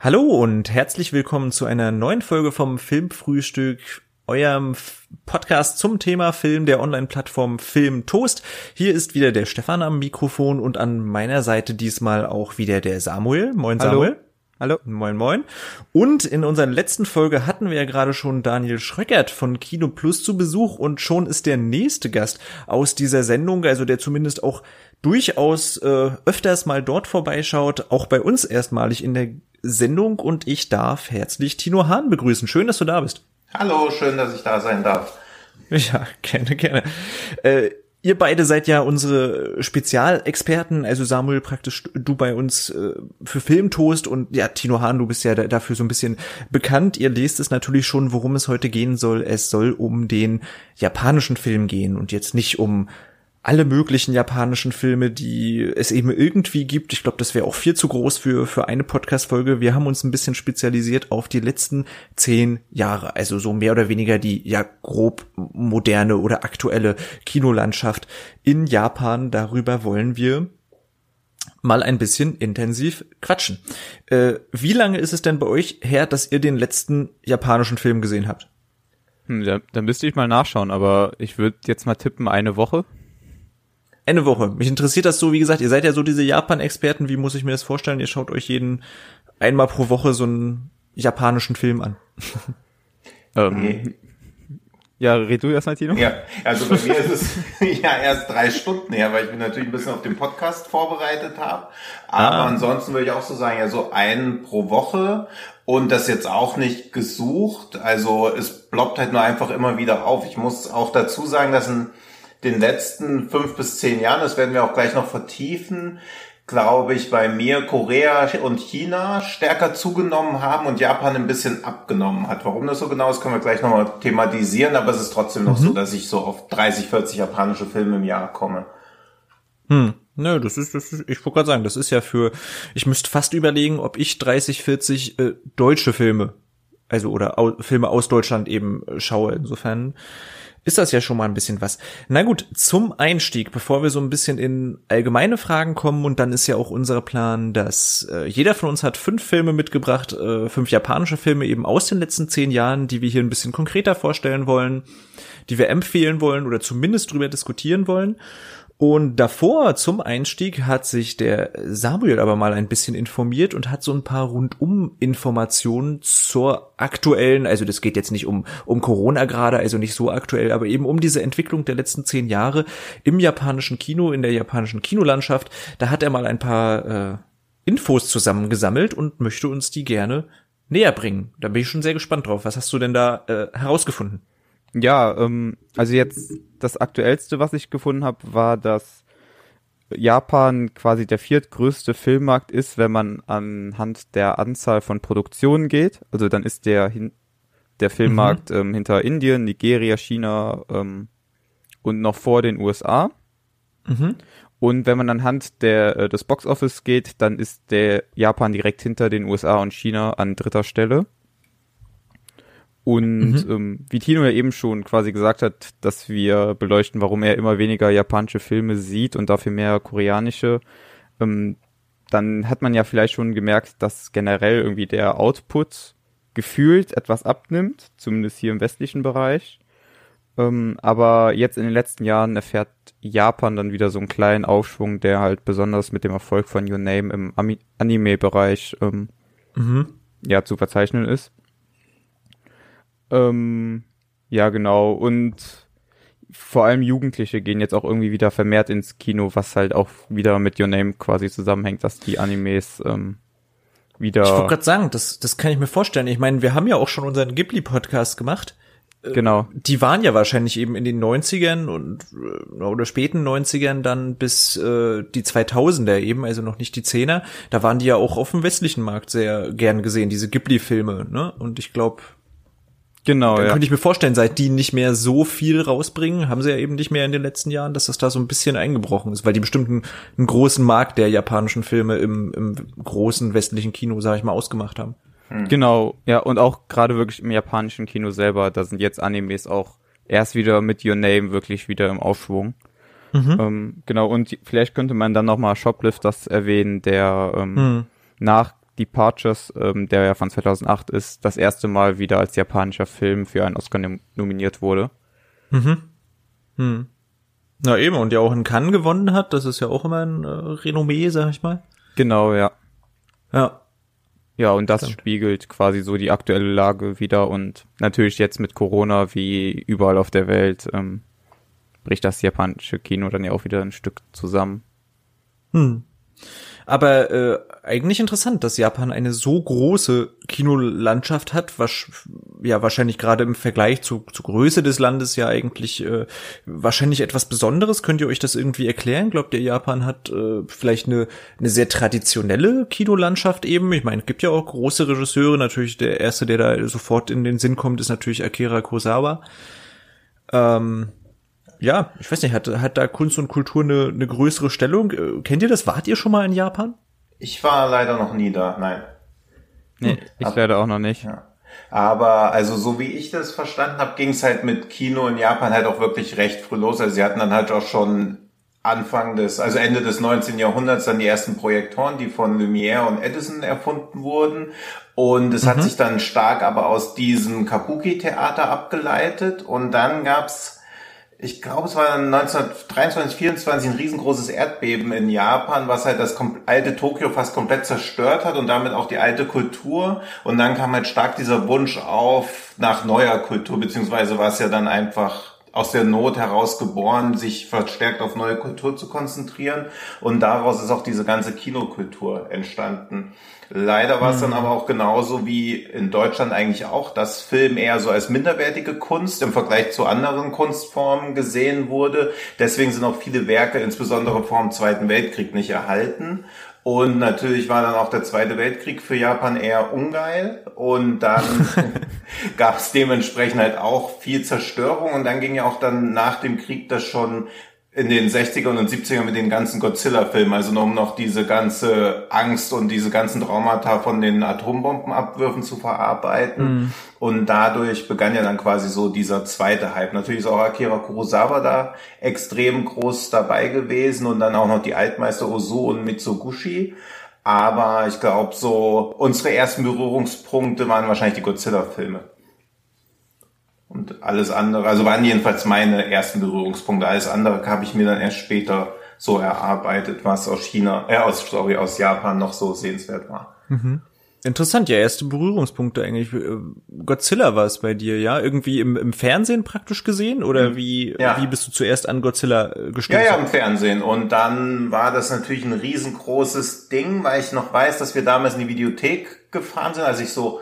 Hallo und herzlich willkommen zu einer neuen Folge vom Filmfrühstück, eurem Podcast zum Thema Film der Online-Plattform Film Toast. Hier ist wieder der Stefan am Mikrofon und an meiner Seite diesmal auch wieder der Samuel. Moin Hallo. Samuel. Hallo. Moin Moin. Und in unserer letzten Folge hatten wir ja gerade schon Daniel Schröckert von Kino Plus zu Besuch und schon ist der nächste Gast aus dieser Sendung, also der zumindest auch durchaus äh, öfters mal dort vorbeischaut, auch bei uns erstmalig in der Sendung und ich darf herzlich Tino Hahn begrüßen. Schön, dass du da bist. Hallo, schön, dass ich da sein darf. Ja, gerne, gerne. Äh, ihr beide seid ja unsere Spezialexperten, also Samuel praktisch du bei uns äh, für Filmtoast und ja, Tino Hahn, du bist ja da, dafür so ein bisschen bekannt. Ihr lest es natürlich schon, worum es heute gehen soll. Es soll um den japanischen Film gehen und jetzt nicht um alle möglichen japanischen Filme, die es eben irgendwie gibt. Ich glaube, das wäre auch viel zu groß für, für eine Podcast-Folge. Wir haben uns ein bisschen spezialisiert auf die letzten zehn Jahre. Also so mehr oder weniger die ja grob moderne oder aktuelle Kinolandschaft in Japan. Darüber wollen wir mal ein bisschen intensiv quatschen. Äh, wie lange ist es denn bei euch her, dass ihr den letzten japanischen Film gesehen habt? Hm, da, da müsste ich mal nachschauen, aber ich würde jetzt mal tippen, eine Woche. Eine Woche. Mich interessiert das so, wie gesagt, ihr seid ja so diese Japan-Experten, wie muss ich mir das vorstellen? Ihr schaut euch jeden einmal pro Woche so einen japanischen Film an. Ähm, Nee. Ja, red du erstmal, Tino. Ja, also bei mir ist es ja erst drei Stunden her, weil ich mich natürlich ein bisschen auf den Podcast vorbereitet habe. Aber Ah. ansonsten würde ich auch so sagen, ja, so einen pro Woche und das jetzt auch nicht gesucht. Also es ploppt halt nur einfach immer wieder auf. Ich muss auch dazu sagen, dass in den letzten fünf bis zehn Jahren, das werden wir auch gleich noch vertiefen, glaube ich, bei mir Korea und China stärker zugenommen haben und Japan ein bisschen abgenommen hat. Warum das so genau ist, können wir gleich nochmal thematisieren, aber es ist trotzdem noch so, dass ich so auf 30, 40 japanische Filme im Jahr komme. Hm. Nö, das ist, das ist, ich wollte gerade sagen, das ist ja für, ich müsste fast überlegen, ob ich 30, 40 äh, deutsche Filme, also oder au, Filme aus Deutschland eben äh, schaue. Insofern ist das ja schon mal ein bisschen was. Na gut, zum Einstieg, bevor wir so ein bisschen in allgemeine Fragen kommen und dann ist ja auch unser Plan, dass äh, jeder von uns hat fünf Filme mitgebracht, äh, fünf japanische Filme eben aus den letzten zehn Jahren, die wir hier ein bisschen konkreter vorstellen wollen, die wir empfehlen wollen oder zumindest drüber diskutieren wollen. Und davor zum Einstieg hat sich der Samuel aber mal ein bisschen informiert und hat so ein paar Rundum-Informationen zur aktuellen, also das geht jetzt nicht um, um Corona gerade, also nicht so aktuell, aber eben um diese Entwicklung der letzten zehn Jahre im japanischen Kino, in der japanischen Kinolandschaft. Da hat er mal ein paar äh, Infos zusammengesammelt und möchte uns die gerne näher bringen. Da bin ich schon sehr gespannt drauf. Was hast du denn da äh, herausgefunden? Ja, ähm, also jetzt das aktuellste, was ich gefunden habe, war, dass Japan quasi der viertgrößte Filmmarkt ist, wenn man anhand der Anzahl von Produktionen geht. Also dann ist der hin der Filmmarkt ähm, hinter Indien, Nigeria, China ähm, und noch vor den USA. Mhm. Und wenn man anhand der, äh, des Boxoffice geht, dann ist der Japan direkt hinter den USA und China an dritter Stelle. Und ähm, wie Tino ja eben schon quasi gesagt hat, dass wir beleuchten, warum er immer weniger japanische Filme sieht und dafür mehr koreanische, ähm, dann hat man ja vielleicht schon gemerkt, dass generell irgendwie der Output gefühlt etwas abnimmt, zumindest hier im westlichen Bereich. Ähm, aber jetzt in den letzten Jahren erfährt Japan dann wieder so einen kleinen Aufschwung, der halt besonders mit dem Erfolg von Your Name im Anime-Bereich ähm, Mhm. ja zu verzeichnen ist. Ähm, ja, genau. Und vor allem Jugendliche gehen jetzt auch irgendwie wieder vermehrt ins Kino, was halt auch wieder mit Your Name quasi zusammenhängt, dass die Animes ähm, wieder Ich wollte gerade sagen, das, das kann ich mir vorstellen. Ich meine, wir haben ja auch schon unseren Ghibli-Podcast gemacht. genau. Die waren ja wahrscheinlich eben in den 90ern und äh, oder späten 90ern dann bis äh, die 2000er eben, also noch nicht die 10er. Da waren die ja auch auf dem westlichen Markt sehr gern gesehen, diese Ghibli-Filme. Ne? Und ich glaube, Genau, dann ja. könnte ich mir vorstellen, seit die nicht mehr so viel rausbringen, haben sie ja eben nicht mehr in den letzten Jahren, dass das da so ein bisschen eingebrochen ist, weil die bestimmt einen, einen großen Markt der japanischen Filme im, im großen westlichen Kino, sag ich mal, ausgemacht haben. Genau, ja, und auch gerade wirklich im japanischen Kino selber, da sind jetzt Animes auch erst wieder mit Your Name wirklich wieder im Aufschwung. Ähm, genau, und vielleicht könnte man dann nochmal Shoplifters erwähnen, der ähm, Hm. nach Departures, ähm, der ja von 2008 ist, das erste Mal wieder als japanischer Film für einen Oscar nominiert wurde. Mhm. Hm. Na eben, und ja auch in Cannes gewonnen hat, das ist ja auch immer ein äh, Renommee, sag ich mal. Genau, ja. Ja. Ja, und das Stimmt. spiegelt quasi so die aktuelle Lage wieder und natürlich jetzt mit Corona wie überall auf der Welt ähm, bricht das japanische Kino dann ja auch wieder ein Stück zusammen. Hm. Aber äh, eigentlich interessant, dass Japan eine so große Kinolandschaft hat, was ja wahrscheinlich gerade im Vergleich zu, zur Größe des Landes ja eigentlich äh, wahrscheinlich etwas Besonderes. Könnt ihr euch das irgendwie erklären? Glaubt ihr, Japan hat äh, vielleicht eine, eine sehr traditionelle Kinolandschaft eben? Ich meine, es gibt ja auch große Regisseure. Natürlich der erste, der da sofort in den Sinn kommt, ist natürlich Akira Kurosawa. Ähm, ja, ich weiß nicht, hat, hat da Kunst und Kultur eine, eine größere Stellung? Äh, kennt ihr das? Wart ihr schon mal in Japan? Ich war leider noch nie da, nein. Nee, ich Aber, leider auch noch nicht. Ja. Aber also so wie ich das verstanden habe, ging es halt mit Kino in Japan halt auch wirklich recht früh los. Also sie hatten dann halt auch schon Anfang des, also Ende des 19. Jahrhunderts dann die ersten Projektoren, die von Lumière und Edison erfunden wurden. Und es mhm. hat sich dann stark aber aus diesem Kabuki-Theater abgeleitet. Und dann gab's ich glaube, es war 1923, 24 ein riesengroßes Erdbeben in Japan, was halt das alte Tokio fast komplett zerstört hat und damit auch die alte Kultur. Und dann kam halt stark dieser Wunsch auf nach neuer Kultur, beziehungsweise war es ja dann einfach aus der Not heraus geboren, sich verstärkt auf neue Kultur zu konzentrieren. Und daraus ist auch diese ganze Kinokultur entstanden. Leider war es dann mhm. aber auch genauso wie in Deutschland eigentlich auch, dass Film eher so als minderwertige Kunst im Vergleich zu anderen Kunstformen gesehen wurde. Deswegen sind auch viele Werke, insbesondere vor dem Zweiten Weltkrieg, nicht erhalten. Und natürlich war dann auch der Zweite Weltkrieg für Japan eher ungeil. Und dann gab es dementsprechend halt auch viel Zerstörung. Und dann ging ja auch dann nach dem Krieg das schon in den 60ern und 70ern mit den ganzen Godzilla-Filmen, also nur um noch diese ganze Angst und diese ganzen Traumata von den Atombombenabwürfen zu verarbeiten. Mhm. Und dadurch begann ja dann quasi so dieser zweite Hype. Natürlich ist auch Akira Kurosawa da extrem groß dabei gewesen und dann auch noch die Altmeister Ozu und Mitsugushi. Aber ich glaube, so unsere ersten Berührungspunkte waren wahrscheinlich die Godzilla-Filme. Und alles andere, also waren jedenfalls meine ersten Berührungspunkte. Alles andere habe ich mir dann erst später so erarbeitet, was aus China, äh, aus, sorry, aus Japan noch so sehenswert war. Mhm. Interessant, ja, erste Berührungspunkte eigentlich. Äh, Godzilla war es bei dir, ja? Irgendwie im, im Fernsehen praktisch gesehen? Oder mhm. wie, ja. wie bist du zuerst an Godzilla äh, gestoßen? Ja, ja, im Fernsehen. Und dann war das natürlich ein riesengroßes Ding, weil ich noch weiß, dass wir damals in die Videothek gefahren sind, als ich so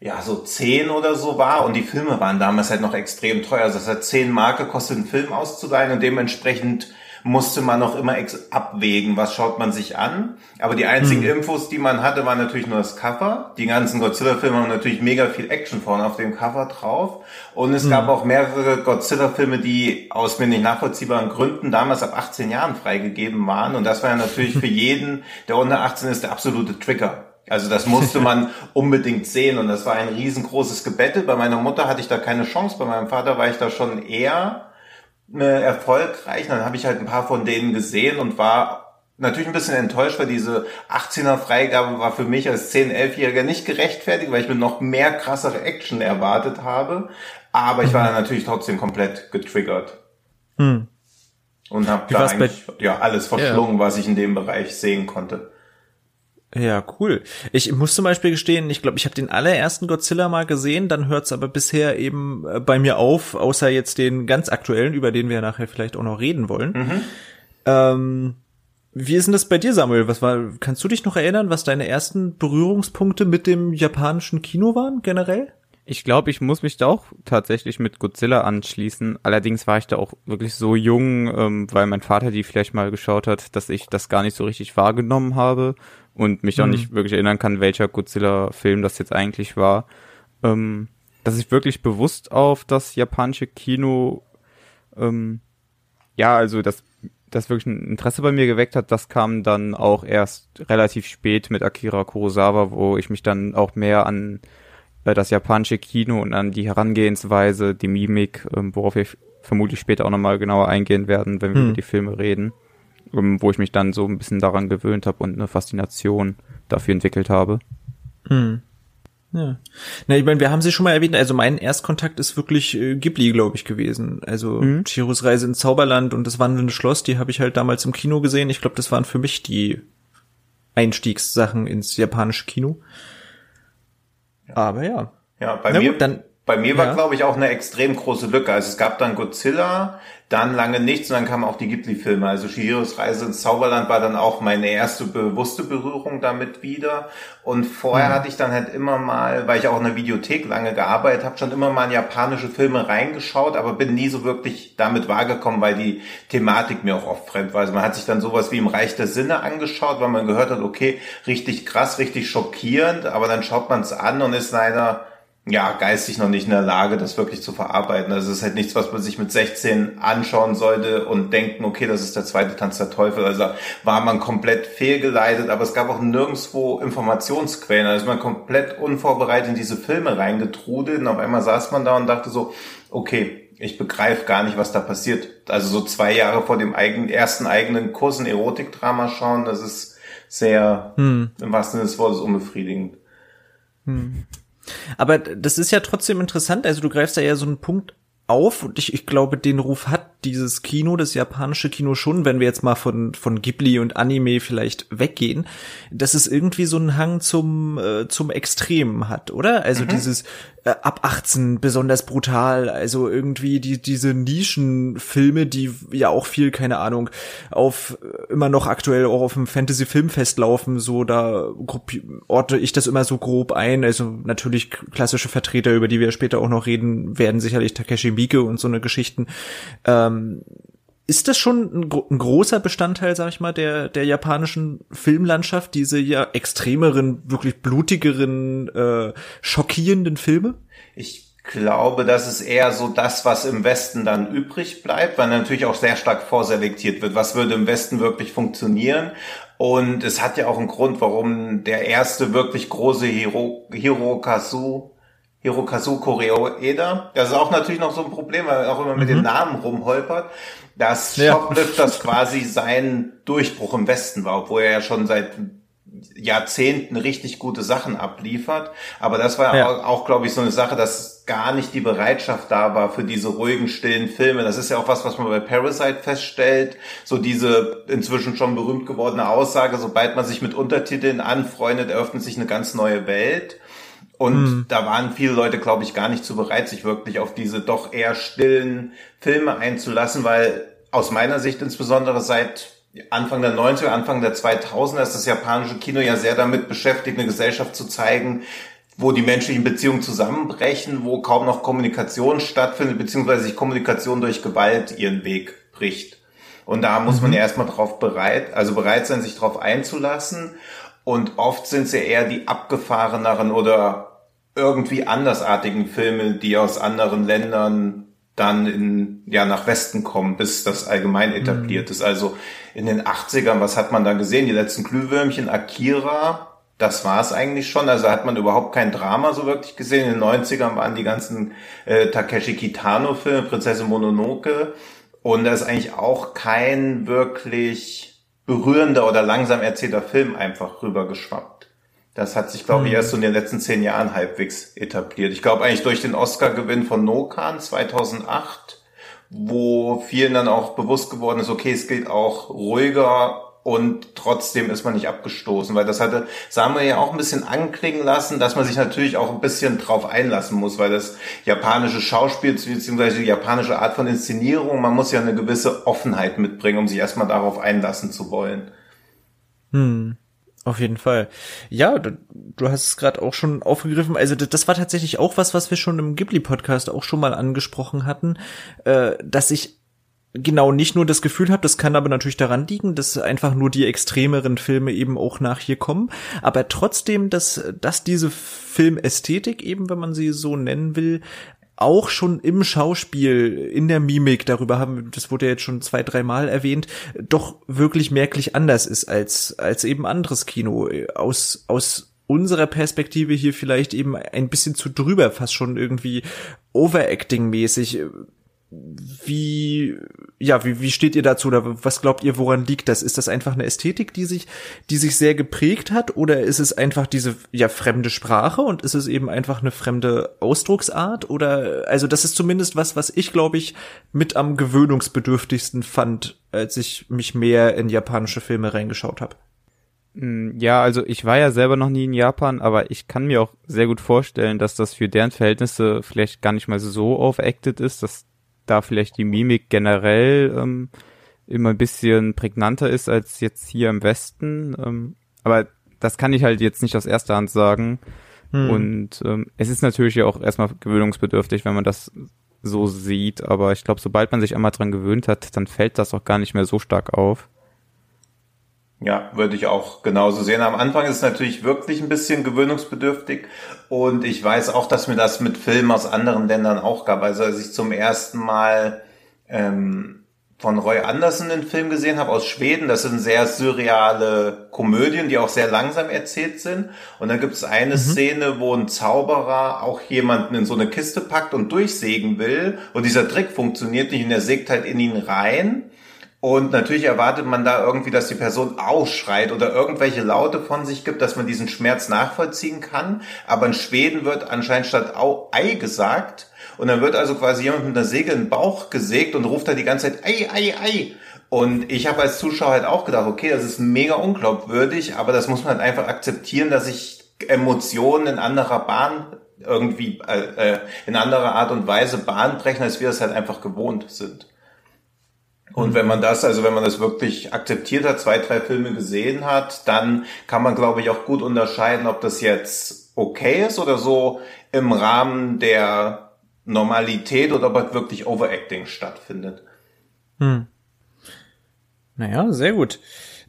ja, so zehn oder so war und die Filme waren damals halt noch extrem teuer. Also es hat zehn Mark gekostet, einen Film auszuleihen und dementsprechend musste man noch immer abwägen, was schaut man sich an. Aber die einzigen hm. Infos, die man hatte, waren natürlich nur das Cover. Die ganzen Godzilla-Filme haben natürlich mega viel Action vorne auf dem Cover drauf. Und es hm. gab auch mehrere Godzilla-Filme, die aus mir nicht nachvollziehbaren Gründen damals ab 18 Jahren freigegeben waren. Und das war ja natürlich für jeden, der unter 18 ist, der absolute Trigger. Also das musste man unbedingt sehen und das war ein riesengroßes Gebette. Bei meiner Mutter hatte ich da keine Chance, bei meinem Vater war ich da schon eher äh, erfolgreich. Dann habe ich halt ein paar von denen gesehen und war natürlich ein bisschen enttäuscht, weil diese 18er Freigabe war für mich als 10-, 11-Jähriger nicht gerechtfertigt, weil ich mir noch mehr krassere Action erwartet habe. Aber ich war dann natürlich trotzdem komplett getriggert. Hm. Und habe da eigentlich, ja, alles verschlungen, ja. was ich in dem Bereich sehen konnte. Ja, cool. Ich muss zum Beispiel gestehen, ich glaube, ich habe den allerersten Godzilla mal gesehen, dann hört's aber bisher eben äh, bei mir auf, außer jetzt den ganz aktuellen, über den wir nachher vielleicht auch noch reden wollen. Mhm. Ähm, wie ist denn das bei dir, Samuel? Was war, kannst du dich noch erinnern, was deine ersten Berührungspunkte mit dem japanischen Kino waren, generell? Ich glaube, ich muss mich da auch tatsächlich mit Godzilla anschließen. Allerdings war ich da auch wirklich so jung, ähm, weil mein Vater die vielleicht mal geschaut hat, dass ich das gar nicht so richtig wahrgenommen habe und mich auch mhm. nicht wirklich erinnern kann, welcher Godzilla-Film das jetzt eigentlich war. Ähm, dass ich wirklich bewusst auf das japanische Kino, ähm, ja, also das, das wirklich ein Interesse bei mir geweckt hat, das kam dann auch erst relativ spät mit Akira Kurosawa, wo ich mich dann auch mehr an äh, das japanische Kino und an die Herangehensweise, die Mimik, ähm, worauf wir vermutlich später auch nochmal genauer eingehen werden, wenn wir hm. über die Filme reden, ähm, wo ich mich dann so ein bisschen daran gewöhnt habe und eine Faszination dafür entwickelt habe. Hm. Ja. Na, ich meine, wir haben sie schon mal erwähnt, also mein Erstkontakt ist wirklich äh, Ghibli, glaube ich, gewesen. Also mhm. Reise ins Zauberland und das wandelnde Schloss, die habe ich halt damals im Kino gesehen. Ich glaube, das waren für mich die Einstiegssachen ins japanische Kino. Aber ja. Ja, bei Na mir, gut, dann, bei mir war, ja. glaube ich, auch eine extrem große Lücke. Also es gab dann Godzilla, dann lange nichts und dann kamen auch die Ghibli-Filme. Also Shihiros Reise ins Zauberland war dann auch meine erste bewusste Berührung damit wieder. Und vorher mhm. hatte ich dann halt immer mal, weil ich auch in der Videothek lange gearbeitet habe, schon immer mal in japanische Filme reingeschaut, aber bin nie so wirklich damit wahrgekommen, weil die Thematik mir auch oft fremd war. Also man hat sich dann sowas wie im Reich der Sinne angeschaut, weil man gehört hat, okay, richtig krass, richtig schockierend, aber dann schaut man es an und ist leider ja, geistig noch nicht in der Lage, das wirklich zu verarbeiten. Also es ist halt nichts, was man sich mit 16 anschauen sollte und denken, okay, das ist der zweite Tanz der Teufel. Also war man komplett fehlgeleitet, aber es gab auch nirgendwo Informationsquellen. Also man komplett unvorbereitet in diese Filme reingetrudelt und auf einmal saß man da und dachte so, okay, ich begreife gar nicht, was da passiert. Also so zwei Jahre vor dem eigenen, ersten eigenen Kurs in Erotikdrama schauen, das ist sehr, hm. im wahrsten Sinne des Wortes, unbefriedigend. Hm. Aber das ist ja trotzdem interessant. Also du greifst da ja so einen Punkt auf und ich, ich glaube, den Ruf hat dieses Kino, das japanische Kino schon, wenn wir jetzt mal von, von Ghibli und Anime vielleicht weggehen, dass es irgendwie so einen Hang zum, äh, zum Extremen hat, oder? Also mhm. dieses äh, ab 18 besonders brutal, also irgendwie die, diese Nischenfilme, die ja auch viel, keine Ahnung, auf immer noch aktuell auch auf dem Fantasy-Filmfest laufen, so da orte ich das immer so grob ein. Also natürlich klassische Vertreter, über die wir später auch noch reden, werden sicherlich Takeshi Miike und so eine Geschichten. Ähm, ist das schon ein, ein, großer Bestandteil, sag ich mal, der, der japanischen Filmlandschaft, diese ja extremeren, wirklich blutigeren, äh, schockierenden Filme? Ich glaube, das ist eher so das, was im Westen dann übrig bleibt, weil natürlich auch sehr stark vorselektiert wird. Was würde im Westen wirklich funktionieren? Und es hat ja auch einen Grund, warum der erste wirklich große Hiro, Hirokazu Hirokazu Koreeda. Das ist auch natürlich noch so ein Problem, weil er auch immer mit mhm. den Namen rumholpert. Dass ja. Shoplifters quasi sein Durchbruch im Westen war, obwohl er ja schon seit Jahrzehnten richtig gute Sachen abliefert. Aber das war ja. auch, auch glaube ich, so eine Sache, dass gar nicht die Bereitschaft da war für diese ruhigen, stillen Filme. Das ist ja auch was, was man bei Parasite feststellt. So diese inzwischen schon berühmt gewordene Aussage, sobald man sich mit Untertiteln anfreundet, eröffnet sich eine ganz neue Welt. Und mhm. da waren viele Leute, glaube ich, gar nicht zu bereit, sich wirklich auf diese doch eher stillen Filme einzulassen, weil aus meiner Sicht insbesondere seit Anfang der 90er, Anfang der 2000er ist das japanische Kino ja sehr damit beschäftigt, eine Gesellschaft zu zeigen, wo die menschlichen Beziehungen zusammenbrechen, wo kaum noch Kommunikation stattfindet, beziehungsweise sich Kommunikation durch Gewalt ihren Weg bricht. Und da muss man mhm. ja erstmal drauf bereit, also bereit sein, sich darauf einzulassen. Und oft sind es ja eher die abgefahreneren oder irgendwie andersartigen Filme, die aus anderen Ländern dann in, ja, nach Westen kommen, bis das allgemein mhm. etabliert mhm. ist. Also in den 80ern, was hat man da gesehen? Die letzten Glühwürmchen, Akira, das war es eigentlich schon. Also hat man überhaupt kein Drama so wirklich gesehen. In den 90ern waren die ganzen äh, Takeshi Kitano-Filme, Prinzessin Mononoke. Und da ist eigentlich auch kein wirklich berührender oder langsam erzählter Film einfach rübergeschwappt. Das hat sich, glaube ich, mhm. erst so in den letzten zehn Jahren halbwegs etabliert. Ich glaube eigentlich durch den Oscar-Gewinn von Nokan 2008, wo vielen dann auch bewusst geworden ist, okay, es gilt auch ruhiger und trotzdem ist man nicht abgestoßen, weil das hatte Samuel ja auch ein bisschen anklingen lassen, dass man sich natürlich auch ein bisschen drauf einlassen muss, weil das japanische Schauspiel bzw. die japanische Art von Inszenierung, man muss ja eine gewisse Offenheit mitbringen, um sich erstmal darauf einlassen zu wollen. Hm. Auf jeden Fall. Ja, du, du hast es gerade auch schon aufgegriffen. Also das war tatsächlich auch was, was wir schon im Ghibli-Podcast auch schon mal angesprochen hatten, äh, dass ich genau nicht nur das Gefühl habe, das kann aber natürlich daran liegen, dass einfach nur die extremeren Filme eben auch nach hier kommen, aber trotzdem, dass, dass diese Filmästhetik eben, wenn man sie so nennen will, auch schon im Schauspiel, in der Mimik, darüber haben, das wurde ja jetzt schon zwei, dreimal erwähnt, doch wirklich merklich anders ist als, als eben anderes Kino. Aus, aus unserer Perspektive hier vielleicht eben ein bisschen zu drüber, fast schon irgendwie Overacting-mäßig wie, ja, wie, wie steht ihr dazu oder was glaubt ihr, woran liegt das? Ist das einfach eine Ästhetik, die sich, die sich sehr geprägt hat oder ist es einfach diese, ja, fremde Sprache und ist es eben einfach eine fremde Ausdrucksart oder, also das ist zumindest was, was ich glaube ich mit am gewöhnungsbedürftigsten fand, als ich mich mehr in japanische Filme reingeschaut habe. Hm, ja, also ich war ja selber noch nie in Japan, aber ich kann mir auch sehr gut vorstellen, dass das für deren Verhältnisse vielleicht gar nicht mal so overacted ist, dass da vielleicht die Mimik generell ähm, immer ein bisschen prägnanter ist als jetzt hier im Westen. Ähm, aber das kann ich halt jetzt nicht aus erster Hand sagen. Hm. Und ähm, es ist natürlich ja auch erstmal gewöhnungsbedürftig, wenn man das so sieht. Aber ich glaube, sobald man sich einmal dran gewöhnt hat, dann fällt das auch gar nicht mehr so stark auf. Ja, würde ich auch genauso sehen. Am Anfang ist es natürlich wirklich ein bisschen gewöhnungsbedürftig und ich weiß auch, dass mir das mit Filmen aus anderen Ländern auch gab. Also als ich zum ersten Mal ähm, von Roy Anderson einen Film gesehen habe aus Schweden, das sind sehr surreale Komödien, die auch sehr langsam erzählt sind. Und dann gibt es eine mhm. Szene, wo ein Zauberer auch jemanden in so eine Kiste packt und durchsägen will und dieser Trick funktioniert nicht und er sägt halt in ihn rein und natürlich erwartet man da irgendwie, dass die Person ausschreit oder irgendwelche Laute von sich gibt, dass man diesen Schmerz nachvollziehen kann. Aber in Schweden wird anscheinend statt Au Ei gesagt. Und dann wird also quasi jemand mit einer Säge in den Bauch gesägt und ruft da die ganze Zeit Ei, Ei, Ei. Und ich habe als Zuschauer halt auch gedacht, okay, das ist mega unglaubwürdig, aber das muss man halt einfach akzeptieren, dass sich Emotionen in anderer Bahn irgendwie äh, äh in anderer Art und Weise Bahn brechen, als wir es halt einfach gewohnt sind. Und wenn man das, also wenn man das wirklich akzeptiert hat, zwei, drei Filme gesehen hat, dann kann man, glaube ich, auch gut unterscheiden, ob das jetzt okay ist oder so im Rahmen der Normalität oder ob halt wirklich Overacting stattfindet. Hm. Naja, sehr gut.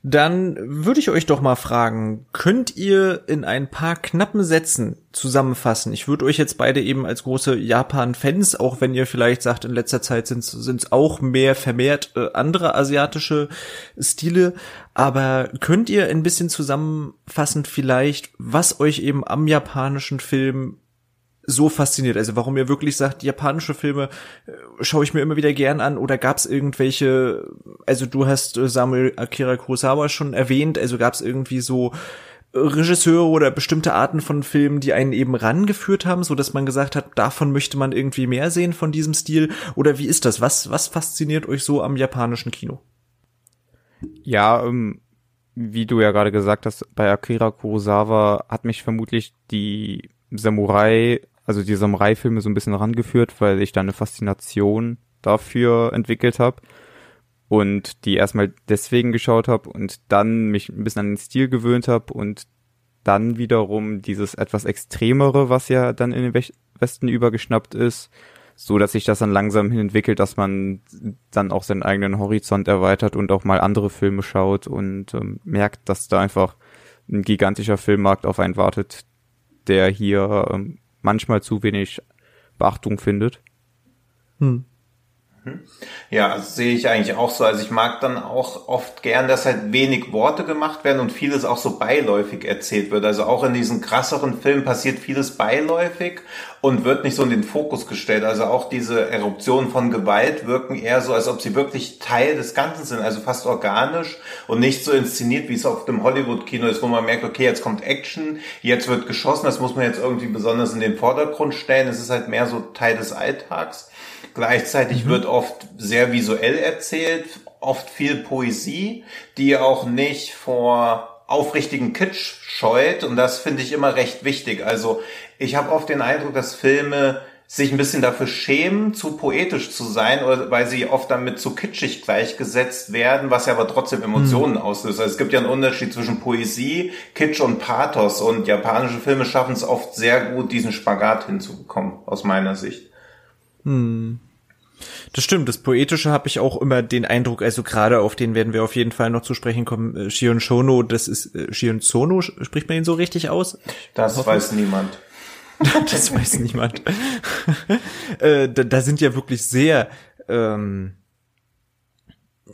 Dann würde ich euch doch mal fragen, könnt ihr in ein paar knappen Sätzen zusammenfassen? Ich würde euch jetzt beide eben als große Japan-Fans, auch wenn ihr vielleicht sagt, in letzter Zeit sind es auch mehr vermehrt äh, andere asiatische Stile, aber könnt ihr ein bisschen zusammenfassen vielleicht, was euch eben am japanischen Film so fasziniert? Also warum ihr wirklich sagt, japanische Filme äh, schaue ich mir immer wieder gern an oder gab es irgendwelche, also du hast äh, Samuel Akira Kurosawa schon erwähnt, also gab es irgendwie so Regisseure oder bestimmte Arten von Filmen, die einen eben rangeführt haben, so dass man gesagt hat, davon möchte man irgendwie mehr sehen von diesem Stil? Oder wie ist das? Was, was fasziniert euch so am japanischen Kino? Ja, ähm, wie du ja gerade gesagt hast, bei Akira Kurosawa hat mich vermutlich die Samurai also die Samurai-Filme so ein bisschen rangeführt, weil ich da eine Faszination dafür entwickelt habe und die erstmal deswegen geschaut habe und dann mich ein bisschen an den Stil gewöhnt habe und dann wiederum dieses etwas extremere, was ja dann in den Westen übergeschnappt ist, so dass sich das dann langsam hin entwickelt, dass man dann auch seinen eigenen Horizont erweitert und auch mal andere Filme schaut und ähm, merkt, dass da einfach ein gigantischer Filmmarkt auf einen wartet, der hier ähm, manchmal zu wenig Beachtung findet. Hm. Ja, also sehe ich eigentlich auch so. Also ich mag dann auch oft gern, dass halt wenig Worte gemacht werden und vieles auch so beiläufig erzählt wird. Also auch in diesen krasseren Filmen passiert vieles beiläufig und wird nicht so in den Fokus gestellt. Also auch diese Eruptionen von Gewalt wirken eher so, als ob sie wirklich Teil des Ganzen sind, also fast organisch und nicht so inszeniert, wie es auf dem Hollywood-Kino ist, wo man merkt, okay, jetzt kommt Action, jetzt wird geschossen, das muss man jetzt irgendwie besonders in den Vordergrund stellen. Es ist halt mehr so Teil des Alltags. Gleichzeitig mhm. wird oft sehr visuell erzählt, oft viel Poesie, die auch nicht vor aufrichtigen Kitsch scheut und das finde ich immer recht wichtig. Also ich habe oft den Eindruck, dass Filme sich ein bisschen dafür schämen, zu poetisch zu sein, oder weil sie oft damit zu kitschig gleichgesetzt werden, was ja aber trotzdem Emotionen mhm. auslöst. Also es gibt ja einen Unterschied zwischen Poesie, Kitsch und Pathos und japanische Filme schaffen es oft sehr gut, diesen Spagat hinzubekommen, aus meiner Sicht. Hm. Das stimmt, das Poetische habe ich auch immer den Eindruck, also gerade auf den werden wir auf jeden Fall noch zu sprechen kommen. Äh, Shion Shono, das ist äh, Shion Sono, spricht man ihn so richtig aus? Das Hoffen. weiß niemand. das weiß niemand. äh, da, da sind ja wirklich sehr ähm,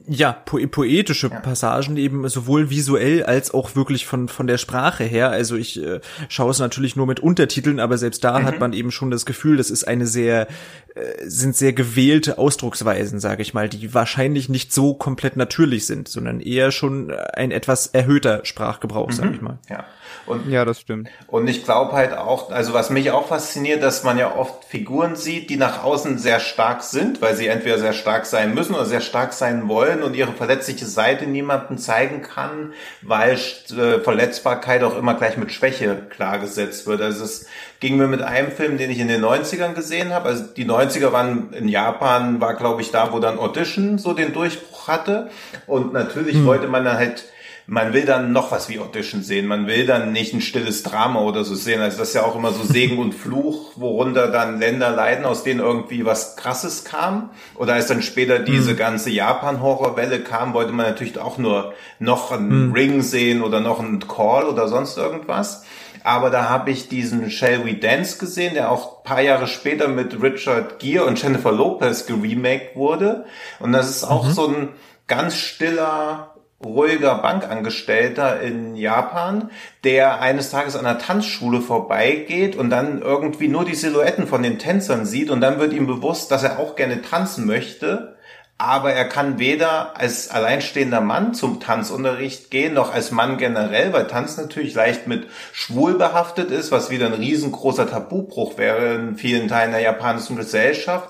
ja, po poetische ja. Passagen eben sowohl visuell als auch wirklich von von der Sprache her. Also ich äh, schaue es natürlich nur mit Untertiteln, aber selbst da mhm. hat man eben schon das Gefühl, das ist eine sehr äh, sind sehr gewählte Ausdrucksweisen, sage ich mal, die wahrscheinlich nicht so komplett natürlich sind, sondern eher schon ein etwas erhöhter Sprachgebrauch, mhm. sage ich mal. Ja. Und, ja, das stimmt. Und ich glaube halt auch, also was mich auch fasziniert, dass man ja oft Figuren sieht, die nach außen sehr stark sind, weil sie entweder sehr stark sein müssen oder sehr stark sein wollen und ihre verletzliche Seite niemandem zeigen kann, weil äh, Verletzbarkeit auch immer gleich mit Schwäche klargesetzt wird. Also es ging mir mit einem Film, den ich in den 90ern gesehen habe. Also die 90er waren in Japan, war glaube ich da, wo dann Audition so den Durchbruch hatte. Und natürlich hm. wollte man dann halt man will dann noch was wie Audition sehen. Man will dann nicht ein stilles Drama oder so sehen. Also das ist ja auch immer so Segen und Fluch, worunter dann Länder leiden, aus denen irgendwie was Krasses kam. Oder als dann später diese mhm. ganze Japan-Horrorwelle kam, wollte man natürlich auch nur noch einen mhm. Ring sehen oder noch einen Call oder sonst irgendwas. Aber da habe ich diesen Shall We Dance gesehen, der auch paar Jahre später mit Richard Gere und Jennifer Lopez geremaked wurde. Und das ist auch mhm. so ein ganz stiller ruhiger Bankangestellter in Japan, der eines Tages an einer Tanzschule vorbeigeht und dann irgendwie nur die Silhouetten von den Tänzern sieht und dann wird ihm bewusst, dass er auch gerne tanzen möchte, aber er kann weder als alleinstehender Mann zum Tanzunterricht gehen, noch als Mann generell, weil Tanz natürlich leicht mit schwul behaftet ist, was wieder ein riesengroßer Tabubruch wäre in vielen Teilen der japanischen Gesellschaft.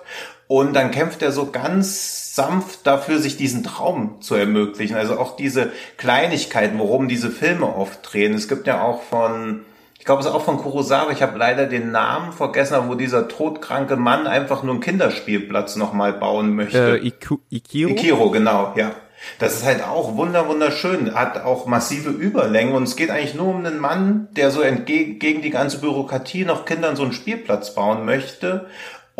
Und dann kämpft er so ganz sanft dafür, sich diesen Traum zu ermöglichen. Also auch diese Kleinigkeiten, worum diese Filme oft drehen. Es gibt ja auch von, ich glaube, es ist auch von Kurosawa, ich habe leider den Namen vergessen, wo dieser todkranke Mann einfach nur einen Kinderspielplatz nochmal bauen möchte. Äh, Iku Ikiro? Ikiro, genau, ja. Das ist halt auch wunder wunderschön, hat auch massive Überlängen und es geht eigentlich nur um einen Mann, der so entgegen gegen die ganze Bürokratie noch Kindern so einen Spielplatz bauen möchte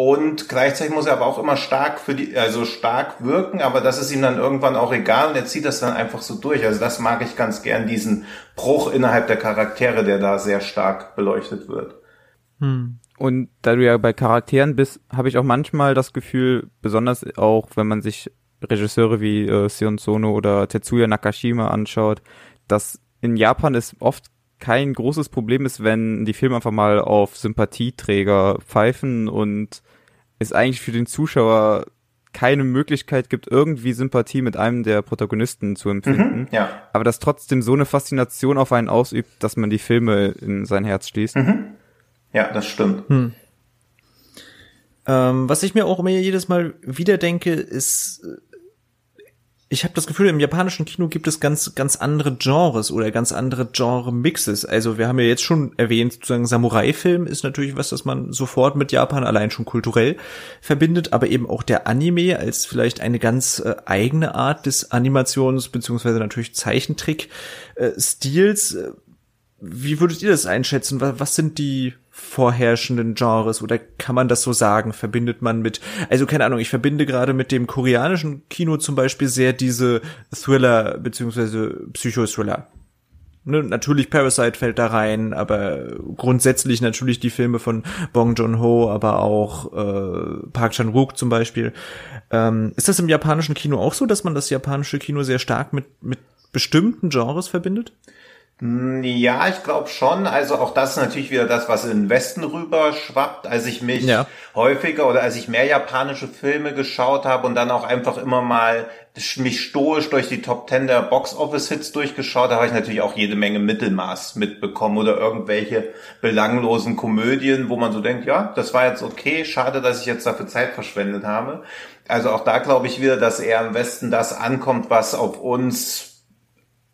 und gleichzeitig muss er aber auch immer stark für die, also stark wirken, aber das ist ihm dann irgendwann auch egal und er zieht das dann einfach so durch. Also das mag ich ganz gern, diesen Bruch innerhalb der Charaktere, der da sehr stark beleuchtet wird. Hm. Und da du ja bei Charakteren bist, habe ich auch manchmal das Gefühl, besonders auch wenn man sich Regisseure wie äh, Sion Sono oder Tetsuya Nakashima anschaut, dass in Japan es oft kein großes Problem ist, wenn die Filme einfach mal auf Sympathieträger pfeifen und es eigentlich für den Zuschauer keine Möglichkeit gibt, irgendwie Sympathie mit einem der Protagonisten zu empfinden. Mhm, ja. Aber das trotzdem so eine Faszination auf einen ausübt, dass man die Filme in sein Herz schließt. Mhm. Ja, das stimmt. Hm. Ähm, was ich mir auch immer jedes Mal wieder denke, ist, ich habe das Gefühl, im japanischen Kino gibt es ganz, ganz andere Genres oder ganz andere Genre-Mixes. Also wir haben ja jetzt schon erwähnt, sozusagen Samurai-Film ist natürlich was, das man sofort mit Japan allein schon kulturell verbindet, aber eben auch der Anime als vielleicht eine ganz äh, eigene Art des Animations- beziehungsweise natürlich Zeichentrick-Stils. Äh, Wie würdet ihr das einschätzen? Was sind die vorherrschenden Genres oder kann man das so sagen? Verbindet man mit, also keine Ahnung, ich verbinde gerade mit dem koreanischen Kino zum Beispiel sehr diese Thriller beziehungsweise Psychothriller. Ne, natürlich Parasite fällt da rein, aber grundsätzlich natürlich die Filme von Bong Joon-ho, aber auch äh, Park Chan-wook zum Beispiel. Ähm, ist das im japanischen Kino auch so, dass man das japanische Kino sehr stark mit, mit bestimmten Genres verbindet? Hm, ja, ich glaube schon. Also auch das ist natürlich wieder das, was in den Westen rüber schwappt. Als ich mich ja. häufiger oder als ich mehr japanische Filme geschaut habe und dann auch einfach immer mal mich stoisch durch die Top Ten der Box Office Hits durchgeschaut, da habe ich natürlich auch jede Menge Mittelmaß mitbekommen oder irgendwelche belanglosen Komödien, wo man so denkt, ja, das war jetzt okay, schade, dass ich jetzt dafür Zeit verschwendet habe. Also auch da glaube ich wieder, dass eher im Westen das ankommt, was auf uns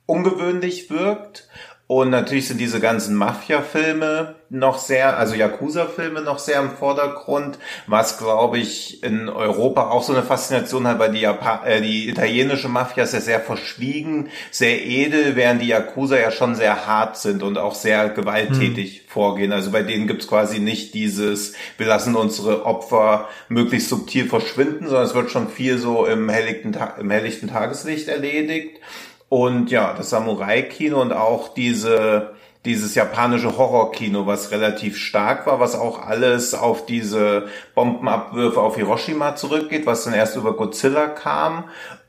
ungewöhnlich wirkt. Und natürlich sind diese ganzen Mafia-Filme noch sehr, also Yakuza-Filme noch sehr im Vordergrund, was glaube ich in Europa auch so eine Faszination hat, weil die, Japan äh, die italienische Mafia ist ja sehr verschwiegen, sehr edel, während die Yakuza ja schon sehr hart sind und auch sehr gewalttätig hm. vorgehen. Also bei denen gibt's quasi nicht dieses, wir lassen unsere Opfer möglichst subtil verschwinden, sondern es wird schon viel so im helllichten, im helllichten Tageslicht erledigt. Und ja, das Samurai-Kino und auch diese, dieses japanische Horror-Kino, was relativ stark war, was auch alles auf diese Bombenabwürfe auf Hiroshima zurückgeht, was dann erst über Godzilla kam.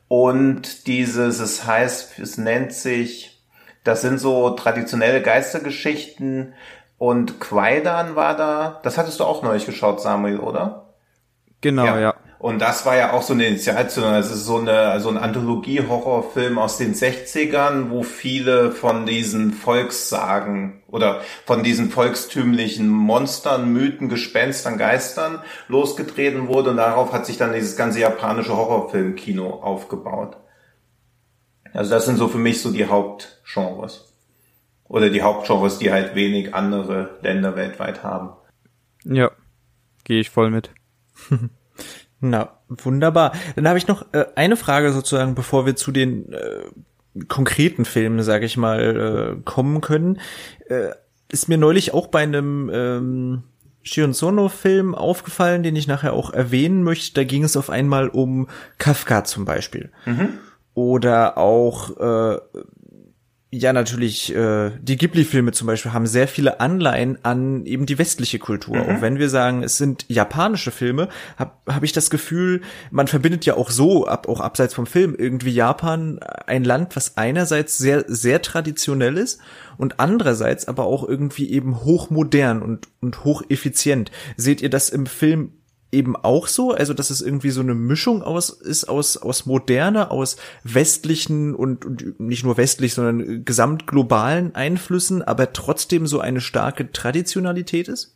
Und dieses, es heißt, es nennt sich, das sind so traditionelle Geistergeschichten und Quaidan war da. Das hattest du auch neulich geschaut, Samuel, oder? Genau, ja. ja. Und das war ja auch so eine Initialzündung. Das ist so eine, so ein Anthologie-Horrorfilm aus den 60ern, wo viele von diesen Volkssagen oder von diesen volkstümlichen Monstern, Mythen, Gespenstern, Geistern losgetreten wurde. Und darauf hat sich dann dieses ganze japanische Horrorfilm-Kino aufgebaut. Also das sind so für mich so die Hauptgenres. Oder die Hauptgenres, die halt wenig andere Länder weltweit haben. Ja, gehe ich voll mit. Na, wunderbar. Dann habe ich noch äh, eine Frage sozusagen, bevor wir zu den äh, konkreten Filmen, sage ich mal, äh, kommen können. Äh, ist mir neulich auch bei einem ähm, Shion Sono-Film aufgefallen, den ich nachher auch erwähnen möchte. Da ging es auf einmal um Kafka zum Beispiel. Mhm. Oder auch äh, ja, natürlich, äh, die Ghibli-Filme zum Beispiel haben sehr viele Anleihen an eben die westliche Kultur. Mhm. Auch wenn wir sagen, es sind japanische Filme, habe hab ich das Gefühl, man verbindet ja auch so, ab, auch abseits vom Film, irgendwie Japan ein Land, was einerseits sehr, sehr traditionell ist und andererseits aber auch irgendwie eben hochmodern und, und hocheffizient. Seht ihr das im Film eben auch so, also dass es irgendwie so eine Mischung aus ist aus aus moderne, aus westlichen und, und nicht nur westlich, sondern gesamtglobalen Einflüssen, aber trotzdem so eine starke Traditionalität ist?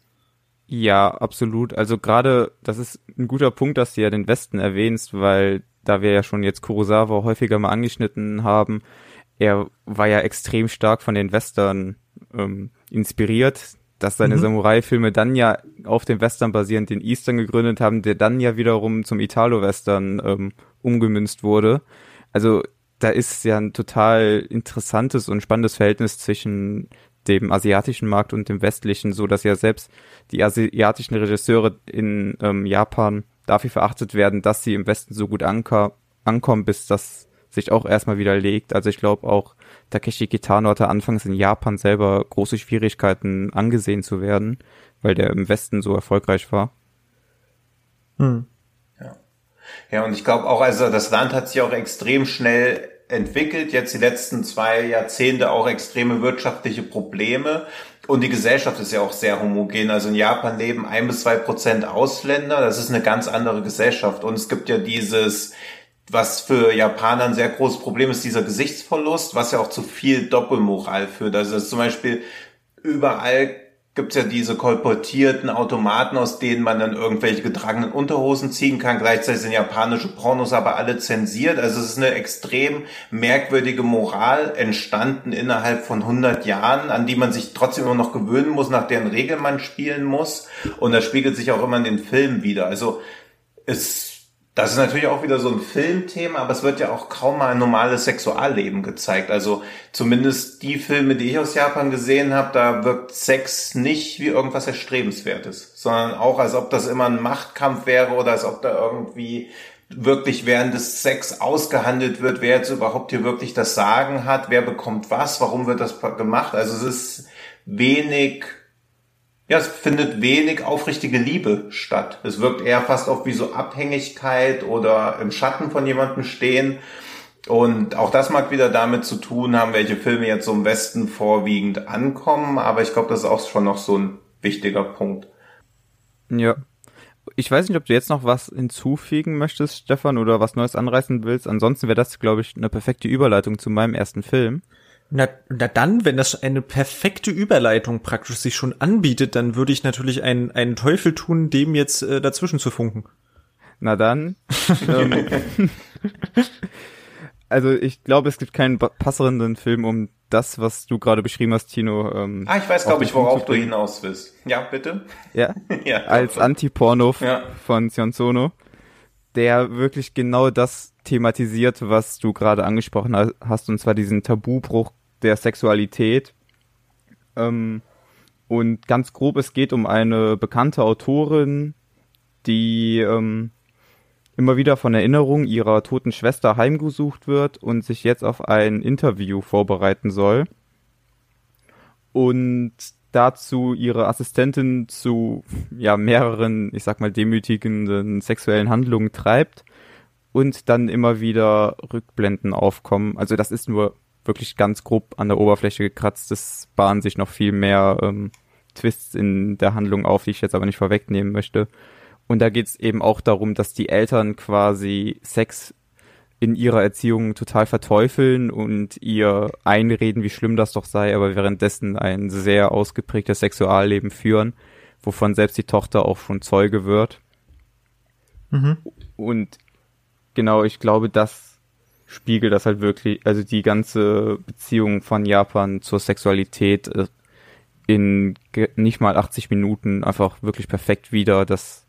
Ja, absolut. Also gerade das ist ein guter Punkt, dass du ja den Westen erwähnst, weil da wir ja schon jetzt Kurosawa häufiger mal angeschnitten haben, er war ja extrem stark von den Western ähm, inspiriert dass seine mhm. Samurai-Filme dann ja auf dem Western basierend den Eastern gegründet haben, der dann ja wiederum zum Italo-Western ähm, umgemünzt wurde. Also da ist ja ein total interessantes und spannendes Verhältnis zwischen dem asiatischen Markt und dem westlichen, so dass ja selbst die asiatischen Regisseure in ähm, Japan dafür verachtet werden, dass sie im Westen so gut ankommen, bis das sich auch erstmal widerlegt. Also ich glaube auch Takeshi Kitano hatte anfangs in Japan selber große Schwierigkeiten angesehen zu werden, weil der im Westen so erfolgreich war. Hm. Ja. ja, und ich glaube auch, also das Land hat sich auch extrem schnell entwickelt, jetzt die letzten zwei Jahrzehnte auch extreme wirtschaftliche Probleme. Und die Gesellschaft ist ja auch sehr homogen. Also in Japan leben ein bis zwei Prozent Ausländer. Das ist eine ganz andere Gesellschaft. Und es gibt ja dieses, was für Japaner ein sehr großes Problem ist, dieser Gesichtsverlust, was ja auch zu viel Doppelmoral führt. Also zum Beispiel überall gibt's ja diese kolportierten Automaten, aus denen man dann irgendwelche getragenen Unterhosen ziehen kann. Gleichzeitig sind japanische Pornos aber alle zensiert. Also es ist eine extrem merkwürdige Moral entstanden innerhalb von 100 Jahren, an die man sich trotzdem immer noch gewöhnen muss, nach deren Regeln man spielen muss. Und das spiegelt sich auch immer in den Filmen wieder. Also es das ist natürlich auch wieder so ein Filmthema, aber es wird ja auch kaum mal ein normales Sexualleben gezeigt. Also zumindest die Filme, die ich aus Japan gesehen habe, da wirkt Sex nicht wie irgendwas Erstrebenswertes, sondern auch, als ob das immer ein Machtkampf wäre oder als ob da irgendwie wirklich während des Sex ausgehandelt wird, wer jetzt überhaupt hier wirklich das Sagen hat, wer bekommt was, warum wird das gemacht. Also es ist wenig ja, es findet wenig aufrichtige Liebe statt. Es wirkt eher fast auch wie so Abhängigkeit oder im Schatten von jemandem stehen. Und auch das mag wieder damit zu tun haben, welche Filme jetzt so im Westen vorwiegend ankommen. Aber ich glaube, das ist auch schon noch so ein wichtiger Punkt. Ja. Ich weiß nicht, ob du jetzt noch was hinzufügen möchtest, Stefan, oder was Neues anreißen willst. Ansonsten wäre das, glaube ich, eine perfekte Überleitung zu meinem ersten Film. Na, na dann, wenn das eine perfekte Überleitung praktisch sich schon anbietet, dann würde ich natürlich einen, einen Teufel tun, dem jetzt äh, dazwischen zu funken. Na dann. ähm, also ich glaube, es gibt keinen passenden Film, um das, was du gerade beschrieben hast, Tino. Ähm, ah, ich weiß, glaube ich, worauf du hinaus willst. Ja, bitte. Ja. ja als Anti-Porno ja. von Sion Sono, der wirklich genau das thematisiert, was du gerade angesprochen hast, und zwar diesen Tabubruch der Sexualität. Ähm, und ganz grob, es geht um eine bekannte Autorin, die ähm, immer wieder von Erinnerungen ihrer toten Schwester heimgesucht wird und sich jetzt auf ein Interview vorbereiten soll. Und dazu ihre Assistentin zu ja mehreren, ich sag mal, demütigenden sexuellen Handlungen treibt und dann immer wieder Rückblenden aufkommen. Also das ist nur wirklich ganz grob an der Oberfläche gekratzt. Das bahnen sich noch viel mehr ähm, Twists in der Handlung auf, die ich jetzt aber nicht vorwegnehmen möchte. Und da geht es eben auch darum, dass die Eltern quasi Sex in ihrer Erziehung total verteufeln und ihr einreden, wie schlimm das doch sei, aber währenddessen ein sehr ausgeprägtes Sexualleben führen, wovon selbst die Tochter auch schon Zeuge wird. Mhm. Und genau, ich glaube, das spiegelt das halt wirklich, also die ganze Beziehung von Japan zur Sexualität äh, in nicht mal 80 Minuten einfach wirklich perfekt wieder, dass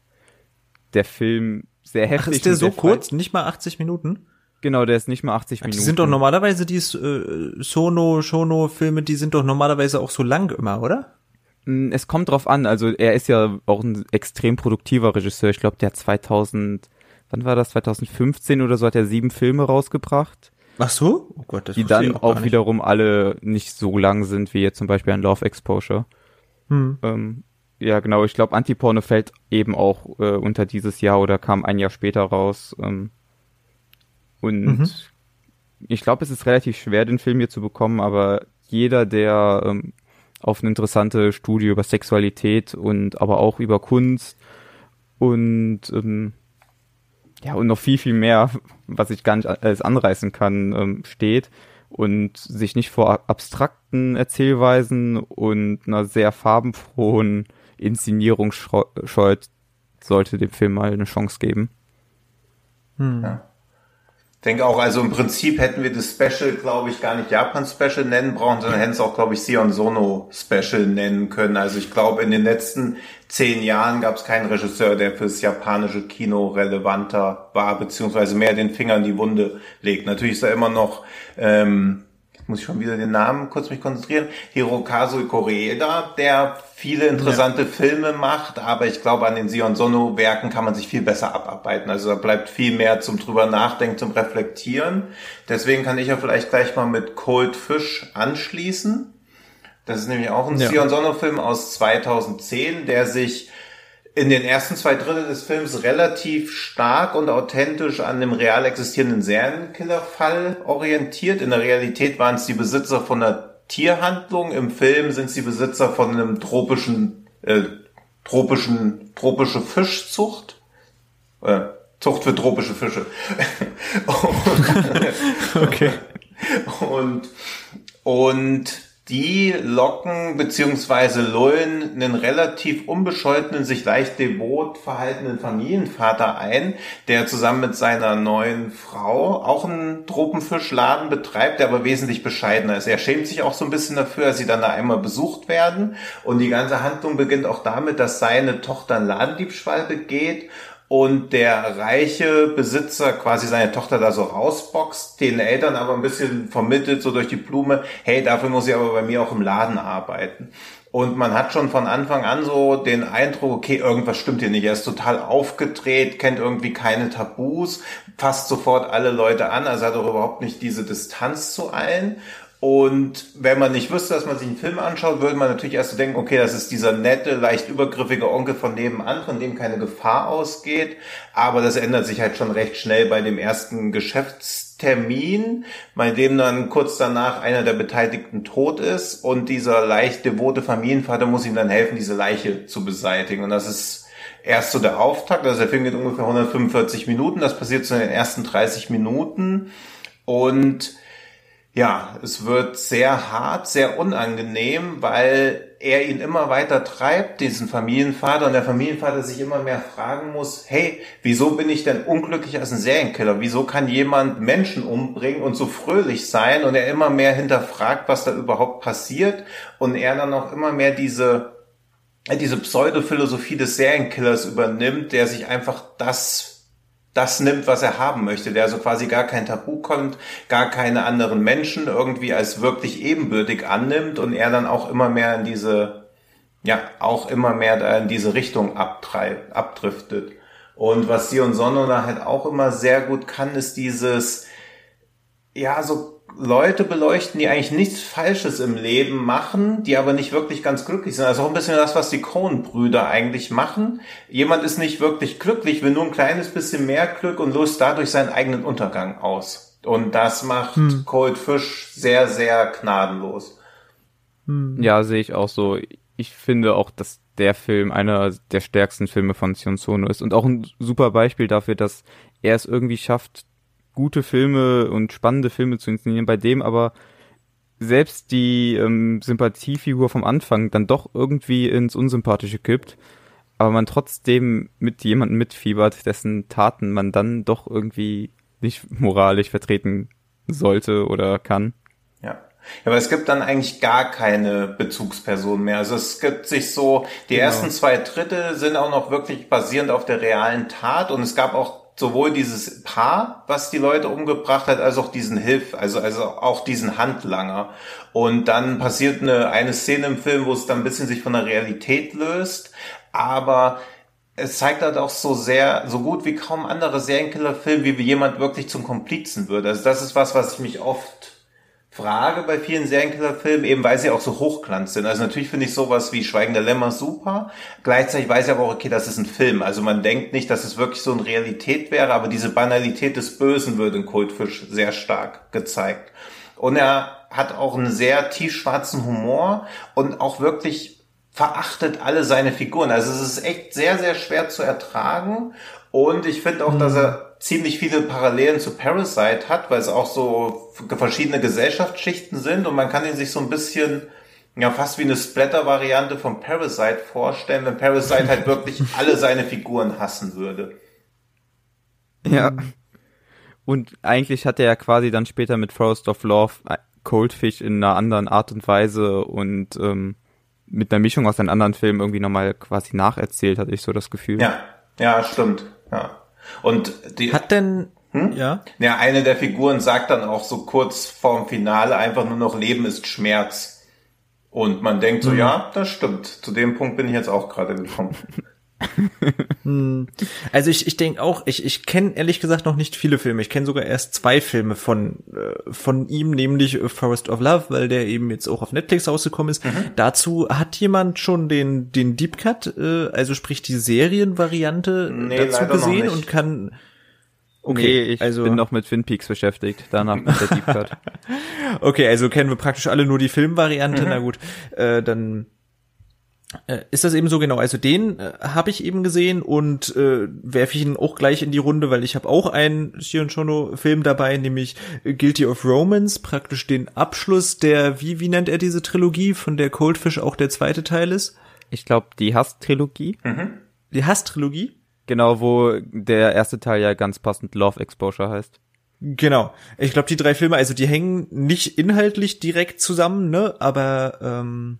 der Film sehr heftig Ach, ist der so kurz? Nicht mal 80 Minuten? Genau, der ist nicht mal 80 Minuten. Die sind doch normalerweise die äh, Sono, Shono-Filme, die sind doch normalerweise auch so lang immer, oder? Mm, es kommt drauf an, also er ist ja auch ein extrem produktiver Regisseur. Ich glaube, der hat 2000, wann war das? 2015 oder so hat er sieben Filme rausgebracht. Ach so? Oh Gott, das die dann auch, auch wiederum alle nicht so lang sind wie jetzt zum Beispiel ein Love Exposure. Hm. Ähm, ja, genau. Ich glaube, Antiporno fällt eben auch äh, unter dieses Jahr oder kam ein Jahr später raus. Ähm, und mhm. ich glaube, es ist relativ schwer, den Film hier zu bekommen, aber jeder, der ähm, auf eine interessante Studie über Sexualität und aber auch über Kunst und ähm, ja und noch viel viel mehr, was ich gar nicht alles anreißen kann, ähm, steht und sich nicht vor abstrakten Erzählweisen und einer sehr farbenfrohen Inszenierung scheut, sollte dem Film mal eine Chance geben. Hm. Ja denke auch, also im Prinzip hätten wir das Special, glaube ich, gar nicht Japan Special nennen brauchen, sondern hätten es auch, glaube ich, Sion Sono Special nennen können. Also ich glaube, in den letzten zehn Jahren gab es keinen Regisseur, der fürs japanische Kino relevanter war, beziehungsweise mehr den Finger in die Wunde legt. Natürlich ist er immer noch ähm, muss ich schon wieder den Namen kurz mich konzentrieren, Hirokazu Koreeda, der viele interessante ja. Filme macht, aber ich glaube, an den Sion Sono Werken kann man sich viel besser abarbeiten. Also da bleibt viel mehr zum drüber nachdenken, zum Reflektieren. Deswegen kann ich ja vielleicht gleich mal mit Cold Fish anschließen. Das ist nämlich auch ein ja. Sion Sono Film aus 2010, der sich in den ersten zwei Drittel des Films relativ stark und authentisch an dem real existierenden Serienkillerfall orientiert. In der Realität waren es die Besitzer von einer Tierhandlung. Im Film sind es die Besitzer von einem tropischen, äh, tropischen, tropische Fischzucht. Äh, Zucht für tropische Fische. okay. Und, und die locken beziehungsweise lullen einen relativ unbescholtenen, sich leicht devot verhaltenen Familienvater ein, der zusammen mit seiner neuen Frau auch einen Tropenfischladen betreibt, der aber wesentlich bescheidener ist. Er schämt sich auch so ein bisschen dafür, als sie dann da einmal besucht werden. Und die ganze Handlung beginnt auch damit, dass seine Tochter einen Ladendiebstahl begeht und der reiche Besitzer quasi seine Tochter da so rausboxt, den Eltern aber ein bisschen vermittelt, so durch die Blume, hey, dafür muss ich aber bei mir auch im Laden arbeiten. Und man hat schon von Anfang an so den Eindruck, okay, irgendwas stimmt hier nicht. Er ist total aufgedreht, kennt irgendwie keine Tabus, fasst sofort alle Leute an, also hat auch überhaupt nicht diese Distanz zu allen. Und wenn man nicht wüsste, dass man sich einen Film anschaut, würde man natürlich erst so denken, okay, das ist dieser nette, leicht übergriffige Onkel von nebenan, von dem keine Gefahr ausgeht. Aber das ändert sich halt schon recht schnell bei dem ersten Geschäftstermin, bei dem dann kurz danach einer der Beteiligten tot ist und dieser leicht devote Familienvater muss ihm dann helfen, diese Leiche zu beseitigen. Und das ist erst so der Auftakt. Also der Film geht ungefähr 145 Minuten. Das passiert so in den ersten 30 Minuten. Und ja, es wird sehr hart, sehr unangenehm, weil er ihn immer weiter treibt, diesen Familienvater, und der Familienvater sich immer mehr fragen muss, hey, wieso bin ich denn unglücklich als ein Serienkiller? Wieso kann jemand Menschen umbringen und so fröhlich sein? Und er immer mehr hinterfragt, was da überhaupt passiert, und er dann auch immer mehr diese, diese Pseudophilosophie des Serienkillers übernimmt, der sich einfach das das nimmt, was er haben möchte, der also quasi gar kein Tabu kommt, gar keine anderen Menschen irgendwie als wirklich ebenbürtig annimmt und er dann auch immer mehr in diese, ja, auch immer mehr da in diese Richtung abtreibt, abdriftet. Und was Sion Sonno da halt auch immer sehr gut kann, ist dieses, ja, so Leute beleuchten, die eigentlich nichts Falsches im Leben machen, die aber nicht wirklich ganz glücklich sind. Also auch ein bisschen das, was die Coen-Brüder eigentlich machen. Jemand ist nicht wirklich glücklich, will nur ein kleines bisschen mehr Glück und löst dadurch seinen eigenen Untergang aus. Und das macht hm. Cold Fish sehr, sehr gnadenlos. Hm. Ja, sehe ich auch so. Ich finde auch, dass der Film einer der stärksten Filme von Sion Sono ist und auch ein super Beispiel dafür, dass er es irgendwie schafft, gute Filme und spannende Filme zu inszenieren, bei dem aber selbst die ähm, Sympathiefigur vom Anfang dann doch irgendwie ins Unsympathische kippt, aber man trotzdem mit jemandem mitfiebert, dessen Taten man dann doch irgendwie nicht moralisch vertreten sollte oder kann. Ja. Ja, aber es gibt dann eigentlich gar keine Bezugsperson mehr. Also es gibt sich so, die genau. ersten zwei Drittel sind auch noch wirklich basierend auf der realen Tat und es gab auch sowohl dieses Paar, was die Leute umgebracht hat, als auch diesen Hilf, also, also auch diesen Handlanger. Und dann passiert eine, eine Szene im Film, wo es dann ein bisschen sich von der Realität löst, aber es zeigt halt auch so sehr, so gut wie kaum andere Serienkiller-Filme, wie jemand wirklich zum Komplizen wird. Also das ist was, was ich mich oft Frage bei vielen Serienkiller-Filmen, eben weil sie auch so hochglanz sind. Also natürlich finde ich sowas wie Schweigen der Lämmer super. Gleichzeitig weiß ich aber auch, okay, das ist ein Film. Also man denkt nicht, dass es wirklich so eine Realität wäre, aber diese Banalität des Bösen wird in Kultfisch sehr stark gezeigt. Und er hat auch einen sehr tiefschwarzen Humor und auch wirklich verachtet alle seine Figuren. Also es ist echt sehr, sehr schwer zu ertragen. Und ich finde auch, dass er ziemlich viele Parallelen zu Parasite hat, weil es auch so verschiedene Gesellschaftsschichten sind und man kann ihn sich so ein bisschen ja fast wie eine Splatter-Variante von Parasite vorstellen, wenn Parasite halt wirklich alle seine Figuren hassen würde. Ja. Und eigentlich hat er ja quasi dann später mit Forest of Love Coldfish in einer anderen Art und Weise und ähm, mit einer Mischung aus einem anderen Film irgendwie nochmal quasi nacherzählt, hatte ich so das Gefühl. Ja, ja, stimmt. Und die hat denn hm? ja ja eine der Figuren sagt dann auch so kurz vorm Finale einfach nur noch Leben ist Schmerz und man denkt so mhm. ja das stimmt zu dem Punkt bin ich jetzt auch gerade gekommen. Hm. also ich, ich denke auch, ich, ich kenne ehrlich gesagt noch nicht viele Filme. Ich kenne sogar erst zwei Filme von, äh, von ihm, nämlich Forest of Love, weil der eben jetzt auch auf Netflix rausgekommen ist. Mhm. Dazu hat jemand schon den, den Deep Cut, äh, also sprich die Serienvariante nee, dazu gesehen und kann. Okay, nee, ich also, bin noch mit Twin Peaks beschäftigt. Danach mit der Deep Cut. okay, also kennen wir praktisch alle nur die Filmvariante. Mhm. Na gut, äh, dann ist das eben so genau? Also den äh, habe ich eben gesehen und äh, werfe ich ihn auch gleich in die Runde, weil ich habe auch einen Shion Shono Film dabei, nämlich Guilty of Romance, praktisch den Abschluss der wie wie nennt er diese Trilogie, von der Coldfish auch der zweite Teil ist? Ich glaube die Hass-Trilogie. Mhm. Die Hass-Trilogie? Genau, wo der erste Teil ja ganz passend Love Exposure heißt. Genau. Ich glaube, die drei Filme, also die hängen nicht inhaltlich direkt zusammen, ne, aber ähm,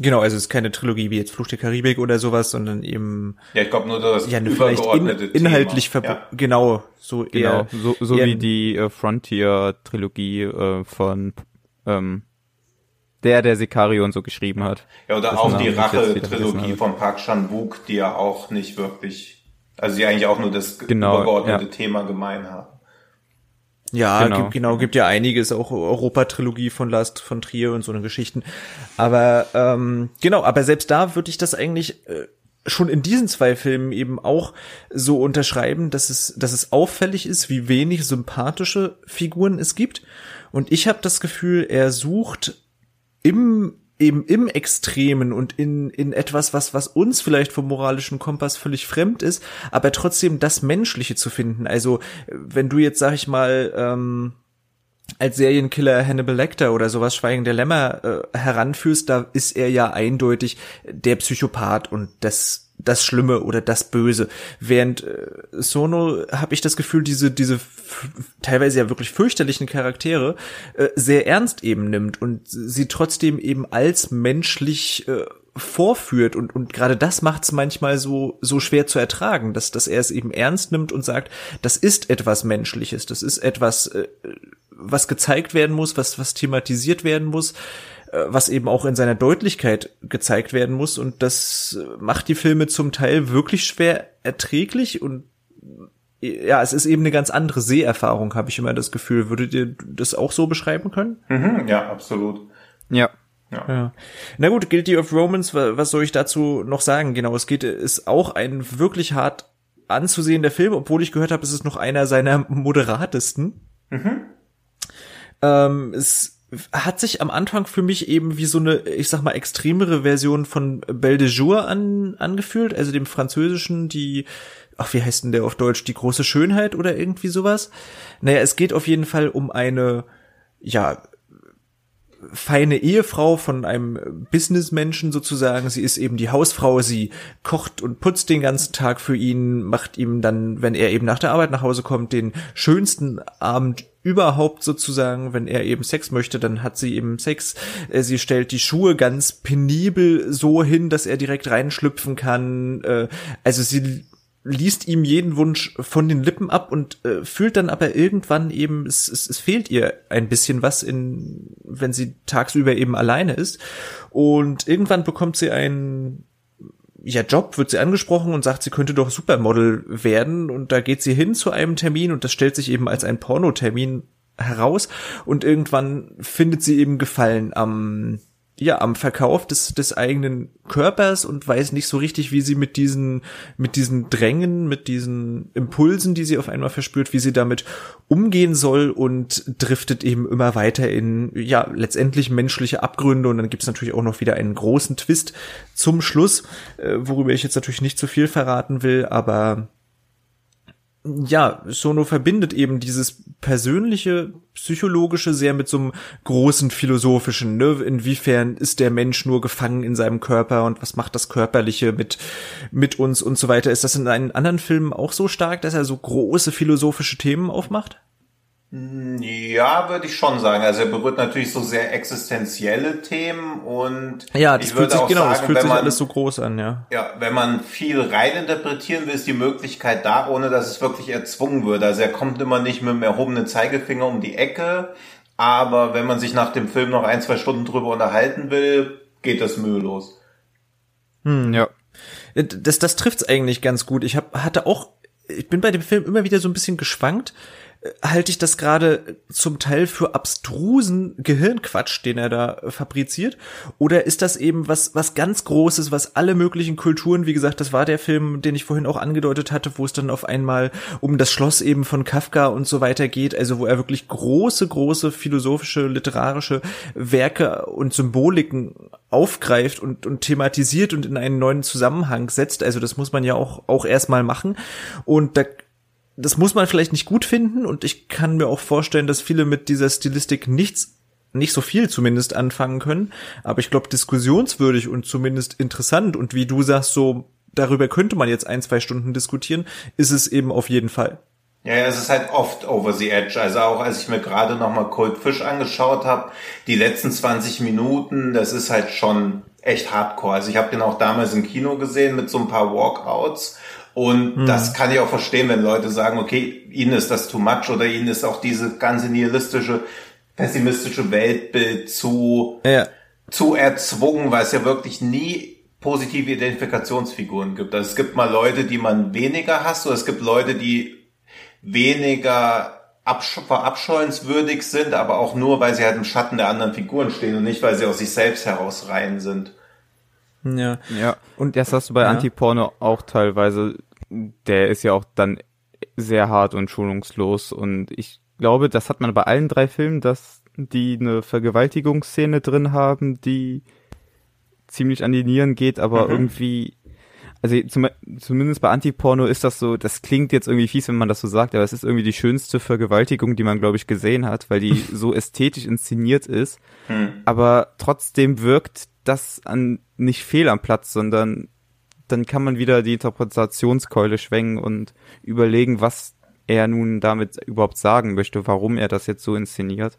Genau, also es ist keine Trilogie wie jetzt Fluch der Karibik oder sowas, sondern eben ja, ich glaube nur das ja, vielleicht in, inhaltlich verbunden. Ja. Genau, so genau, eher so, so eher wie die äh, Frontier Trilogie äh, von ähm, der der Sicario und so geschrieben hat. Ja, oder auch die Rache Trilogie von Park Chan-wook, die ja auch nicht wirklich also die eigentlich auch nur das genau, übergeordnete ja. Thema gemein haben. Ja, genau. Gibt, genau, gibt ja einiges, auch Europa-Trilogie von Last von Trier und so eine Geschichten. Aber ähm, genau, aber selbst da würde ich das eigentlich äh, schon in diesen zwei Filmen eben auch so unterschreiben, dass es, dass es auffällig ist, wie wenig sympathische Figuren es gibt. Und ich habe das Gefühl, er sucht im eben im Extremen und in, in etwas, was, was uns vielleicht vom moralischen Kompass völlig fremd ist, aber trotzdem das Menschliche zu finden. Also, wenn du jetzt, sag ich mal, ähm, als Serienkiller Hannibal Lecter oder sowas Schweigen der Lämmer äh, heranführst, da ist er ja eindeutig der Psychopath und das das Schlimme oder das Böse. Während äh, Sono habe ich das Gefühl, diese, diese teilweise ja wirklich fürchterlichen Charaktere äh, sehr ernst eben nimmt und sie trotzdem eben als menschlich äh, vorführt und und gerade das macht es manchmal so so schwer zu ertragen, dass dass er es eben ernst nimmt und sagt, das ist etwas Menschliches, das ist etwas, äh, was gezeigt werden muss, was was thematisiert werden muss was eben auch in seiner Deutlichkeit gezeigt werden muss. Und das macht die Filme zum Teil wirklich schwer erträglich und ja, es ist eben eine ganz andere Seherfahrung, habe ich immer das Gefühl. Würdet ihr das auch so beschreiben können? Mhm, ja, absolut. Ja. Ja. ja. Na gut, Guilty of Romans, was soll ich dazu noch sagen? Genau, es geht, ist auch ein wirklich hart anzusehender Film, obwohl ich gehört habe, es ist noch einer seiner moderatesten. Mhm. Ähm, es hat sich am Anfang für mich eben wie so eine, ich sag mal, extremere Version von Belle de Jour an, angefühlt, also dem französischen, die, ach, wie heißt denn der auf Deutsch, die große Schönheit oder irgendwie sowas. Naja, es geht auf jeden Fall um eine, ja, feine Ehefrau von einem Businessmenschen sozusagen. Sie ist eben die Hausfrau, sie kocht und putzt den ganzen Tag für ihn, macht ihm dann, wenn er eben nach der Arbeit nach Hause kommt, den schönsten Abend überhaupt sozusagen, wenn er eben Sex möchte, dann hat sie eben Sex. Äh, sie stellt die Schuhe ganz penibel so hin, dass er direkt reinschlüpfen kann. Äh, also sie liest ihm jeden Wunsch von den Lippen ab und äh, fühlt dann aber irgendwann eben, es, es, es fehlt ihr ein bisschen was, in, wenn sie tagsüber eben alleine ist. Und irgendwann bekommt sie einen ja, Job, wird sie angesprochen und sagt, sie könnte doch Supermodel werden. Und da geht sie hin zu einem Termin und das stellt sich eben als ein Pornotermin heraus. Und irgendwann findet sie eben Gefallen am ja am Verkauf des des eigenen Körpers und weiß nicht so richtig, wie sie mit diesen mit diesen Drängen, mit diesen Impulsen, die sie auf einmal verspürt, wie sie damit umgehen soll und driftet eben immer weiter in ja letztendlich menschliche Abgründe. Und dann gibt's natürlich auch noch wieder einen großen Twist zum Schluss, äh, worüber ich jetzt natürlich nicht zu viel verraten will, aber ja, Sono verbindet eben dieses persönliche, psychologische sehr mit so einem großen philosophischen, ne? Inwiefern ist der Mensch nur gefangen in seinem Körper und was macht das Körperliche mit, mit uns und so weiter? Ist das in einen anderen Filmen auch so stark, dass er so große philosophische Themen aufmacht? Ja, würde ich schon sagen. Also er berührt natürlich so sehr existenzielle Themen und ja, das ich fühlt würde sich auch genau, sagen, das fühlt sich man, alles so groß an, ja. Ja, wenn man viel reininterpretieren will, ist die Möglichkeit da, ohne dass es wirklich erzwungen würde. Also er kommt immer nicht mit dem erhobenen Zeigefinger um die Ecke, aber wenn man sich nach dem Film noch ein, zwei Stunden drüber unterhalten will, geht das mühelos. Hm, ja. Das, das trifft's eigentlich ganz gut. Ich hab, hatte auch, ich bin bei dem Film immer wieder so ein bisschen geschwankt, halte ich das gerade zum Teil für abstrusen Gehirnquatsch, den er da fabriziert? Oder ist das eben was, was ganz Großes, was alle möglichen Kulturen, wie gesagt, das war der Film, den ich vorhin auch angedeutet hatte, wo es dann auf einmal um das Schloss eben von Kafka und so weiter geht, also wo er wirklich große, große philosophische, literarische Werke und Symboliken aufgreift und, und thematisiert und in einen neuen Zusammenhang setzt. Also das muss man ja auch, auch erstmal machen. Und da das muss man vielleicht nicht gut finden und ich kann mir auch vorstellen, dass viele mit dieser Stilistik nichts nicht so viel zumindest anfangen können, aber ich glaube diskussionswürdig und zumindest interessant und wie du sagst, so darüber könnte man jetzt ein, zwei Stunden diskutieren, ist es eben auf jeden Fall. Ja, es ist halt oft over the edge. Also auch als ich mir gerade nochmal Cold Fish angeschaut habe, die letzten 20 Minuten, das ist halt schon echt hardcore. Also ich habe den auch damals im Kino gesehen mit so ein paar Walkouts und mhm. das kann ich auch verstehen, wenn Leute sagen, okay, ihnen ist das too much oder ihnen ist auch diese ganze nihilistische, pessimistische Weltbild zu, ja. zu erzwungen, weil es ja wirklich nie positive Identifikationsfiguren gibt. Also es gibt mal Leute, die man weniger hasst, oder es gibt Leute, die weniger verabscheuenswürdig sind, aber auch nur, weil sie halt im Schatten der anderen Figuren stehen und nicht, weil sie aus sich selbst heraus rein sind. Ja. Ja. Und das hast du bei ja. Antiporno auch teilweise. Der ist ja auch dann sehr hart und schonungslos. Und ich glaube, das hat man bei allen drei Filmen, dass die eine Vergewaltigungsszene drin haben, die ziemlich an die Nieren geht, aber mhm. irgendwie, also zum, zumindest bei Antiporno ist das so, das klingt jetzt irgendwie fies, wenn man das so sagt, aber es ist irgendwie die schönste Vergewaltigung, die man, glaube ich, gesehen hat, weil die so ästhetisch inszeniert ist. Mhm. Aber trotzdem wirkt das an nicht fehl am Platz, sondern dann kann man wieder die Interpretationskeule schwenken und überlegen, was er nun damit überhaupt sagen möchte, warum er das jetzt so inszeniert.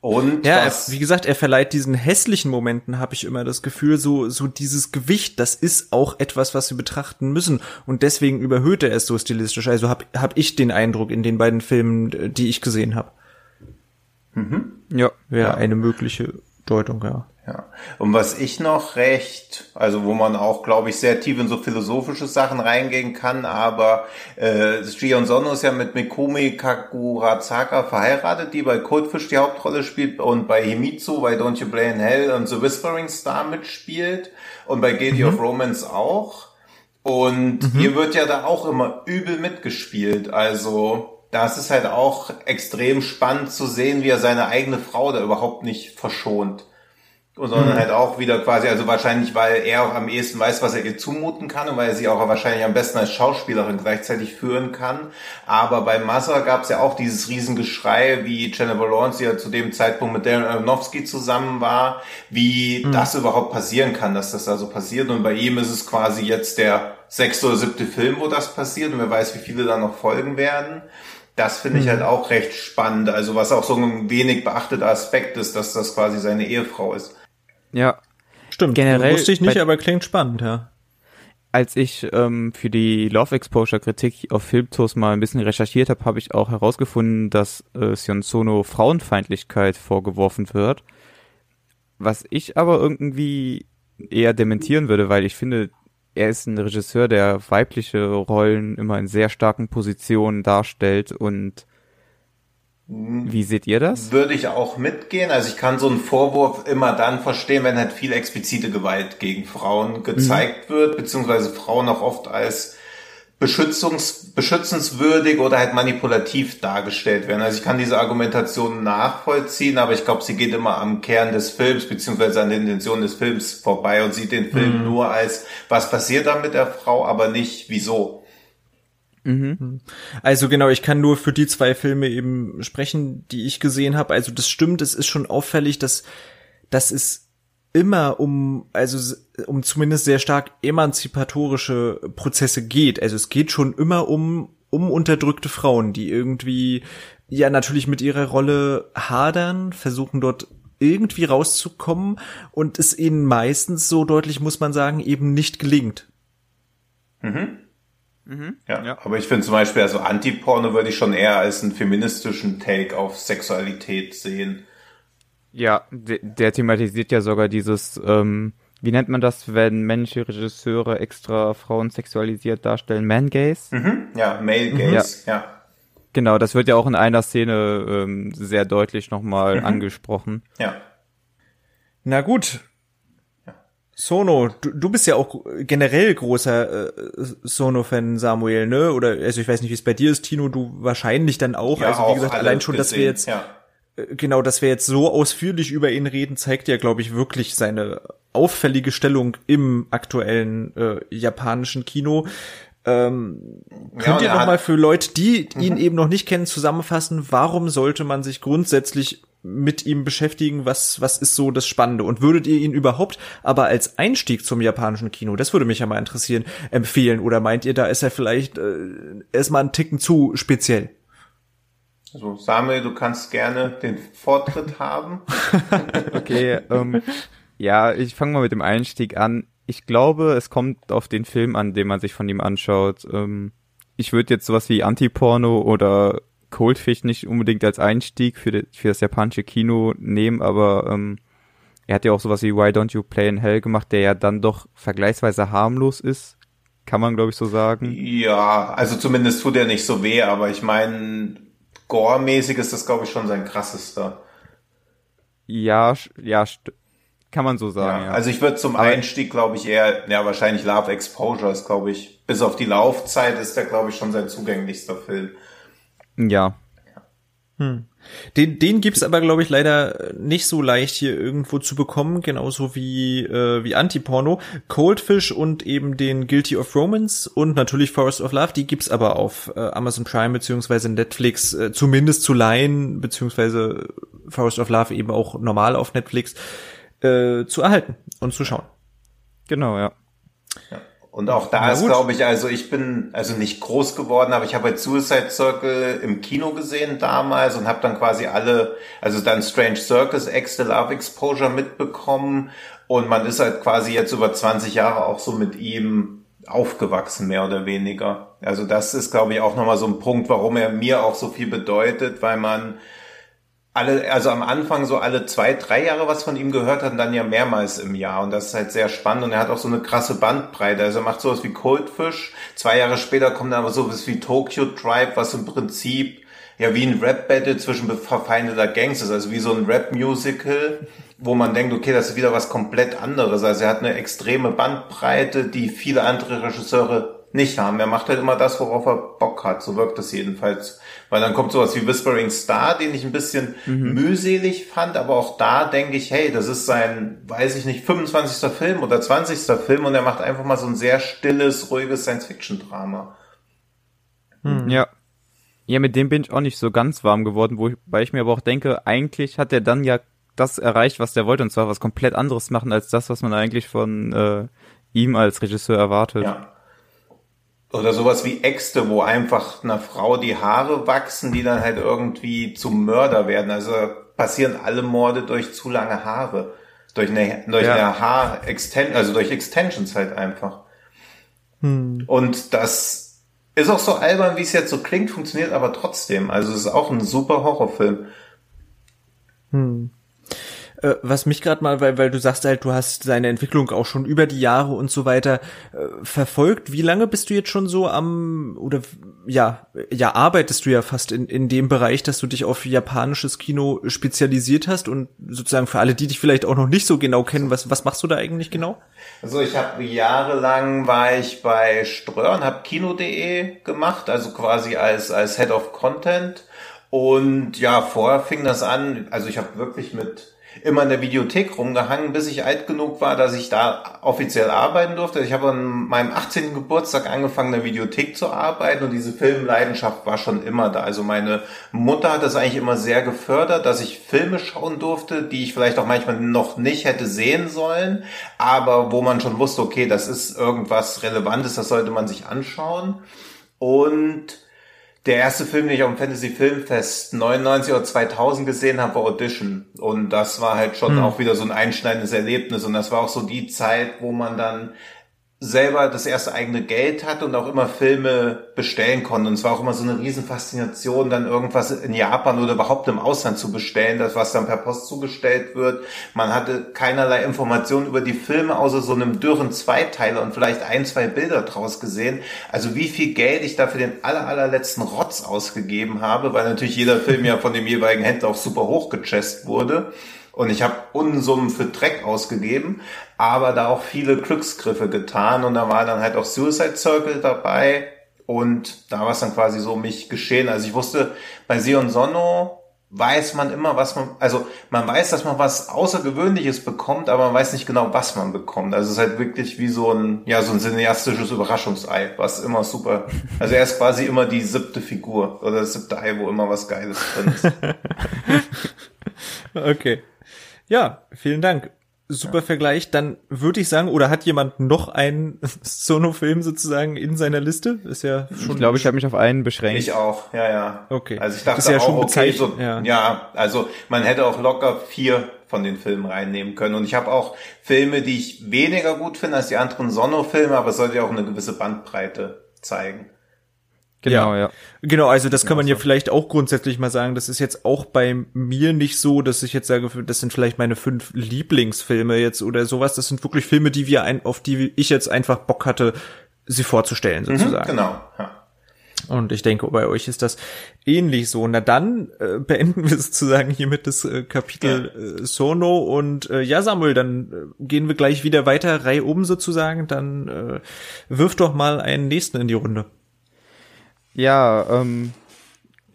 Und ja, er, wie gesagt, er verleiht diesen hässlichen Momenten, habe ich immer das Gefühl, so so dieses Gewicht, das ist auch etwas, was wir betrachten müssen und deswegen überhöht er es so stilistisch. Also habe hab ich den Eindruck in den beiden Filmen, die ich gesehen habe. Mhm. Ja, wäre ja. eine mögliche Deutung, ja. Ja. Und was ich noch recht, also wo man auch, glaube ich, sehr tief in so philosophische Sachen reingehen kann, aber äh, Shion Sono ist ja mit Mikumi Kakurazaka verheiratet, die bei Coldfish die Hauptrolle spielt und bei Himitsu, bei Don't You Play in Hell und The Whispering Star mitspielt und bei Guilty mhm. of Romance auch. Und mhm. hier wird ja da auch immer übel mitgespielt. Also das ist halt auch extrem spannend zu sehen, wie er seine eigene Frau da überhaupt nicht verschont sondern mhm. halt auch wieder quasi, also wahrscheinlich, weil er auch am ehesten weiß, was er ihr zumuten kann und weil er sie auch wahrscheinlich am besten als Schauspielerin gleichzeitig führen kann. Aber bei Massa gab es ja auch dieses Riesengeschrei, wie Jennifer Lawrence, die ja zu dem Zeitpunkt mit Darren Aronofsky zusammen war, wie mhm. das überhaupt passieren kann, dass das da so passiert. Und bei ihm ist es quasi jetzt der sechste oder siebte Film, wo das passiert und wer weiß, wie viele da noch folgen werden. Das finde ich mhm. halt auch recht spannend. Also was auch so ein wenig beachteter Aspekt ist, dass das quasi seine Ehefrau ist. Ja. Stimmt. Generell wusste ich nicht, aber klingt spannend, ja. Als ich ähm, für die Love Exposure Kritik auf Filmtours mal ein bisschen recherchiert habe, habe ich auch herausgefunden, dass äh, Sion Sono Frauenfeindlichkeit vorgeworfen wird. Was ich aber irgendwie eher dementieren würde, weil ich finde, er ist ein Regisseur, der weibliche Rollen immer in sehr starken Positionen darstellt und wie seht ihr das? Würde ich auch mitgehen. Also ich kann so einen Vorwurf immer dann verstehen, wenn halt viel explizite Gewalt gegen Frauen gezeigt mhm. wird, beziehungsweise Frauen auch oft als beschützungs beschützenswürdig oder halt manipulativ dargestellt werden. Also ich kann diese Argumentation nachvollziehen, aber ich glaube, sie geht immer am Kern des Films beziehungsweise an der Intention des Films vorbei und sieht den Film mhm. nur als, was passiert da mit der Frau, aber nicht wieso. Mhm. Also genau, ich kann nur für die zwei Filme eben sprechen, die ich gesehen habe. Also das stimmt, es ist schon auffällig, dass dass es immer um also um zumindest sehr stark emanzipatorische Prozesse geht. Also es geht schon immer um um unterdrückte Frauen, die irgendwie ja natürlich mit ihrer Rolle hadern, versuchen dort irgendwie rauszukommen und es ihnen meistens so deutlich muss man sagen eben nicht gelingt. Mhm. Mhm. Ja, ja, aber ich finde zum Beispiel, also Anti-Porno würde ich schon eher als einen feministischen Take auf Sexualität sehen. Ja, der, der thematisiert ja sogar dieses, ähm, wie nennt man das, wenn männliche Regisseure extra Frauen sexualisiert darstellen? Man-Gaze? Mhm. Ja, Male-Gaze, ja. ja. Genau, das wird ja auch in einer Szene ähm, sehr deutlich nochmal mhm. angesprochen. Ja. Na gut, Sono, du, du bist ja auch generell großer äh, Sono-Fan, Samuel, ne? Oder also ich weiß nicht, wie es bei dir ist, Tino, du wahrscheinlich dann auch. Ja, also wie gesagt, allein schon, gesehen, dass wir jetzt ja. Genau, dass wir jetzt so ausführlich über ihn reden, zeigt ja, glaube ich, wirklich seine auffällige Stellung im aktuellen äh, japanischen Kino. Ähm, könnt ja, ihr noch mal für Leute, die ihn mhm. eben noch nicht kennen, zusammenfassen, warum sollte man sich grundsätzlich mit ihm beschäftigen, was, was ist so das Spannende? Und würdet ihr ihn überhaupt aber als Einstieg zum japanischen Kino, das würde mich ja mal interessieren, empfehlen? Oder meint ihr, da ist er vielleicht äh, erstmal einen Ticken zu speziell? Also Samuel, du kannst gerne den Vortritt haben. okay, ähm, ja, ich fange mal mit dem Einstieg an. Ich glaube, es kommt auf den Film an, den man sich von ihm anschaut. Ähm, ich würde jetzt sowas wie Anti-Porno oder Coldfish nicht unbedingt als Einstieg für, die, für das japanische Kino nehmen, aber ähm, er hat ja auch sowas wie Why Don't You Play in Hell gemacht, der ja dann doch vergleichsweise harmlos ist. Kann man, glaube ich, so sagen. Ja, also zumindest tut er nicht so weh, aber ich meine, gore-mäßig ist das, glaube ich, schon sein krassester. Ja, ja, kann man so sagen. Ja, ja. Also ich würde zum aber Einstieg, glaube ich, eher, ja, wahrscheinlich Love Exposure ist, glaube ich, bis auf die Laufzeit ist der, glaube ich, schon sein zugänglichster Film. Ja. Hm. Den, den gibt's aber, glaube ich, leider nicht so leicht hier irgendwo zu bekommen, genauso wie, äh, wie Anti-Porno. Coldfish und eben den Guilty of Romance und natürlich Forest of Love, die gibt's aber auf äh, Amazon Prime beziehungsweise Netflix, äh, zumindest zu leihen, beziehungsweise Forest of Love eben auch normal auf Netflix äh, zu erhalten und zu schauen. Genau, ja. ja. Und auch da ist, glaube ich, also ich bin also nicht groß geworden, aber ich habe halt Suicide Circle im Kino gesehen damals und habe dann quasi alle, also dann Strange Circus, Ex the Love Exposure mitbekommen und man ist halt quasi jetzt über 20 Jahre auch so mit ihm aufgewachsen, mehr oder weniger. Also das ist, glaube ich, auch nochmal so ein Punkt, warum er mir auch so viel bedeutet, weil man alle, also am Anfang so alle zwei, drei Jahre was von ihm gehört hat und dann ja mehrmals im Jahr. Und das ist halt sehr spannend. Und er hat auch so eine krasse Bandbreite. Also er macht sowas wie Coldfish. Zwei Jahre später kommt dann aber sowas wie Tokyo Tribe, was im Prinzip ja wie ein Rap-Battle zwischen verfeindeter Gangs ist. Also wie so ein Rap-Musical, wo man denkt, okay, das ist wieder was komplett anderes. Also er hat eine extreme Bandbreite, die viele andere Regisseure nicht haben. Er macht halt immer das, worauf er Bock hat. So wirkt es jedenfalls. Weil dann kommt sowas wie Whispering Star, den ich ein bisschen mhm. mühselig fand, aber auch da denke ich, hey, das ist sein, weiß ich nicht, 25. Film oder 20. Film und er macht einfach mal so ein sehr stilles, ruhiges Science-Fiction-Drama. Mhm. Ja. Ja, mit dem bin ich auch nicht so ganz warm geworden, wobei ich mir aber auch denke, eigentlich hat er dann ja das erreicht, was der wollte, und zwar was komplett anderes machen als das, was man eigentlich von äh, ihm als Regisseur erwartet. Ja. Oder sowas wie Äxte, wo einfach einer Frau die Haare wachsen, die dann halt irgendwie zum Mörder werden. Also passieren alle Morde durch zu lange Haare. Durch eine, durch ja. eine haar Extension, also durch Extensions halt einfach. Hm. Und das ist auch so albern, wie es jetzt so klingt, funktioniert aber trotzdem. Also es ist auch ein super Horrorfilm. Hm. Äh, was mich gerade mal, weil, weil du sagst halt, du hast seine Entwicklung auch schon über die Jahre und so weiter äh, verfolgt. Wie lange bist du jetzt schon so am, oder ja, ja, arbeitest du ja fast in, in dem Bereich, dass du dich auf japanisches Kino spezialisiert hast und sozusagen für alle, die dich vielleicht auch noch nicht so genau kennen, was, was machst du da eigentlich genau? Also ich habe jahrelang war ich bei Ströer und habe Kino.de gemacht, also quasi als, als Head of Content. Und ja, vorher fing das an, also ich habe wirklich mit immer in der Videothek rumgehangen, bis ich alt genug war, dass ich da offiziell arbeiten durfte. Ich habe an meinem 18. Geburtstag angefangen, in der Videothek zu arbeiten und diese Filmleidenschaft war schon immer da. Also meine Mutter hat das eigentlich immer sehr gefördert, dass ich Filme schauen durfte, die ich vielleicht auch manchmal noch nicht hätte sehen sollen, aber wo man schon wusste, okay, das ist irgendwas Relevantes, das sollte man sich anschauen. Und der erste Film, den ich auf dem Fantasy Filmfest 99 oder 2000 gesehen habe, war Audition. Und das war halt schon hm. auch wieder so ein einschneidendes Erlebnis. Und das war auch so die Zeit, wo man dann selber das erste eigene Geld hatte und auch immer Filme bestellen konnte. Und es war auch immer so eine Riesenfaszination, dann irgendwas in Japan oder überhaupt im Ausland zu bestellen, das was dann per Post zugestellt wird. Man hatte keinerlei Informationen über die Filme, außer so einem dürren Zweiteiler und vielleicht ein, zwei Bilder draus gesehen. Also wie viel Geld ich da für den aller, allerletzten Rotz ausgegeben habe, weil natürlich jeder Film ja von dem jeweiligen Händler auch super hochgechest wurde. Und ich habe Unsummen für Dreck ausgegeben, aber da auch viele Glücksgriffe getan. Und da war dann halt auch Suicide Circle dabei. Und da war es dann quasi so mich geschehen. Also ich wusste, bei Sion Sonno weiß man immer, was man, also man weiß, dass man was Außergewöhnliches bekommt, aber man weiß nicht genau, was man bekommt. Also es ist halt wirklich wie so ein, ja, so ein cineastisches Überraschungsei, was immer super, also er ist quasi immer die siebte Figur oder das siebte Ei, wo immer was Geiles drin ist. okay. Ja, vielen Dank. Super ja. Vergleich. Dann würde ich sagen, oder hat jemand noch einen Sono-Film sozusagen in seiner Liste? Ist ja schon. Ich glaube, ich habe mich auf einen beschränkt. Ich auch, ja, ja. Okay. Also ich dachte ist ja auch, schon okay, so, ja. ja, also man hätte auch locker vier von den Filmen reinnehmen können. Und ich habe auch Filme, die ich weniger gut finde als die anderen Sono-Filme, aber es sollte ja auch eine gewisse Bandbreite zeigen. Genau, ja. ja. Genau, also das kann man ja vielleicht auch grundsätzlich mal sagen. Das ist jetzt auch bei mir nicht so, dass ich jetzt sage, das sind vielleicht meine fünf Lieblingsfilme jetzt oder sowas. Das sind wirklich Filme, die wir ein, auf die ich jetzt einfach Bock hatte, sie vorzustellen mhm, sozusagen. Mhm, genau, ja. Und ich denke, bei euch ist das ähnlich so. Na dann äh, beenden wir sozusagen hiermit das äh, Kapitel ja. äh, Sono. Und äh, ja, Samuel, dann äh, gehen wir gleich wieder weiter, Reihe oben sozusagen. Dann äh, wirf doch mal einen nächsten in die Runde. Ja, ähm,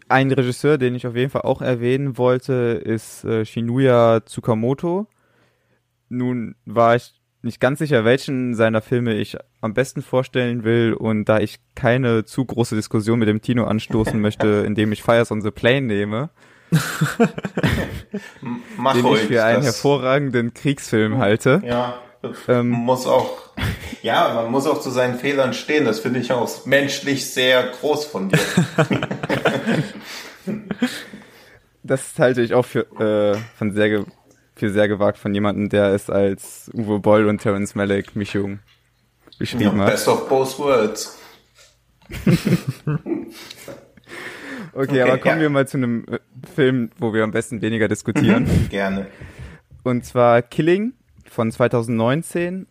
ein Regisseur, den ich auf jeden Fall auch erwähnen wollte, ist äh, Shinuya Tsukamoto. Nun war ich nicht ganz sicher, welchen seiner Filme ich am besten vorstellen will und da ich keine zu große Diskussion mit dem Tino anstoßen möchte, indem ich Fires on the Plane nehme, Mach den ich für einen hervorragenden Kriegsfilm halte. Ja. Ähm, muss auch, ja, man muss auch zu seinen Fehlern stehen. Das finde ich auch menschlich sehr groß von dir. das halte ich auch für, äh, von sehr, für sehr gewagt von jemandem, der es als Uwe Boll und Terence Malick Mischung beschrieben ja, hat. Best of both worlds. Okay, aber kommen ja. wir mal zu einem äh, Film, wo wir am besten weniger diskutieren. Gerne. Und zwar Killing von 2019.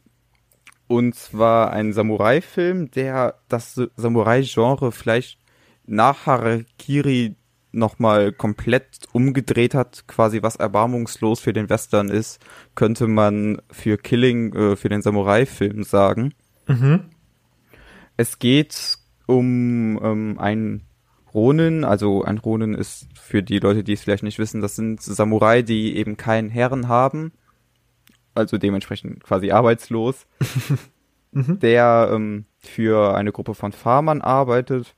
Und zwar ein Samurai-Film, der das Samurai-Genre vielleicht nach Harakiri nochmal komplett umgedreht hat, quasi was erbarmungslos für den Western ist, könnte man für Killing, äh, für den Samurai-Film sagen. Es geht um ähm, einen Ronin, also ein Ronin ist für die Leute, die es vielleicht nicht wissen, das sind Samurai, die eben keinen Herren haben, also dementsprechend quasi arbeitslos, der ähm, für eine Gruppe von Farmern arbeitet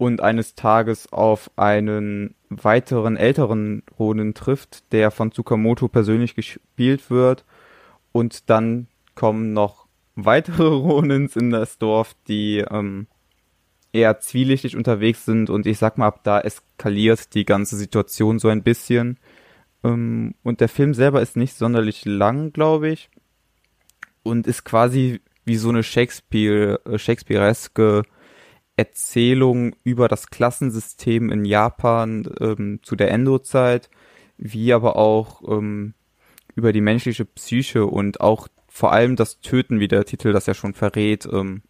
und eines Tages auf einen weiteren älteren Ronin trifft, der von Tsukamoto persönlich gespielt wird. Und dann kommen noch weitere Ronins in das Dorf, die ähm, eher zwielichtig unterwegs sind. Und ich sag mal, ab da eskaliert die ganze Situation so ein bisschen. Ähm, und der Film selber ist nicht sonderlich lang, glaube ich. Und ist quasi wie so eine Shakespeare, äh, Shakespeareske Erzählung über das Klassensystem in Japan ähm, zu der Endo-Zeit, wie aber auch ähm, über die menschliche Psyche und auch vor allem das Töten, wie der Titel das ja schon verrät, ähm,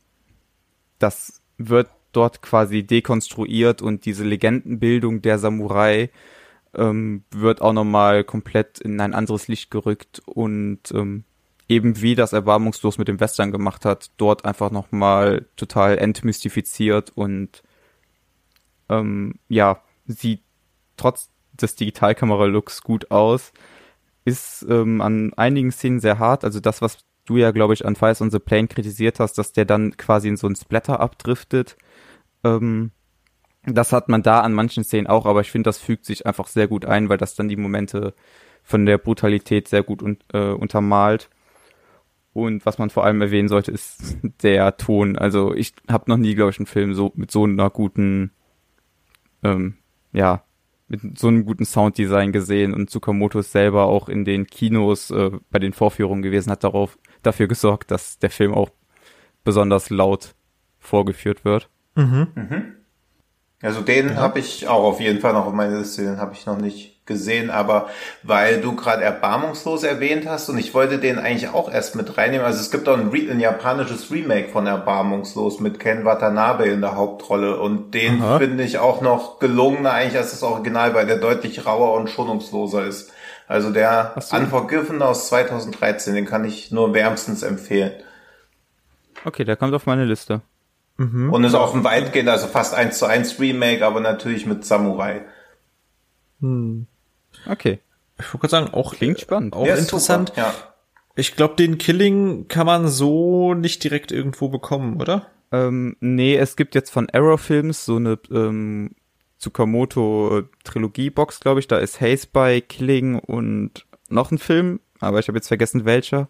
das wird dort quasi dekonstruiert und diese Legendenbildung der Samurai ähm, wird auch nochmal komplett in ein anderes Licht gerückt und ähm, eben wie das Erbarmungslos mit dem Western gemacht hat, dort einfach nochmal total entmystifiziert und ähm, ja, sieht trotz des Digitalkamera-Looks gut aus, ist ähm, an einigen Szenen sehr hart, also das, was du ja, glaube ich, an Fires on the Plane kritisiert hast, dass der dann quasi in so ein Splatter abdriftet, ähm, das hat man da an manchen Szenen auch, aber ich finde, das fügt sich einfach sehr gut ein, weil das dann die Momente von der Brutalität sehr gut un äh, untermalt. Und was man vor allem erwähnen sollte, ist der Ton. Also ich habe noch nie, glaube ich, einen Film so mit so einer guten, ähm, ja, mit so einem guten Sounddesign gesehen. Und Tsukamoto ist selber auch in den Kinos äh, bei den Vorführungen gewesen, hat darauf dafür gesorgt, dass der Film auch besonders laut vorgeführt wird. Also den habe ich auch auf jeden Fall noch auf meiner Liste, den habe ich noch nicht gesehen, aber weil du gerade Erbarmungslos erwähnt hast und ich wollte den eigentlich auch erst mit reinnehmen, also es gibt auch ein, ein japanisches Remake von Erbarmungslos mit Ken Watanabe in der Hauptrolle und den finde ich auch noch gelungener eigentlich als das Original, weil der deutlich rauer und schonungsloser ist. Also der so. Unforgiven aus 2013, den kann ich nur wärmstens empfehlen. Okay, der kommt auf meine Liste. Und ist auch ein weitgehend, also fast eins zu eins Remake, aber natürlich mit Samurai. Okay, Ich wollte gerade sagen, auch klingt spannend. Auch ist interessant. Super, ja. Ich glaube, den Killing kann man so nicht direkt irgendwo bekommen, oder? Ähm, nee, es gibt jetzt von Arrow Films so eine ähm, Tsukamoto Trilogie-Box, glaube ich. Da ist Haze by Killing und noch ein Film, aber ich habe jetzt vergessen welcher.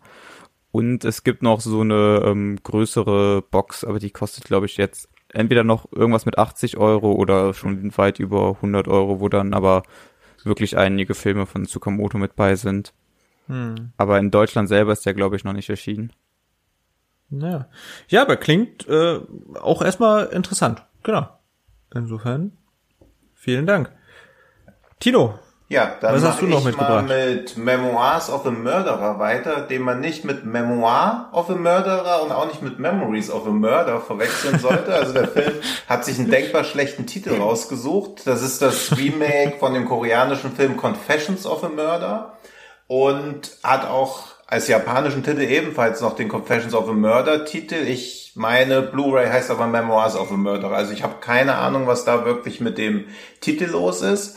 Und es gibt noch so eine ähm, größere Box, aber die kostet, glaube ich, jetzt entweder noch irgendwas mit 80 Euro oder schon weit über 100 Euro, wo dann aber wirklich einige Filme von Tsukamoto mit bei sind. Aber in Deutschland selber ist der, glaube ich, noch nicht erschienen. Ja. Ja, aber klingt äh, auch erstmal interessant. Genau. Insofern, vielen Dank. Tino, Ja, dann Was hast du noch ich mitgebracht? mal mit Memoirs of a Murderer weiter, den man nicht mit Memoir of a Murderer und auch nicht mit Memories of a Murder verwechseln sollte. Also der Film hat sich einen denkbar schlechten Titel rausgesucht. Das ist das Remake von dem koreanischen Film Confessions of a Murder und hat auch als japanischen Titel ebenfalls noch den Confessions of a Murder Titel. Ich meine, Blu-ray heißt aber Memoirs of a Murderer. Also ich habe keine Ahnung, was da wirklich mit dem Titel los ist.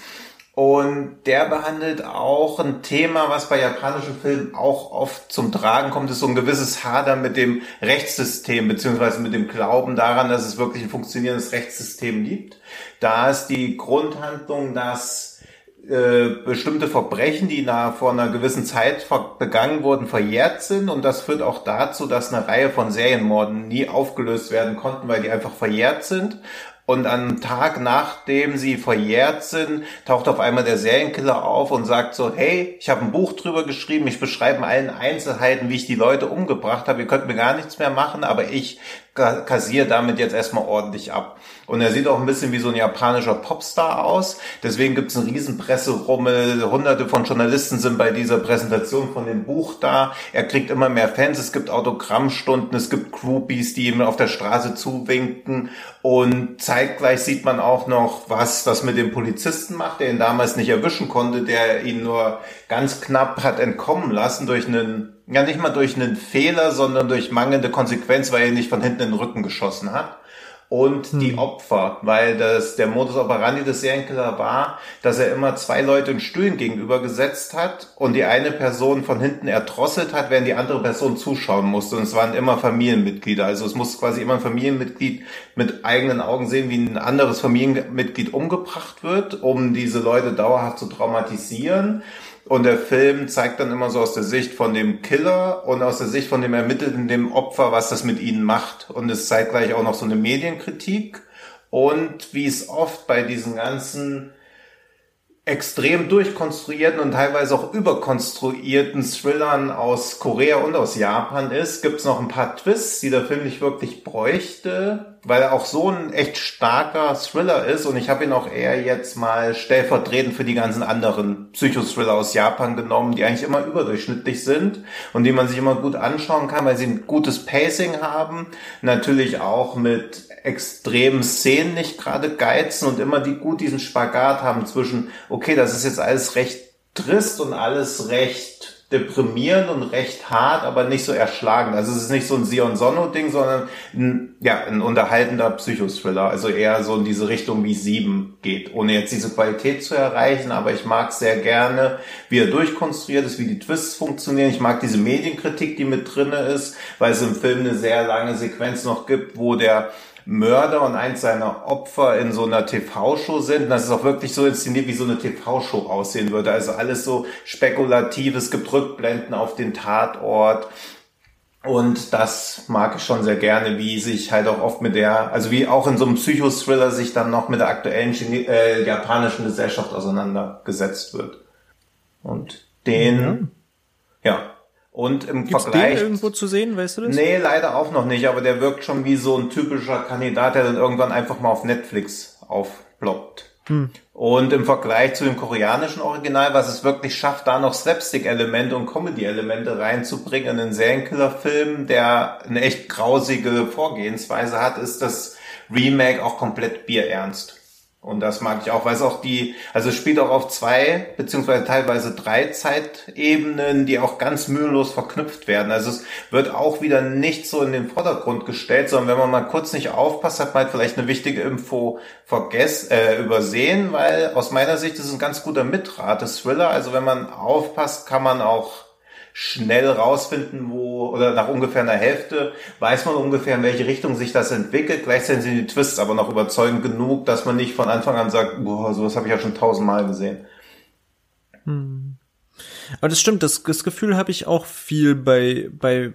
Und der behandelt auch ein Thema, was bei japanischen Filmen auch oft zum Tragen kommt, ist so ein gewisses Hader mit dem Rechtssystem, beziehungsweise mit dem Glauben daran, dass es wirklich ein funktionierendes Rechtssystem gibt. Da ist die Grundhandlung, dass äh, bestimmte Verbrechen, die nach, vor einer gewissen Zeit begangen wurden, verjährt sind. Und das führt auch dazu, dass eine Reihe von Serienmorden nie aufgelöst werden konnten, weil die einfach verjährt sind. Und am Tag, nachdem sie verjährt sind, taucht auf einmal der Serienkiller auf und sagt so, hey, ich habe ein Buch drüber geschrieben, ich beschreibe in allen Einzelheiten, wie ich die Leute umgebracht habe, ihr könnt mir gar nichts mehr machen, aber ich kassiere damit jetzt erstmal ordentlich ab. Und er sieht auch ein bisschen wie so ein japanischer Popstar aus. Deswegen gibt es einen riesen Presserummel. Hunderte von Journalisten sind bei dieser Präsentation von dem Buch da. Er kriegt immer mehr Fans. Es gibt Autogrammstunden. Es gibt Groupies, die ihm auf der Straße zuwinken. Und zeitgleich sieht man auch noch, was das mit dem Polizisten macht, der ihn damals nicht erwischen konnte, der ihn nur ganz knapp hat entkommen lassen durch einen, ja nicht mal durch einen Fehler, sondern durch mangelnde Konsequenz, weil er ihn nicht von hinten in den Rücken geschossen hat und hm. die Opfer, weil das der Modus operandi des Serienkiller war, dass er immer zwei Leute in Stühlen gegenüber gesetzt hat und die eine Person von hinten erdrosselt hat, während die andere Person zuschauen musste. Und es waren immer Familienmitglieder. Also es muss quasi immer ein Familienmitglied mit eigenen Augen sehen, wie ein anderes Familienmitglied umgebracht wird, um diese Leute dauerhaft zu traumatisieren. Und der Film zeigt dann immer so aus der Sicht von dem Killer und aus der Sicht von dem Ermittelten, dem Opfer, was das mit ihnen macht. Und es zeigt gleich auch noch so eine Medienkritik. Und wie es oft bei diesen ganzen extrem durchkonstruierten und teilweise auch überkonstruierten Thrillern aus Korea und aus Japan ist, gibt es noch ein paar Twists, die der Film nicht wirklich bräuchte, weil er auch so ein echt starker Thriller ist. Und ich habe ihn auch eher jetzt mal stellvertretend für die ganzen anderen Psychothriller aus Japan genommen, die eigentlich immer überdurchschnittlich sind und die man sich immer gut anschauen kann, weil sie ein gutes Pacing haben, natürlich auch mit extremen Szenen nicht gerade geizen und immer die gut diesen Spagat haben zwischen, okay, das ist jetzt alles recht trist und alles recht deprimierend und recht hart, aber nicht so erschlagend. Also es ist nicht so ein Sion Sonno-Ding, sondern ein, ja, ein unterhaltender Psychothriller. Also eher so in diese Richtung wie Sieben geht, ohne jetzt diese Qualität zu erreichen. Aber ich mag sehr gerne, wie er durchkonstruiert ist, wie die Twists funktionieren. Ich mag diese Medienkritik, die mit drinne ist, weil es im Film eine sehr lange Sequenz noch gibt, wo der Mörder und eins seiner Opfer in so einer TV-Show sind. Und das ist auch wirklich so inszeniert, wie so eine TV-Show aussehen würde. Also alles so spekulativ. Es gibt Rückblenden auf den Tatort. Und das mag ich schon sehr gerne, wie sich halt auch oft mit der, also wie auch in so einem Psychothriller sich dann noch mit der aktuellen Chine äh, japanischen Gesellschaft auseinandergesetzt wird. Und den, mhm. ja, und im Gibt's Vergleich. Den irgendwo zu sehen, weißt du das? Nee, leider auch noch nicht, aber der wirkt schon wie so ein typischer Kandidat, der dann irgendwann einfach mal auf Netflix aufploppt. Hm. Und im Vergleich zu dem koreanischen Original, was es wirklich schafft, da noch Slapstick-Elemente und Comedy-Elemente reinzubringen in einen Serienkiller-Film, der eine echt grausige Vorgehensweise hat, ist das Remake auch komplett bierernst. Und das mag ich auch, weil es auch die, also es spielt auch auf zwei, beziehungsweise teilweise drei Zeitebenen, die auch ganz mühelos verknüpft werden. Also es wird auch wieder nicht so in den Vordergrund gestellt, sondern wenn man mal kurz nicht aufpasst, hat man halt vielleicht eine wichtige Info vergessen, äh, übersehen, weil aus meiner Sicht ist es ein ganz guter Mitrate-Thriller. Also wenn man aufpasst, kann man auch schnell rausfinden, wo, oder nach ungefähr einer Hälfte weiß man ungefähr, in welche Richtung sich das entwickelt. Gleichzeitig sind die Twists aber noch überzeugend genug, dass man nicht von Anfang an sagt, boah, sowas habe ich ja schon tausendmal gesehen. Hm. Aber das stimmt, das, das Gefühl habe ich auch viel bei, bei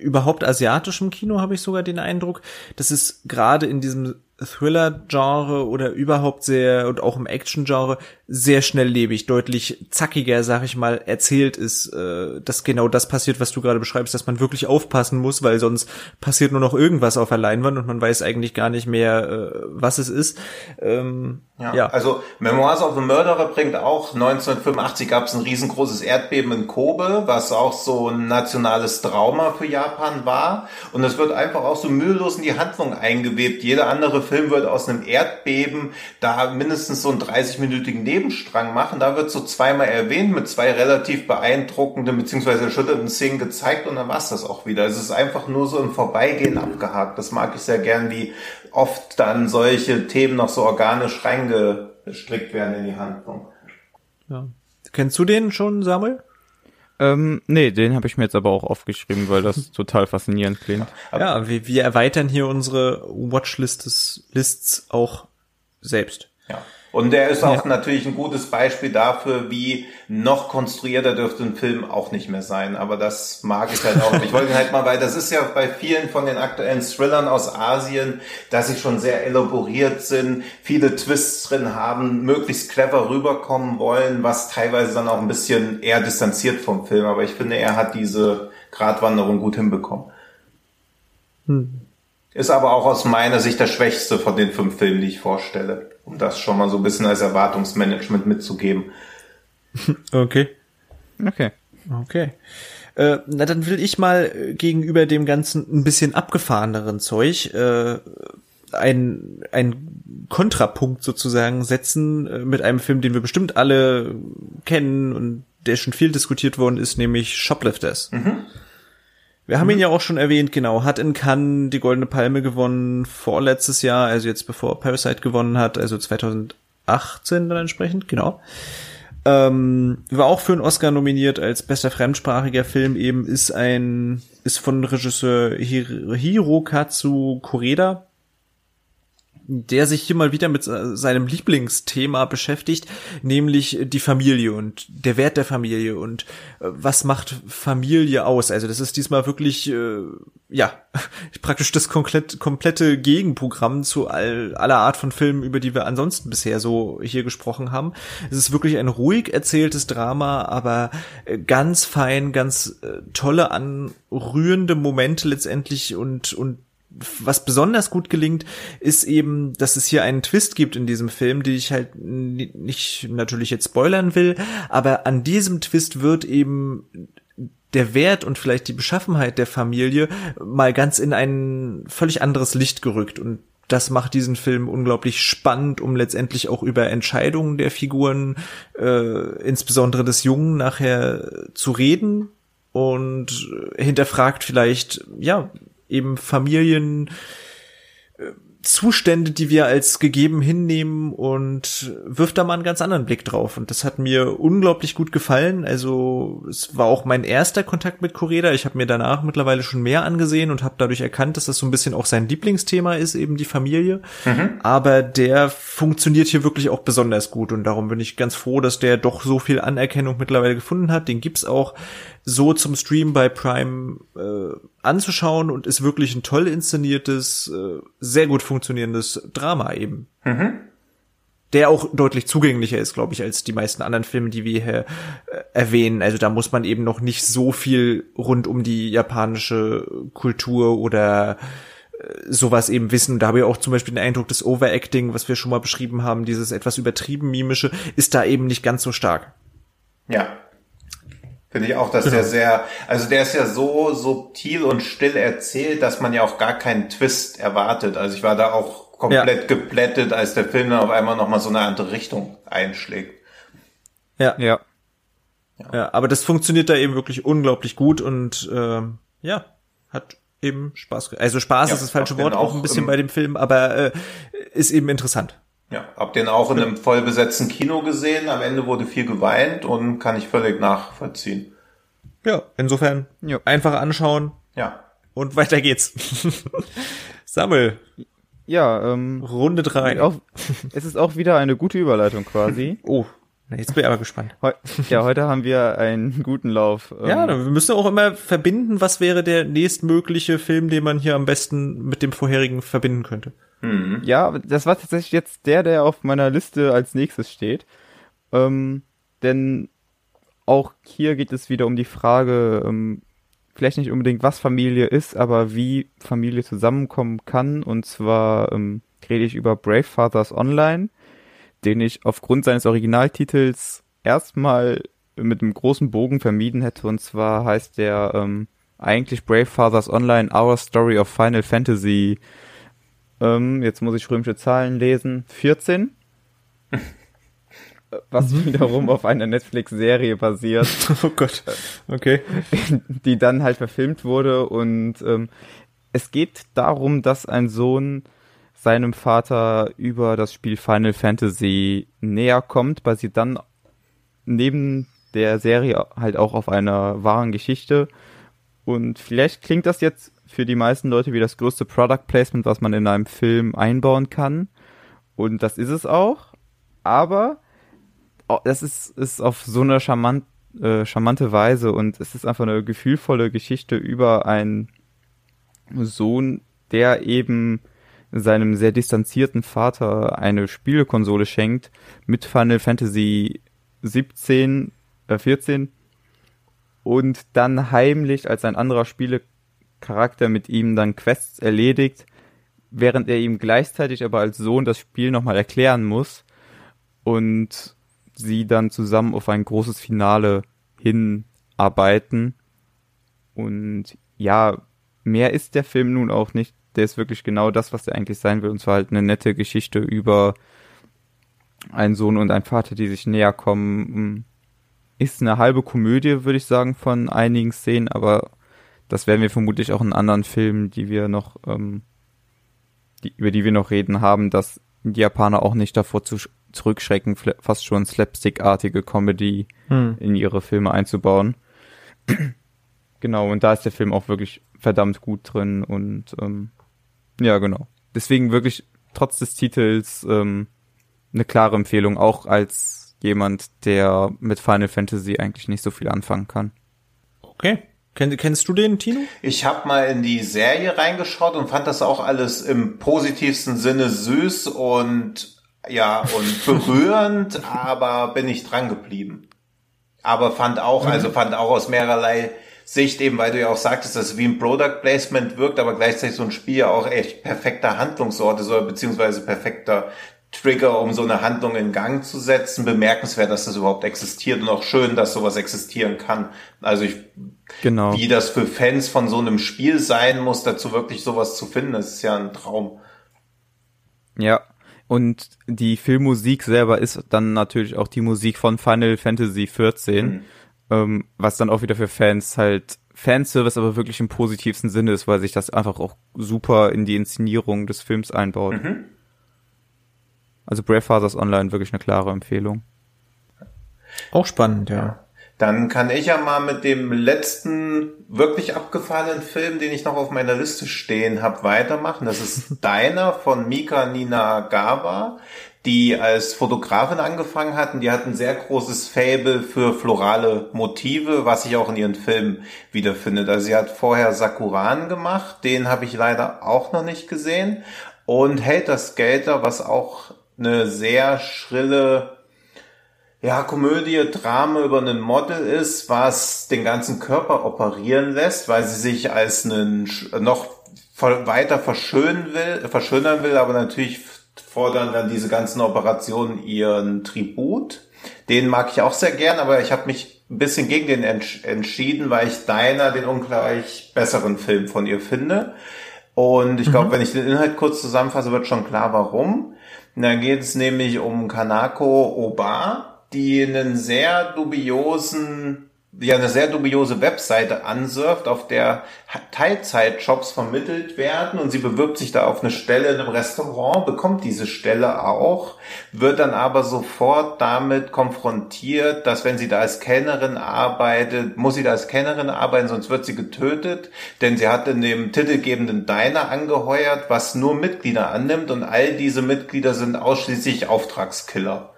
überhaupt asiatischem Kino, habe ich sogar den Eindruck, dass es gerade in diesem Thriller-Genre oder überhaupt sehr und auch im Action-Genre sehr schnelllebig, deutlich zackiger, sag ich mal, erzählt ist, äh, dass genau das passiert, was du gerade beschreibst, dass man wirklich aufpassen muss, weil sonst passiert nur noch irgendwas auf der Leinwand und man weiß eigentlich gar nicht mehr, äh, was es ist. Ähm, ja, ja, also Memoirs of the Murderer bringt auch 1985 gab es ein riesengroßes Erdbeben in Kobe, was auch so ein nationales Trauma für Japan war und es wird einfach auch so mühelos in die Handlung eingewebt. Jeder andere Film wird aus einem Erdbeben da mindestens so einen 30-minütigen Nebenstrang machen. Da wird so zweimal erwähnt mit zwei relativ beeindruckenden bzw. erschütternden Szenen gezeigt und dann war es das auch wieder. Es ist einfach nur so im Vorbeigehen abgehakt. Das mag ich sehr gern, wie oft dann solche Themen noch so organisch reingestrickt werden in die Handlung. Ja. Kennst du den schon, Samuel? Ähm, nee, den habe ich mir jetzt aber auch aufgeschrieben, weil das total faszinierend klingt. Ja, wir, wir erweitern hier unsere Watchlists auch selbst. Ja. Und der ist auch ja. natürlich ein gutes Beispiel dafür, wie noch konstruierter dürfte ein Film auch nicht mehr sein. Aber das mag ich halt auch. Ich wollte halt mal, weil das ist ja bei vielen von den aktuellen Thrillern aus Asien, dass sie schon sehr elaboriert sind, viele Twists drin haben, möglichst clever rüberkommen wollen, was teilweise dann auch ein bisschen eher distanziert vom Film. Aber ich finde, er hat diese Gratwanderung gut hinbekommen. Hm. Ist aber auch aus meiner Sicht der schwächste von den fünf Filmen, die ich vorstelle. Um das schon mal so ein bisschen als Erwartungsmanagement mitzugeben. Okay. Okay. Okay. Äh, na, dann will ich mal äh, gegenüber dem ganzen ein bisschen abgefahreneren Zeug äh, ein, ein Kontrapunkt sozusagen setzen äh, mit einem Film, den wir bestimmt alle kennen und der schon viel diskutiert worden ist, nämlich Shoplifters. Mhm. Wir haben ihn ja auch schon erwähnt, genau, hat in Cannes die Goldene Palme gewonnen, vorletztes Jahr, also jetzt bevor Parasite gewonnen hat, also 2018 dann entsprechend, genau. Ähm, war auch für einen Oscar nominiert als bester fremdsprachiger Film eben, ist ein, ist von Regisseur Hirokazu Koreda, der sich hier mal wieder mit seinem Lieblingsthema beschäftigt, nämlich die Familie und der Wert der Familie und äh, was macht Familie aus. Also das ist diesmal wirklich, äh, ja, praktisch das komplett, komplette Gegenprogramm zu all, aller Art von Filmen, über die wir ansonsten bisher so hier gesprochen haben. Es ist wirklich ein ruhig erzähltes Drama, aber äh, ganz fein, ganz äh, tolle, anrührende Momente letztendlich und, und was besonders gut gelingt, ist eben, dass es hier einen Twist gibt in diesem Film, den ich halt nicht natürlich jetzt spoilern will, aber an diesem Twist wird eben der Wert und vielleicht die Beschaffenheit der Familie mal ganz in ein völlig anderes Licht gerückt. Und das macht diesen Film unglaublich spannend, um letztendlich auch über Entscheidungen der Figuren, äh, insbesondere des Jungen, nachher zu reden und hinterfragt vielleicht, ja, eben Familien, äh, Zustände, die wir als gegeben hinnehmen und wirft da mal einen ganz anderen Blick drauf. Und das hat mir unglaublich gut gefallen. Also es war auch mein erster Kontakt mit Coreda. Ich habe mir danach mittlerweile schon mehr angesehen und habe dadurch erkannt, dass das so ein bisschen auch sein Lieblingsthema ist, eben die Familie. Mhm. Aber der funktioniert hier wirklich auch besonders gut. Und darum bin ich ganz froh, dass der doch so viel Anerkennung mittlerweile gefunden hat. Den gibt's auch so zum Stream bei Prime äh, anzuschauen und ist wirklich ein toll inszeniertes, äh, sehr gut funktionierendes Drama eben. Mhm. Der auch deutlich zugänglicher ist, glaube ich, als die meisten anderen Filme, die wir hier äh, erwähnen. Also da muss man eben noch nicht so viel rund um die japanische Kultur oder äh, sowas eben wissen. Da habe ich auch zum Beispiel den Eindruck, das Overacting, was wir schon mal beschrieben haben, dieses etwas übertrieben mimische, ist da eben nicht ganz so stark. Ja, Finde ich auch, dass genau. der sehr, also der ist ja so subtil und still erzählt, dass man ja auch gar keinen Twist erwartet. Also ich war da auch komplett ja. geplättet, als der Film dann auf einmal nochmal so eine andere Richtung einschlägt. Ja. ja. Ja. aber das funktioniert da eben wirklich unglaublich gut und ähm, ja, hat eben Spaß. Also Spaß ja, ist das falsche Wort auch ein bisschen bei dem Film, aber äh, ist eben interessant. Ja, hab den auch in einem vollbesetzten Kino gesehen. Am Ende wurde viel geweint und kann ich völlig nachvollziehen. Ja, insofern ja. einfach anschauen. Ja. Und weiter geht's. Sammel. Ja, ähm, Runde drei. Auch, es ist auch wieder eine gute Überleitung quasi. oh, Jetzt bin ich aber gespannt. Heu ja, heute haben wir einen guten Lauf. Ja, ähm, wir müssen auch immer verbinden, was wäre der nächstmögliche Film, den man hier am besten mit dem vorherigen verbinden könnte. Mhm. Ja, das war tatsächlich jetzt der, der auf meiner Liste als nächstes steht. Ähm, denn auch hier geht es wieder um die Frage, ähm, vielleicht nicht unbedingt, was Familie ist, aber wie Familie zusammenkommen kann. Und zwar ähm, rede ich über Brave Fathers Online den ich aufgrund seines Originaltitels erstmal mit einem großen Bogen vermieden hätte. Und zwar heißt der ähm, eigentlich Brave Fathers Online Our Story of Final Fantasy. Ähm, jetzt muss ich römische Zahlen lesen. 14. was mhm. wiederum auf einer Netflix-Serie basiert. Oh Gott. Okay. Die dann halt verfilmt wurde und ähm, es geht darum, dass ein Sohn seinem Vater über das Spiel Final Fantasy näher kommt, basiert dann neben der Serie halt auch auf einer wahren Geschichte. Und vielleicht klingt das jetzt für die meisten Leute wie das größte Product Placement, was man in einem Film einbauen kann. Und das ist es auch. Aber das ist, ist auf so eine charmant, äh, charmante Weise und es ist einfach eine gefühlvolle Geschichte über einen Sohn, der eben seinem sehr distanzierten Vater eine Spielekonsole schenkt mit Final Fantasy 17, äh 14 und dann heimlich als ein anderer Spielecharakter mit ihm dann Quests erledigt, während er ihm gleichzeitig aber als Sohn das Spiel nochmal erklären muss und sie dann zusammen auf ein großes Finale hinarbeiten. Und ja, mehr ist der Film nun auch nicht. Der ist wirklich genau das, was er eigentlich sein will. Und zwar halt eine nette Geschichte über einen Sohn und einen Vater, die sich näher kommen. Ist eine halbe Komödie, würde ich sagen, von einigen Szenen, aber das werden wir vermutlich auch in anderen Filmen, die wir noch, ähm, die, über die wir noch reden haben, dass die Japaner auch nicht davor zu, zurückschrecken, fast schon slapstick-artige Comedy hm. in ihre Filme einzubauen. genau, und da ist der Film auch wirklich verdammt gut drin und ähm, ja, genau. Deswegen wirklich trotz des Titels ähm, eine klare Empfehlung, auch als jemand, der mit Final Fantasy eigentlich nicht so viel anfangen kann. Okay. Kenn, kennst du den, Tino? Ich habe mal in die Serie reingeschaut und fand das auch alles im positivsten Sinne süß und ja und berührend, aber bin ich dran geblieben. Aber fand auch, also mhm. fand auch aus mehrerlei Sicht eben, weil du ja auch sagtest, dass es wie ein Product Placement wirkt, aber gleichzeitig so ein Spiel ja auch echt perfekter Handlungsort ist oder beziehungsweise perfekter Trigger, um so eine Handlung in Gang zu setzen. Bemerkenswert, dass das überhaupt existiert und auch schön, dass sowas existieren kann. Also ich, genau. wie das für Fans von so einem Spiel sein muss, dazu wirklich sowas zu finden, das ist ja ein Traum. Ja, und die Filmmusik selber ist dann natürlich auch die Musik von Final Fantasy XIV, mhm. ähm, was dann auch wieder für Fans halt Fanservice, aber wirklich im positivsten Sinne ist, weil sich das einfach auch super in die Inszenierung des Films einbaut. Mhm. Also Brave Fathers Online wirklich eine klare Empfehlung. Auch spannend, ja. Dann kann ich ja mal mit dem letzten wirklich abgefahrenen Film, den ich noch auf meiner Liste stehen habe, weitermachen. Das ist Deiner von Mika Ninagawa, die als Fotografin angefangen hatten. Die hat ein sehr großes Fable für florale Motive, was ich auch in ihren Filmen wiederfindet. Also sie hat vorher Sakuran gemacht, den habe ich leider auch noch nicht gesehen. Und hält das Gelder, was auch eine sehr schrille ja, Komödie, Drama über einen Model ist, was den ganzen Körper operieren lässt, weil sie sich als einen noch weiter verschönen will, verschönern will, aber natürlich fordern dann diese ganzen Operationen ihren Tribut. Den mag ich auch sehr gern, aber ich habe mich ein bisschen gegen den entschieden, weil ich Deiner den ungleich besseren Film von ihr finde. Und ich glaube, mhm. wenn ich den Inhalt kurz zusammenfasse, wird schon klar, warum. Da geht es nämlich um Kanako Oba, die einen sehr dubiosen ja eine sehr dubiose Webseite ansurft, auf der Teilzeitjobs vermittelt werden und sie bewirbt sich da auf eine Stelle in einem Restaurant, bekommt diese Stelle auch, wird dann aber sofort damit konfrontiert, dass wenn sie da als Kellnerin arbeitet, muss sie da als Kellnerin arbeiten, sonst wird sie getötet, denn sie hat in dem titelgebenden Diner angeheuert, was nur Mitglieder annimmt und all diese Mitglieder sind ausschließlich Auftragskiller.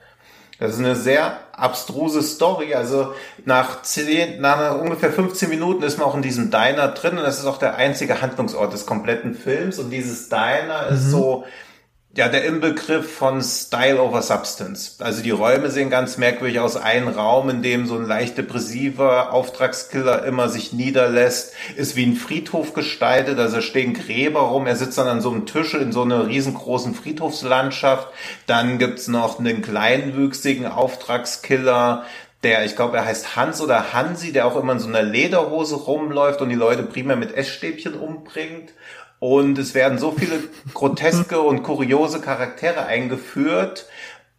Das ist eine sehr abstruse Story. Also nach, zehn, nach ungefähr 15 Minuten ist man auch in diesem Diner drin und das ist auch der einzige Handlungsort des kompletten Films. Und dieses Diner mhm. ist so ja, der Inbegriff von Style over Substance. Also die Räume sehen ganz merkwürdig aus. Ein Raum, in dem so ein leicht depressiver Auftragskiller immer sich niederlässt, ist wie ein Friedhof gestaltet. Also stehen Gräber rum. Er sitzt dann an so einem Tisch in so einer riesengroßen Friedhofslandschaft. Dann gibt's noch einen kleinwüchsigen Auftragskiller, der, ich glaube, er heißt Hans oder Hansi, der auch immer in so einer Lederhose rumläuft und die Leute primär mit Essstäbchen umbringt. Und es werden so viele groteske und kuriose Charaktere eingeführt.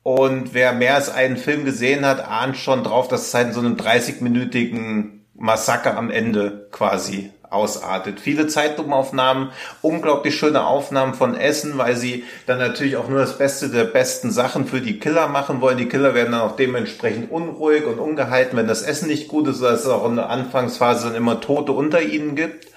Und wer mehr als einen Film gesehen hat, ahnt schon drauf, dass es halt in so einem 30-minütigen Massaker am Ende quasi ausartet. Viele Zeitlupenaufnahmen, unglaublich schöne Aufnahmen von Essen, weil sie dann natürlich auch nur das Beste der besten Sachen für die Killer machen wollen. Die Killer werden dann auch dementsprechend unruhig und ungehalten, wenn das Essen nicht gut ist, dass es auch in der Anfangsphase dann immer Tote unter ihnen gibt.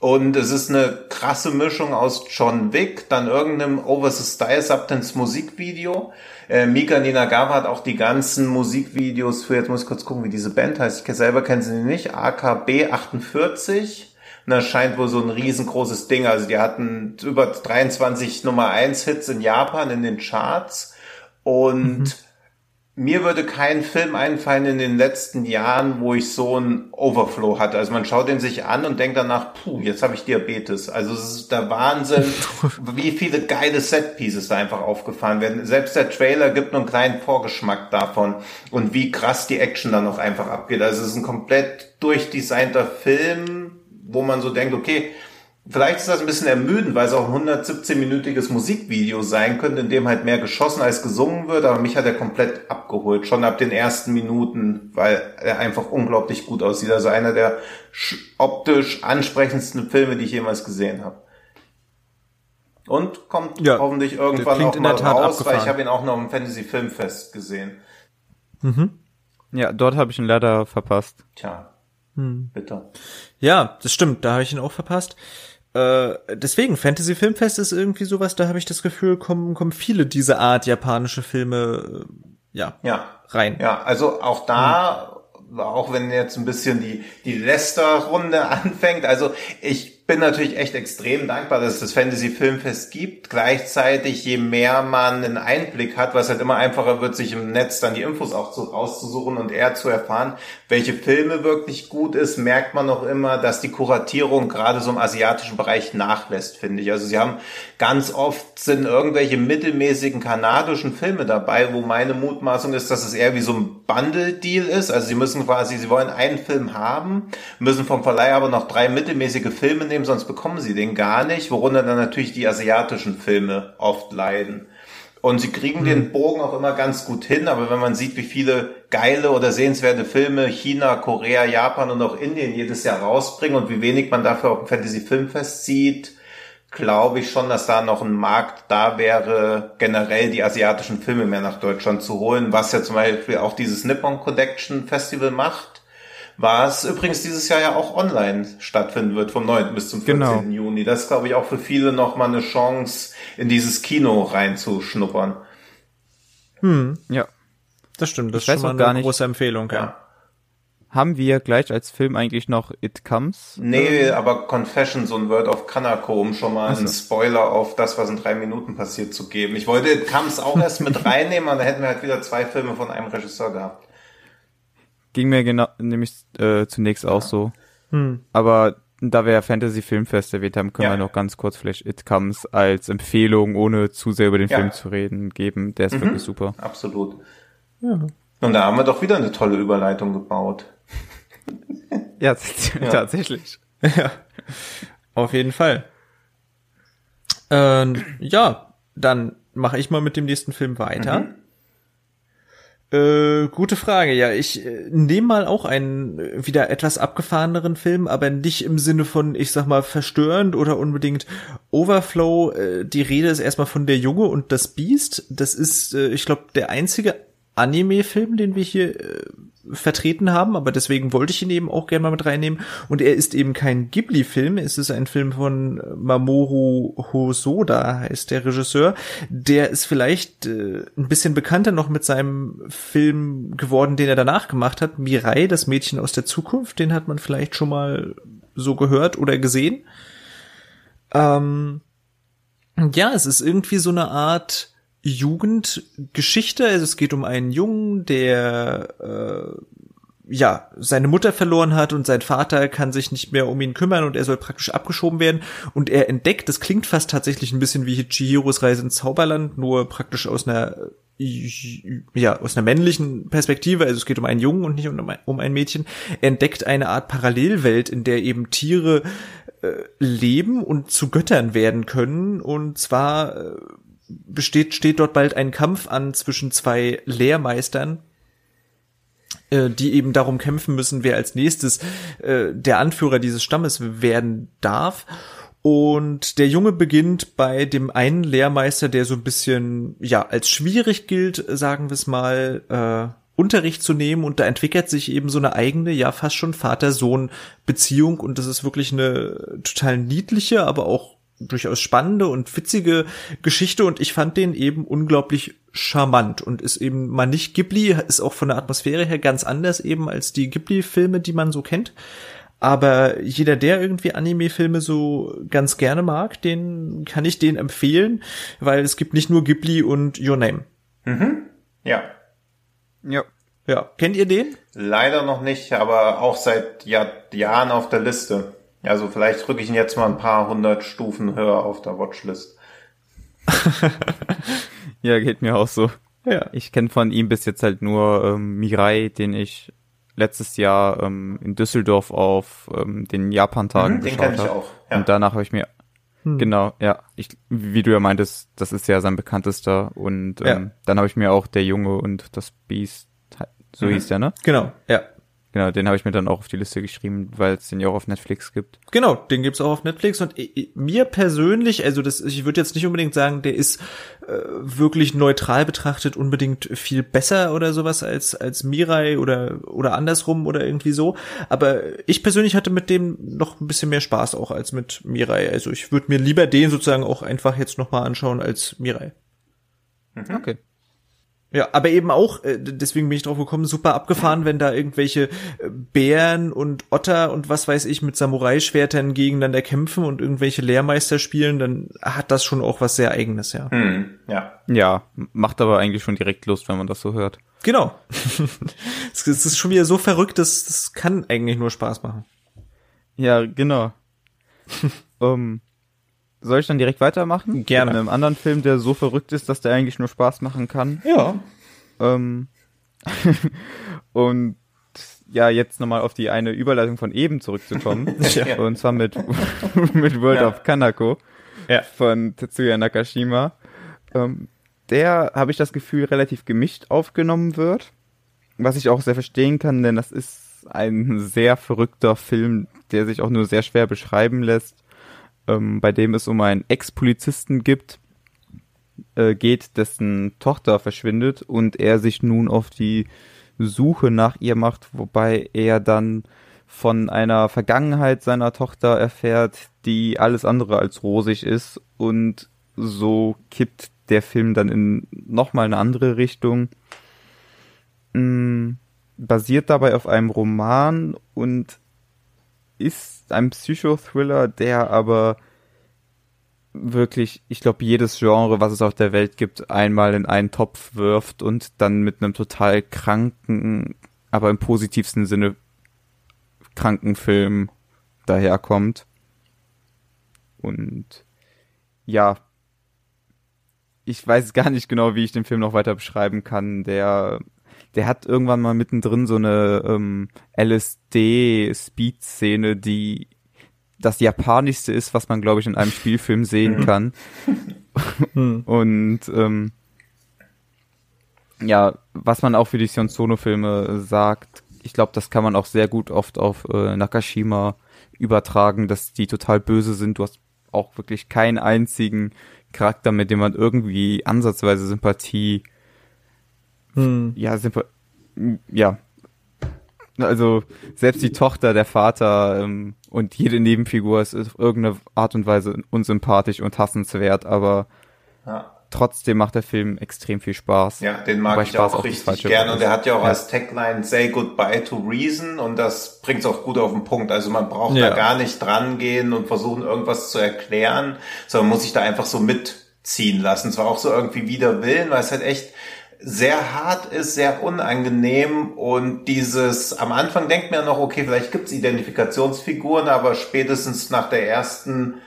Und es ist eine krasse Mischung aus John Wick, dann irgendeinem Over the Style Substance Musikvideo. Äh, Mika Ninagawa hat auch die ganzen Musikvideos für, jetzt muss ich kurz gucken, wie diese Band heißt. Ich selber kenne sie nicht. AKB 48. Und das scheint wohl so ein riesengroßes Ding. Also die hatten über 23 Nummer 1 Hits in Japan in den Charts. Und mhm mir würde kein Film einfallen in den letzten Jahren, wo ich so einen Overflow hatte. Also man schaut den sich an und denkt danach, puh, jetzt habe ich Diabetes. Also es ist der Wahnsinn, wie viele geile Setpieces da einfach aufgefahren werden. Selbst der Trailer gibt nur einen kleinen Vorgeschmack davon und wie krass die Action dann noch einfach abgeht. Also es ist ein komplett durchdesignter Film, wo man so denkt, okay, Vielleicht ist das ein bisschen ermüdend, weil es auch ein 117-minütiges Musikvideo sein könnte, in dem halt mehr geschossen als gesungen wird, aber mich hat er komplett abgeholt, schon ab den ersten Minuten, weil er einfach unglaublich gut aussieht. Also einer der optisch ansprechendsten Filme, die ich jemals gesehen habe. Und kommt ja, hoffentlich irgendwann auch mal raus, abgefahren. weil ich habe ihn auch noch im Fantasy Filmfest gesehen. Mhm. Ja, dort habe ich ihn leider verpasst. Tja, hm. bitte. Ja, das stimmt, da habe ich ihn auch verpasst. Äh, deswegen, Fantasy Filmfest ist irgendwie sowas, da habe ich das Gefühl, kommen, kommen viele dieser Art japanische Filme äh, ja, ja rein. Ja, also auch da, hm. auch wenn jetzt ein bisschen die, die Lester-Runde anfängt, also ich bin natürlich echt extrem dankbar, dass es das Fantasy Filmfest gibt. Gleichzeitig, je mehr man einen Einblick hat, was halt immer einfacher wird, sich im Netz dann die Infos auch zu, rauszusuchen und eher zu erfahren, welche Filme wirklich gut ist, merkt man auch immer, dass die Kuratierung gerade so im asiatischen Bereich nachlässt, finde ich. Also sie haben ganz oft sind irgendwelche mittelmäßigen kanadischen Filme dabei, wo meine Mutmaßung ist, dass es eher wie so ein Bundle-Deal ist. Also sie müssen quasi, sie wollen einen Film haben, müssen vom Verleih aber noch drei mittelmäßige Filme nehmen, sonst bekommen sie den gar nicht, worunter dann natürlich die asiatischen Filme oft leiden. Und sie kriegen mhm. den Bogen auch immer ganz gut hin, aber wenn man sieht, wie viele geile oder sehenswerte Filme China, Korea, Japan und auch Indien jedes Jahr rausbringen und wie wenig man dafür auf dem Fantasy Filmfest sieht, glaube ich schon, dass da noch ein Markt da wäre, generell die asiatischen Filme mehr nach Deutschland zu holen, was ja zum Beispiel auch dieses Nippon Connection Festival macht, was übrigens dieses Jahr ja auch online stattfinden wird, vom 9. bis zum 14. Genau. Juni. Das ist, glaube ich, auch für viele nochmal eine Chance, in dieses Kino reinzuschnuppern. Hm, ja. Das stimmt, das ich ist schon mal eine große Empfehlung, ja. ja. Haben wir gleich als Film eigentlich noch It Comes? Nee, ähm, aber Confessions und Word of Kanako, um schon mal also. einen Spoiler auf das, was in drei Minuten passiert, zu geben. Ich wollte It Comes auch erst mit reinnehmen, aber dann hätten wir halt wieder zwei Filme von einem Regisseur gehabt. Ging mir genau, nämlich äh, zunächst ja. auch so. Hm. Aber da wir ja Fantasy Filmfest erwähnt haben, können ja. wir noch ganz kurz vielleicht It Comes als Empfehlung, ohne zu sehr über den ja. Film zu reden, geben. Der ist mhm. wirklich super. Absolut. Ja. Und da haben wir doch wieder eine tolle Überleitung gebaut. ja, tatsächlich. Ja, auf jeden Fall. Ähm, ja, dann mache ich mal mit dem nächsten Film weiter. Mhm. Äh, gute Frage. Ja, ich äh, nehme mal auch einen äh, wieder etwas abgefahreneren Film, aber nicht im Sinne von, ich sag mal, verstörend oder unbedingt Overflow. Äh, die Rede ist erstmal von Der Junge und das Biest. Das ist, äh, ich glaube, der einzige Anime-Film, den wir hier äh, vertreten haben, aber deswegen wollte ich ihn eben auch gerne mal mit reinnehmen. Und er ist eben kein Ghibli-Film, es ist ein Film von Mamoru Hosoda, heißt der Regisseur. Der ist vielleicht äh, ein bisschen bekannter noch mit seinem Film geworden, den er danach gemacht hat, Mirai, das Mädchen aus der Zukunft. Den hat man vielleicht schon mal so gehört oder gesehen. Ähm, ja, es ist irgendwie so eine Art Jugendgeschichte. Also es geht um einen Jungen, der äh, ja seine Mutter verloren hat und sein Vater kann sich nicht mehr um ihn kümmern und er soll praktisch abgeschoben werden. Und er entdeckt, das klingt fast tatsächlich ein bisschen wie Chihiros Reise ins Zauberland, nur praktisch aus einer ja, aus einer männlichen Perspektive, also es geht um einen Jungen und nicht um, ein Mädchen, entdeckt eine Art Parallelwelt, in der eben Tiere äh, leben und zu Göttern werden können. Und zwar äh, besteht, steht dort bald ein Kampf an zwischen zwei Lehrmeistern, äh, die eben darum kämpfen müssen, wer als nächstes äh, der Anführer dieses Stammes werden darf. Und der Junge beginnt bei dem einen Lehrmeister, der so ein bisschen, ja, als schwierig gilt, sagen wir es mal, äh, Unterricht zu nehmen und da entwickelt sich eben so eine eigene, ja fast schon Vater-Sohn-Beziehung und das ist wirklich eine total niedliche, aber auch durchaus spannende und witzige Geschichte und ich fand den eben unglaublich charmant und ist eben mal nicht Ghibli, ist auch von der Atmosphäre her ganz anders eben als die Ghibli-Filme, die man so kennt. Aber jeder, der irgendwie Anime-Filme so ganz gerne mag, den kann ich den empfehlen, weil es gibt nicht nur Ghibli und Your Name. Mhm. Ja. Ja. Ja. Kennt ihr den? Leider noch nicht, aber auch seit Jahr, Jahren auf der Liste. Also vielleicht drücke ich ihn jetzt mal ein paar hundert Stufen höher auf der Watchlist. ja, geht mir auch so. Ja. Ich kenne von ihm bis jetzt halt nur ähm, Mirai, den ich letztes Jahr ähm, in Düsseldorf auf ähm, den Japan-Tagen Mhm, den geschaut kenn ich habe. auch, ja. Und danach habe ich mir Hm. Genau, ja. Ich, wie du ja meintest, das ist ja sein bekanntester. Und ähm, Ja. dann habe ich mir auch Der Junge und das Biest, so Mhm. hieß der, ne? Genau, ja. Genau, den habe ich mir dann auch auf die Liste geschrieben, weil es den ja auch auf Netflix gibt. Genau, den gibt's auch auf Netflix und mir persönlich, also das, ich würde jetzt nicht unbedingt sagen, der ist äh, wirklich neutral betrachtet unbedingt viel besser oder sowas als als Mirai oder oder andersrum oder irgendwie so. Aber ich persönlich hatte mit dem noch ein bisschen mehr Spaß auch als mit Mirai. Also ich würde mir lieber den sozusagen auch einfach jetzt noch mal anschauen als Mirai. Okay. Ja, aber eben auch, äh, deswegen bin ich drauf gekommen, super abgefahren, wenn da irgendwelche äh, Bären und Otter und was weiß ich mit Samurai-Schwertern gegeneinander kämpfen und irgendwelche Lehrmeister spielen, dann hat das schon auch was sehr eigenes, ja. Hm, ja. Ja, macht aber eigentlich schon direkt Lust, wenn man das so hört. Genau. Es ist schon wieder so verrückt, das, das kann eigentlich nur Spaß machen. Ja, genau. ähm, soll ich dann direkt weitermachen? Gerne. Mit einem anderen Film, der so verrückt ist, dass der eigentlich nur Spaß machen kann. Ja. Ähm, und ja, jetzt nochmal auf die eine Überleitung von eben zurückzukommen. Ja. Und zwar mit, mit World Ja. of Kanako Ja. von Tetsuya Nakashima. Ähm, der, habe ich das Gefühl, relativ gemischt aufgenommen wird. Was ich auch sehr verstehen kann, denn das ist ein sehr verrückter Film, der sich auch nur sehr schwer beschreiben lässt, ähm, bei dem es um einen Ex-Polizisten gibt, äh, geht, dessen Tochter verschwindet und er sich nun auf die Suche nach ihr macht, wobei er dann von einer Vergangenheit seiner Tochter erfährt, die alles andere als rosig ist und so kippt der Film dann in nochmal eine andere Richtung. Mm, basiert dabei auf einem Roman und ist ein Psychothriller, der aber wirklich, ich glaube, jedes Genre, was es auf der Welt gibt, einmal in einen Topf wirft und dann mit einem total kranken, aber im positivsten Sinne kranken Film daherkommt. Und ja, ich weiß gar nicht genau, wie ich den Film noch weiter beschreiben kann. Der, der hat irgendwann mal mittendrin so eine ähm, LSD-Speed-Szene, die das japanischste ist, was man, glaube ich, in einem Spielfilm sehen kann. Und ähm, ja, was man auch für die Sion Sono-Filme sagt, ich glaube, das kann man auch sehr gut oft auf äh, Nakashima übertragen, dass die total böse sind. Du hast auch wirklich keinen einzigen Charakter, mit dem man irgendwie ansatzweise Sympathie, Hm. ja, Sympa ja, also selbst die Tochter, der Vater ähm, und jede Nebenfigur ist auf irgendeine Art und Weise unsympathisch und hassenswert, aber Ja. trotzdem macht der Film extrem viel Spaß. Ja, den mag Wobei ich Spaß auch richtig falsche gern Wort und er hat ja auch Ja. als Tagline Say Goodbye to Reason und das bringt's auch gut auf den Punkt. Also man braucht Ja. da gar nicht dran gehen und versuchen irgendwas zu erklären, sondern muss sich da einfach so mitziehen lassen. Zwar auch so irgendwie wider Willen, weil es halt echt sehr hart ist, sehr unangenehm und dieses, am Anfang denkt man ja noch, okay, vielleicht gibt's Identifikationsfiguren, aber spätestens nach der ersten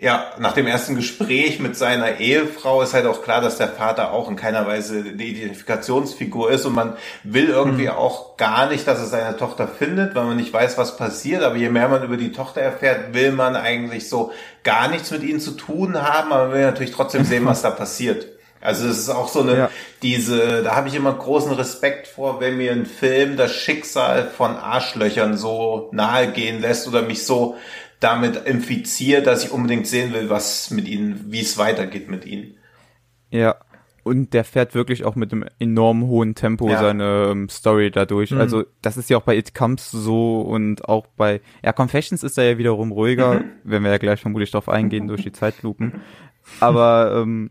ja, nach dem ersten Gespräch mit seiner Ehefrau ist halt auch klar, dass der Vater auch in keiner Weise eine Identifikationsfigur ist und man will irgendwie auch gar nicht, dass er seine Tochter findet, weil man nicht weiß, was passiert. Aber je mehr man über die Tochter erfährt, will man eigentlich so gar nichts mit ihnen zu tun haben, aber man will natürlich trotzdem sehen, was da passiert. Also es ist auch so eine, Ja. diese, da habe ich immer großen Respekt vor, wenn mir ein Film das Schicksal von Arschlöchern so nahe gehen lässt oder mich so damit infiziert, dass ich unbedingt sehen will, was mit ihnen, wie es weitergeht mit ihnen. Ja. Und der fährt wirklich auch mit einem enorm hohen Tempo Ja. seine ähm, Story dadurch. Mhm. Also das ist ja auch bei It Comes so und auch bei ja Confessions ist er ja wiederum ruhiger, wenn wir ja gleich vermutlich drauf eingehen durch die Zeitlupen. Aber ähm,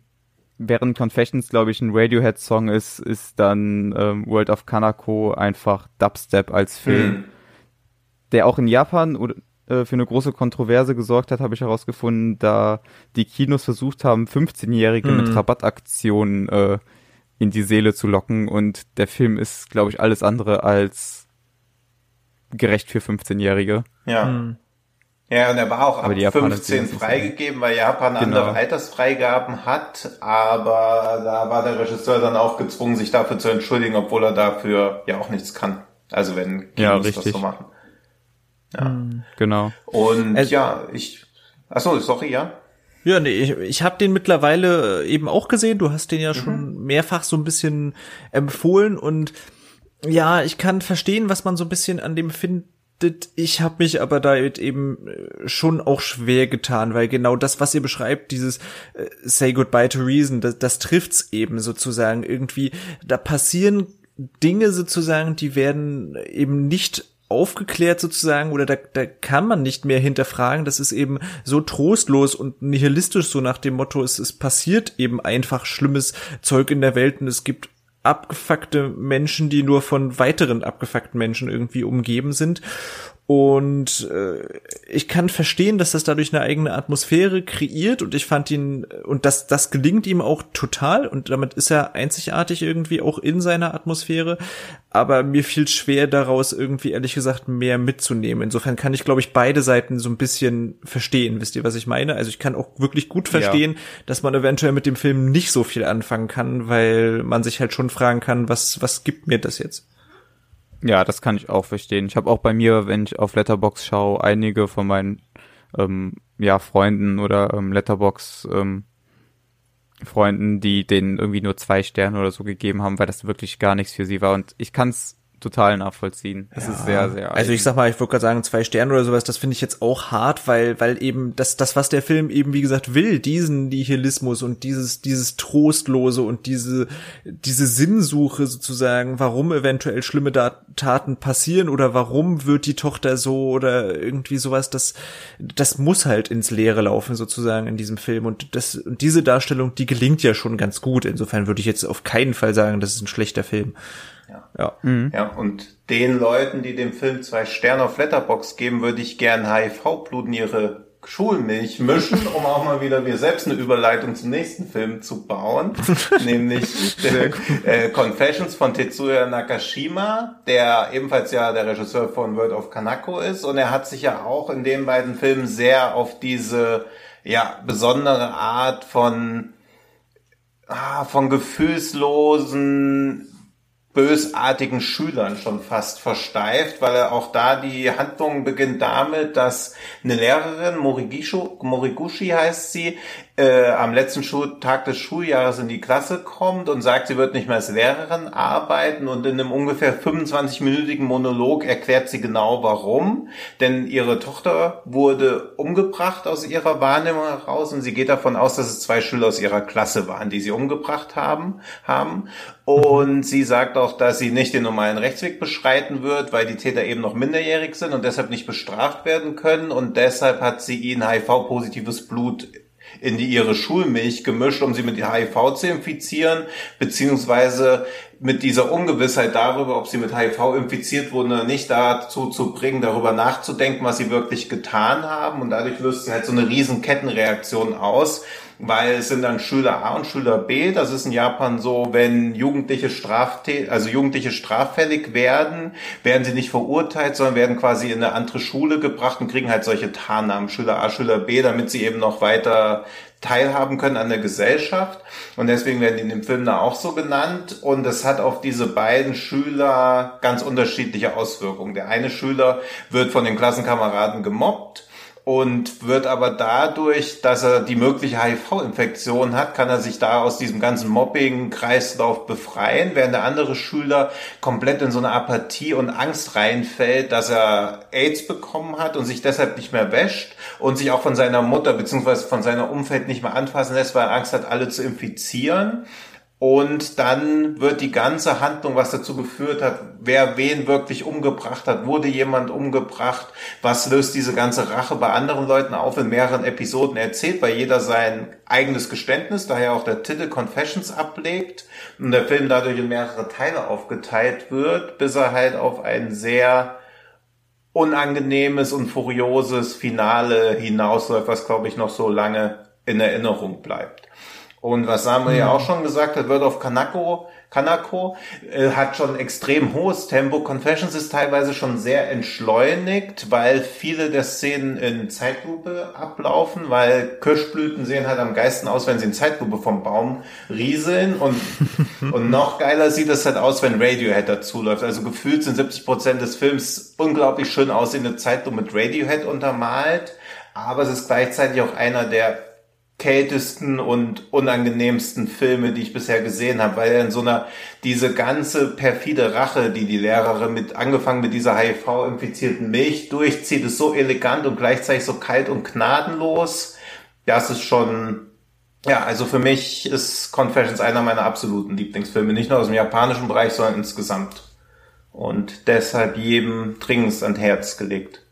während Confessions glaube ich ein Radiohead-Song ist, ist dann ähm, World of Kanako einfach Dubstep als Film, Mhm. der auch in Japan oder äh, für eine große Kontroverse gesorgt hat, habe ich herausgefunden, da die Kinos versucht haben, 15-Jährige mit Mhm. Rabattaktionen äh, in die Seele zu locken und der Film ist, glaube ich, alles andere als gerecht für 15-Jährige. Ja. Hm. Ja, und er war auch aber ab 15 freigegeben, weil Japan genau. andere Altersfreigaben hat, aber da war der Regisseur dann auch gezwungen, sich dafür zu entschuldigen, obwohl er dafür ja auch nichts kann. Also wenn Kinos ja, richtig. das so machen. Ja. Hm, genau. Und also, ja, ich Achso, sorry, ja. Ja, nee, ich, ich habe den mittlerweile äh, eben auch gesehen. Du hast den ja mhm. schon mehrfach so ein bisschen empfohlen und ja, ich kann verstehen, was man so ein bisschen an dem findet. Ich habe mich aber da eben äh, schon auch schwer getan, weil genau das, was ihr beschreibt, dieses äh, Say Goodbye to Reason, das, das trifft's eben sozusagen irgendwie. Da passieren Dinge sozusagen, die werden eben nicht aufgeklärt sozusagen oder da, da kann man nicht mehr hinterfragen. Das ist eben so trostlos und nihilistisch so nach dem Motto, es, es passiert eben einfach schlimmes Zeug in der Welt und es gibt abgefuckte Menschen, die nur von weiteren abgefuckten Menschen irgendwie umgeben sind. Und äh, ich kann verstehen, dass das dadurch eine eigene Atmosphäre kreiert und ich fand ihn, und das, das gelingt ihm auch total und damit ist er einzigartig irgendwie auch in seiner Atmosphäre. Aber mir fiel schwer daraus irgendwie ehrlich gesagt mehr mitzunehmen. Insofern kann ich, glaube ich, beide Seiten so ein bisschen verstehen. Wisst ihr, was ich meine? Also ich kann auch wirklich gut verstehen, ja. dass man eventuell mit dem Film nicht so viel anfangen kann, weil man sich halt schon fragen kann, was, was gibt mir das jetzt? Ja, das kann ich auch verstehen. Ich habe auch bei mir, wenn ich auf Letterbox schaue, einige von meinen ähm, ja, Freunden oder ähm, Letterbox ähm, Freunden, die denen irgendwie nur zwei Sterne oder so gegeben haben, weil das wirklich gar nichts für sie war. Und ich kann es total nachvollziehen. Es ja. ist sehr, sehr. Also ich sag mal, ich würde gerade sagen, zwei Sterne oder sowas, das finde ich jetzt auch hart, weil, weil eben das, das, was der Film eben, wie gesagt, will, diesen Nihilismus und dieses, dieses Trostlose und diese, diese Sinnsuche sozusagen, warum eventuell schlimme Taten passieren oder warum wird die Tochter so oder irgendwie sowas, das, das muss halt ins Leere laufen sozusagen in diesem Film und das, und diese Darstellung, die gelingt ja schon ganz gut. Insofern würde ich jetzt auf keinen Fall sagen, das ist ein schlechter Film. Ja. Ja. Mhm. ja, und den Leuten, die dem Film zwei Sterne auf Letterbox geben, würde ich gern HIV-Blut in ihre Schulmilch mischen, um auch mal wieder mir selbst eine Überleitung zum nächsten Film zu bauen, nämlich äh, Confessions von Tetsuya Nakashima, der ebenfalls ja der Regisseur von World of Kanako ist und er hat sich ja auch in den beiden Filmen sehr auf diese ja besondere Art von ah, von gefühlslosen bösartigen Schülern schon fast versteift, weil er auch da die Handlung beginnt damit, dass eine Lehrerin, Morigishu, Moriguchi heißt sie, äh, am letzten Schultag des Schuljahres in die Klasse kommt und sagt, sie wird nicht mehr als Lehrerin arbeiten und in einem ungefähr 25-minütigen Monolog erklärt sie genau warum. Denn ihre Tochter wurde umgebracht aus ihrer Wahrnehmung heraus und sie geht davon aus, dass es zwei Schüler aus ihrer Klasse waren, die sie umgebracht haben. haben. Und sie sagt auch, dass sie nicht den normalen Rechtsweg beschreiten wird, weil die Täter eben noch minderjährig sind und deshalb nicht bestraft werden können. Und deshalb hat sie ihnen HIV-positives Blut in die ihre Schulmilch gemischt, um sie mit HIV zu infizieren, beziehungsweise mit dieser Ungewissheit darüber, ob sie mit HIV infiziert wurden oder nicht, dazu zu bringen, darüber nachzudenken, was sie wirklich getan haben. Und dadurch löst sie halt so eine riesen Kettenreaktion aus, weil es sind dann Schüler A und Schüler B. Das ist in Japan so, wenn Jugendliche Straftät also Jugendliche straffällig werden, werden sie nicht verurteilt, sondern werden quasi in eine andere Schule gebracht und kriegen halt solche Tarnnamen, Schüler A, Schüler B, damit sie eben noch weiter teilhaben können an der Gesellschaft. Und deswegen werden die in dem Film da auch so genannt. Und es hat auf diese beiden Schüler ganz unterschiedliche Auswirkungen. Der eine Schüler wird von den Klassenkameraden gemobbt und wird aber dadurch, dass er die mögliche HIV-Infektion hat, kann er sich da aus diesem ganzen Mobbing-Kreislauf befreien, während der andere Schüler komplett in so eine Apathie und Angst reinfällt, dass er AIDS bekommen hat und sich deshalb nicht mehr wäscht und sich auch von seiner Mutter beziehungsweise von seiner Umfeld nicht mehr anfassen lässt, weil er Angst hat, alle zu infizieren. Und dann wird die ganze Handlung, was dazu geführt hat, wer wen wirklich umgebracht hat, wurde jemand umgebracht, was löst diese ganze Rache bei anderen Leuten auf, in mehreren Episoden erzählt, weil jeder sein eigenes Geständnis, daher auch der Titel Confessions ablegt und der Film dadurch in mehrere Teile aufgeteilt wird, bis er halt auf ein sehr unangenehmes und furioses Finale hinausläuft, was glaube ich noch so lange in Erinnerung bleibt. Und was Samuel ja mhm. auch schon gesagt hat, Word of Kanako, Kanako äh, hat schon extrem hohes Tempo. Confessions ist teilweise schon sehr entschleunigt, weil viele der Szenen in Zeitlupe ablaufen, weil Kirschblüten sehen halt am geisten aus, wenn sie in Zeitlupe vom Baum rieseln. Und, und noch geiler sieht es halt aus, wenn Radiohead dazuläuft. Also gefühlt sind 70 Prozent des Films unglaublich schön aussehende Zeitlupe mit Radiohead untermalt. Aber es ist gleichzeitig auch einer der kältesten und unangenehmsten Filme, die ich bisher gesehen habe, weil er in so einer, diese ganze perfide Rache, die die Lehrerin mit, angefangen mit dieser HIV-infizierten Milch durchzieht, ist so elegant und gleichzeitig so kalt und gnadenlos. Das ist schon, ja, also für mich ist Confessions einer meiner absoluten Lieblingsfilme, nicht nur aus dem japanischen Bereich, sondern insgesamt. Und deshalb jedem dringend ans Herz gelegt.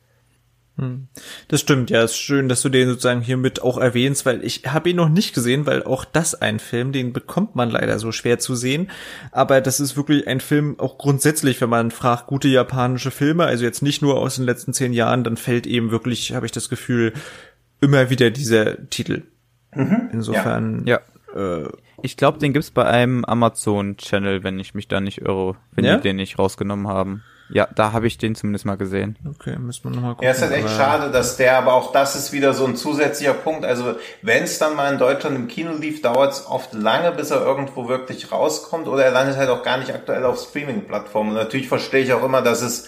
Hm. Das stimmt, ja, ist schön, dass du den sozusagen hiermit auch erwähnst, weil ich habe ihn noch nicht gesehen, weil auch das ein Film, den bekommt man leider so schwer zu sehen. Aber das ist wirklich ein Film, auch grundsätzlich, wenn man fragt, gute japanische Filme, also jetzt nicht nur aus den letzten zehn Jahren, dann fällt eben wirklich, habe ich das Gefühl, immer wieder dieser Titel. Mhm, Insofern, ja. ja. Äh, ich glaube, den gibt's bei einem Amazon-Channel, wenn ich mich da nicht irre, wenn ja? die den nicht rausgenommen haben. Ja, da habe ich den zumindest mal gesehen. Okay, müssen wir nochmal gucken. Ja, ist halt echt schade, dass der, aber auch das ist wieder so ein zusätzlicher Punkt. Also wenn es dann mal in Deutschland im Kino lief, dauert es oft lange, bis er irgendwo wirklich rauskommt oder er landet halt auch gar nicht aktuell auf Streaming-Plattformen. Natürlich verstehe ich auch immer, dass es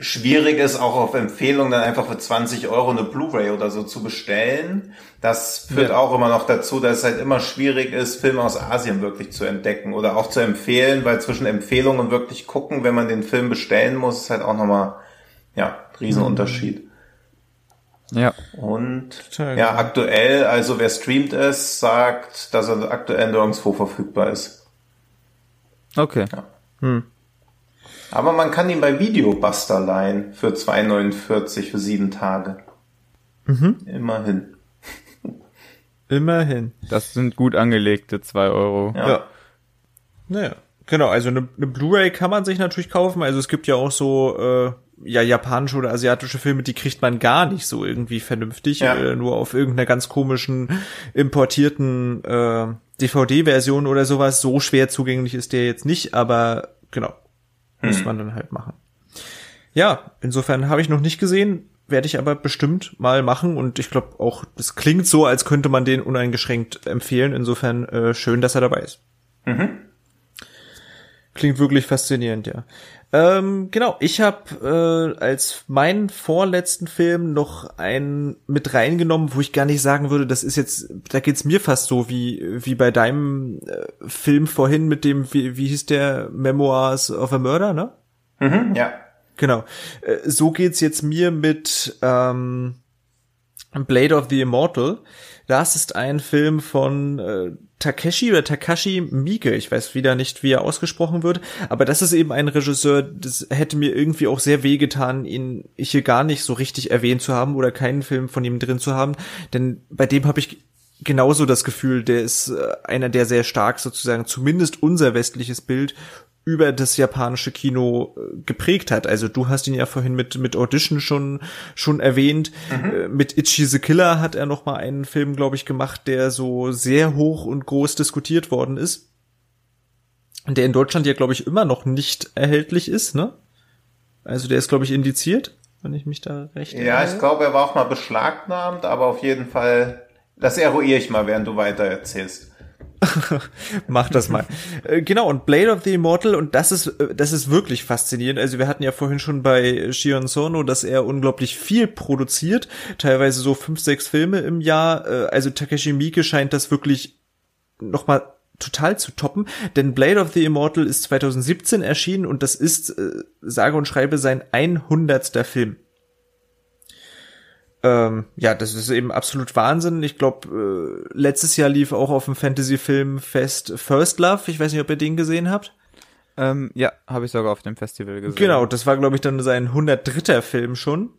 schwierig ist, auch auf Empfehlung dann einfach für 20 Euro eine Blu-ray oder so zu bestellen. Das führt ja. auch immer noch dazu, dass es halt immer schwierig ist, Filme aus Asien wirklich zu entdecken oder auch zu empfehlen, weil zwischen Empfehlung und wirklich gucken, wenn man den Film bestellen muss, ist halt auch nochmal, ja, Riesenunterschied. Ja. Und Total ja, aktuell, also wer streamt es, sagt, dass er aktuell nirgendwo verfügbar ist. Okay. Ja. Hm. Aber man kann ihn bei Videobuster leihen für 2,49 für sieben Tage. Mhm. Immerhin. Immerhin. Das sind gut angelegte zwei Euro. Ja. ja. Naja. Genau, also eine, eine Blu-ray kann man sich natürlich kaufen. Also es gibt ja auch so äh, ja japanische oder asiatische Filme, die kriegt man gar nicht so irgendwie vernünftig, ja. äh, nur auf irgendeiner ganz komischen importierten äh, DVD-Version oder sowas. So schwer zugänglich ist der jetzt nicht, aber genau, hm. Muss man dann halt machen. Ja, insofern habe ich noch nicht gesehen, werde ich aber bestimmt mal machen und ich glaube auch, das klingt so, als könnte man den uneingeschränkt empfehlen. Insofern äh, schön, dass er dabei ist. Mhm. Klingt wirklich faszinierend, ja. Ähm, genau, ich habe äh, als meinen vorletzten Film noch einen mit reingenommen, wo ich gar nicht sagen würde, das ist jetzt, da geht's mir fast so wie wie bei deinem äh, Film vorhin mit dem, wie, wie hieß der Memoirs of a Murder, ne? Mhm, ja. Genau. Äh, so geht's jetzt mir mit ähm, Blade of the Immortal. Das ist ein Film von äh, Takeshi oder Takashi Miike, ich weiß wieder nicht, wie er ausgesprochen wird, aber das ist eben ein Regisseur, das hätte mir irgendwie auch sehr wehgetan, ihn hier gar nicht so richtig erwähnt zu haben oder keinen Film von ihm drin zu haben, denn bei dem habe ich genauso das Gefühl, der ist äh, einer, der sehr stark sozusagen zumindest unser westliches Bild über das japanische Kino äh, geprägt hat. Also du hast ihn ja vorhin mit mit Audition schon schon erwähnt. Mhm. Äh, mit Ichi the Killer hat er noch mal einen Film, glaube ich, gemacht, der so sehr hoch und groß diskutiert worden ist. Der in Deutschland ja, glaube ich, immer noch nicht erhältlich ist, ne? Also der ist, glaube ich, indiziert, wenn ich mich da recht erinnere. Ja, ich glaube, er war auch mal beschlagnahmt, aber auf jeden Fall, das eruiere ich mal, während du weiter erzählst. Mach das mal. Äh, genau, und Blade of the Immortal, und das ist, äh, das ist wirklich faszinierend. Also wir hatten ja vorhin schon bei Shion Sono, dass er unglaublich viel produziert, teilweise so fünf, sechs Filme im Jahr. Äh, also Takeshi Miike scheint das wirklich nochmal total zu toppen, denn Blade of the Immortal ist 2017 erschienen und das ist, sage und schreibe, sein 100. Film. Ähm, ja, das ist eben absolut Wahnsinn. Ich glaube, äh, letztes Jahr lief auch auf dem Fantasy-Filmfest First Love. Ich weiß nicht, ob ihr den gesehen habt. Ähm, ja, habe ich sogar auf dem Festival gesehen. Genau, das war, glaube ich, dann sein 103. Film schon.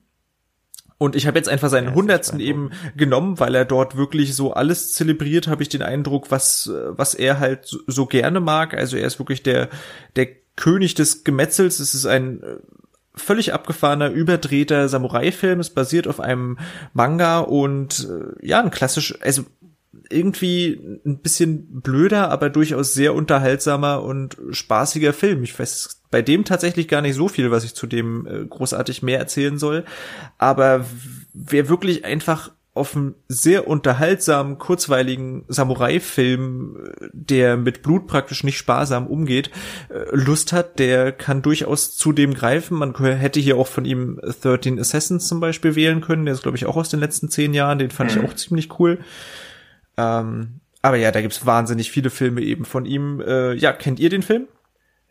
Und ich habe jetzt einfach seinen hundertsten eben genommen, weil er dort wirklich so alles zelebriert, habe ich den Eindruck, was, was er halt so, so gerne mag. Also er ist wirklich der, der König des Gemetzels. Es ist ein völlig abgefahrener, überdrehter Samurai-Film. Es basiert auf einem Manga und äh, ja, ein klassisch, also irgendwie ein bisschen blöder, aber durchaus sehr unterhaltsamer und spaßiger Film. Ich weiß bei dem tatsächlich gar nicht so viel, was ich zu dem äh, großartig mehr erzählen soll. Aber wer wirklich einfach auf einen sehr unterhaltsamen, kurzweiligen Samurai-Film, der mit Blut praktisch nicht sparsam umgeht, äh, Lust hat, der kann durchaus zu dem greifen. Man hätte hier auch von ihm 13 Assassins zum Beispiel wählen können. Der ist, glaube ich, auch aus den letzten zehn Jahren. Den fand mhm. ich auch ziemlich cool. Ähm, aber ja, da gibt's wahnsinnig viele Filme eben von ihm. Äh, ja, kennt ihr den Film?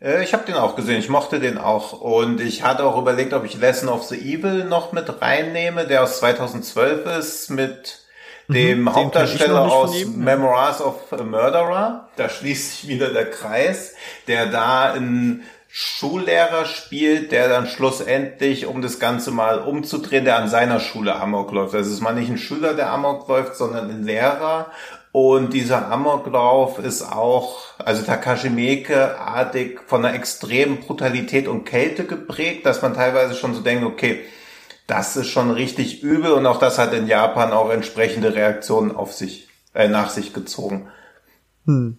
Äh, ich habe den auch gesehen, ich mochte den auch und ich hatte auch überlegt, ob ich Lesson of the Evil noch mit reinnehme, der aus 2012 ist mit mhm, dem mhm, Hauptdarsteller aus ihm, Memoirs of a Murderer. Da schließt sich wieder der Kreis, der da einen Schullehrer spielt, der dann schlussendlich, um das Ganze mal umzudrehen, der an seiner Schule Amok läuft. Also es ist mal nicht ein Schüler, der Amok läuft, sondern ein Lehrer und dieser Amoklauf ist auch, also Takashi Miike-artig von einer extremen Brutalität und Kälte geprägt, dass man teilweise schon so denkt, okay, das ist schon richtig übel und auch das hat in Japan auch entsprechende Reaktionen auf sich, äh, nach sich gezogen. Hm.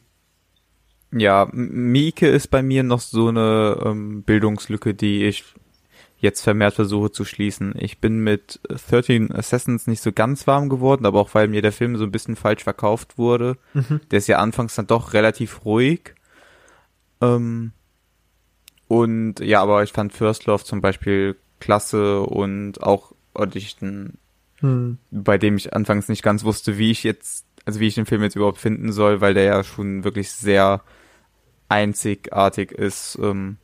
Ja, Mieke ist bei mir noch so eine ähm, Bildungslücke, die ich jetzt vermehrt versuche zu schließen. Ich bin mit 13 Assassins nicht so ganz warm geworden, aber auch weil mir der Film so ein bisschen falsch verkauft wurde. Mhm. Der ist ja anfangs dann doch relativ ruhig. Ähm, und ja, aber ich fand First Love zum Beispiel klasse und auch Audition, hm. bei dem ich anfangs nicht ganz wusste, wie ich jetzt, also wie ich den Film jetzt überhaupt finden soll, weil der ja schon wirklich sehr einzigartig ist. Ähm,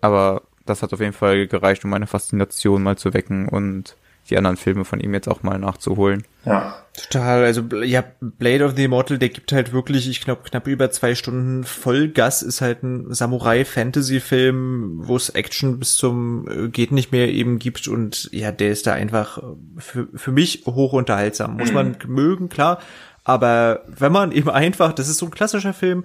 aber das hat auf jeden Fall gereicht, um meine Faszination mal zu wecken und die anderen Filme von ihm jetzt auch mal nachzuholen. Ja. Total, also ja, Blade of the Immortal, der gibt halt wirklich, ich glaube, knapp über zwei Stunden Vollgas, ist halt ein Samurai-Fantasy-Film, wo es Action bis zum äh, geht nicht mehr eben gibt und ja, der ist da einfach für, für mich hoch unterhaltsam. Muss mhm. man mögen, klar, aber wenn man eben einfach, das ist so ein klassischer Film,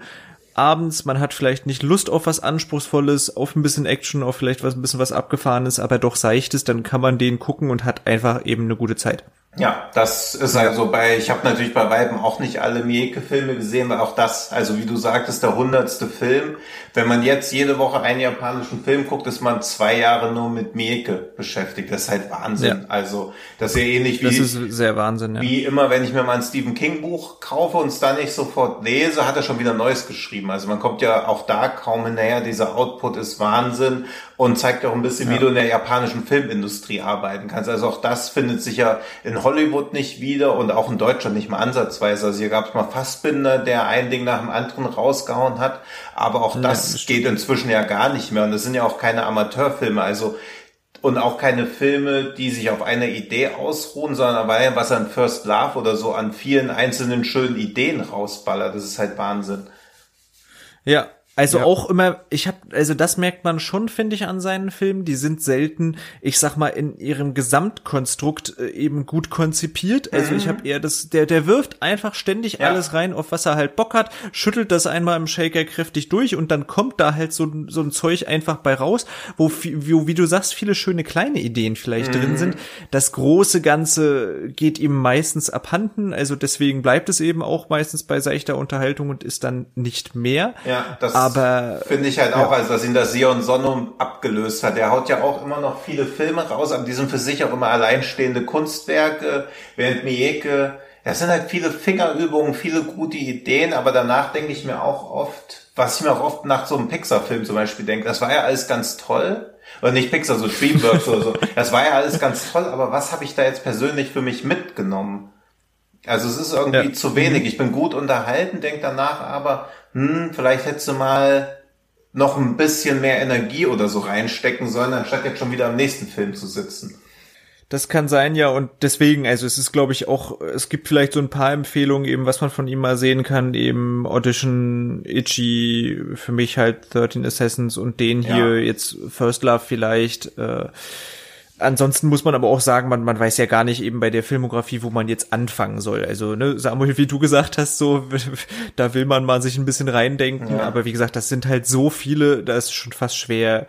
abends, man hat vielleicht nicht Lust auf was Anspruchsvolles, auf ein bisschen Action, auf vielleicht was ein bisschen was Abgefahrenes, aber doch Seichtes, dann kann man den gucken und hat einfach eben eine gute Zeit. Ja, das ist also bei, ich habe natürlich bei Weiben auch nicht alle Mieke-Filme gesehen, weil auch das, also wie du sagtest, der hundertste Film. Wenn man jetzt jede Woche einen japanischen Film guckt, ist man zwei Jahre nur mit Mieke beschäftigt. Das ist halt Wahnsinn. Ja. Also das ist ja ähnlich wie, das ist sehr Wahnsinn, ja. wie immer, wenn ich mir mal ein Stephen King Buch kaufe und es dann nicht sofort lese, hat er schon wieder Neues geschrieben. Also man kommt ja auch da kaum hinterher. Dieser Output ist Wahnsinn und zeigt auch ein bisschen, ja. wie du in der japanischen Filmindustrie arbeiten kannst. Also auch das findet sich ja in Hollywood nicht wieder und auch in Deutschland nicht mal ansatzweise. Also hier gab es mal Fassbinder, der ein Ding nach dem anderen rausgehauen hat, aber auch das, ja, geht inzwischen ja gar nicht mehr und das sind ja auch keine Amateurfilme. Also und auch keine Filme, die sich auf einer Idee ausruhen, sondern weil was an First Love oder so an vielen einzelnen schönen Ideen rausballert. Das ist halt Wahnsinn. Ja, also ja. auch immer, ich habe, also das merkt man schon, finde ich, an seinen Filmen. Die sind selten, ich sag mal, in ihrem Gesamtkonstrukt äh, eben gut konzipiert. Also mhm. ich habe eher das, der, der wirft einfach ständig ja. alles rein, auf was er halt Bock hat, schüttelt das einmal im Shaker kräftig durch und dann kommt da halt so, so ein Zeug einfach bei raus, wo, wo wie du sagst, viele schöne kleine Ideen vielleicht mhm. drin sind. Das große Ganze geht ihm meistens abhanden, also deswegen bleibt es eben auch meistens bei seichter Unterhaltung und ist dann nicht mehr. Ja, das aber finde ich halt auch, ja. also dass ihn das Sion Sonum abgelöst hat. Er haut ja auch immer noch viele Filme raus, aber die sind für sich auch immer alleinstehende Kunstwerke, während Mieke, das sind halt viele Fingerübungen, viele gute Ideen, aber danach denke ich mir auch oft, was ich mir auch oft nach so einem Pixar-Film zum Beispiel denke, das war ja alles ganz toll. Oder nicht Pixar, so Dreamworks oder so. Das war ja alles ganz toll, aber was habe ich da jetzt persönlich für mich mitgenommen? Also es ist irgendwie ja. zu wenig. Mhm. Ich bin gut unterhalten, denke danach aber, hm, vielleicht hättest du mal noch ein bisschen mehr Energie oder so reinstecken sollen, anstatt jetzt schon wieder am nächsten Film zu sitzen. Das kann sein, ja, und deswegen, also es ist, glaube ich, auch, es gibt vielleicht so ein paar Empfehlungen, eben, was man von ihm mal sehen kann, eben Audition, Itchy, für mich halt 13 Assassins und den hier ja. jetzt First Love vielleicht, äh, Ansonsten muss man aber auch sagen, man, man weiß ja gar nicht eben bei der Filmografie, wo man jetzt anfangen soll. Also, ne, Samuel, wie du gesagt hast, so, da will man mal sich ein bisschen reindenken. Ja. Aber wie gesagt, das sind halt so viele, da ist schon fast schwer,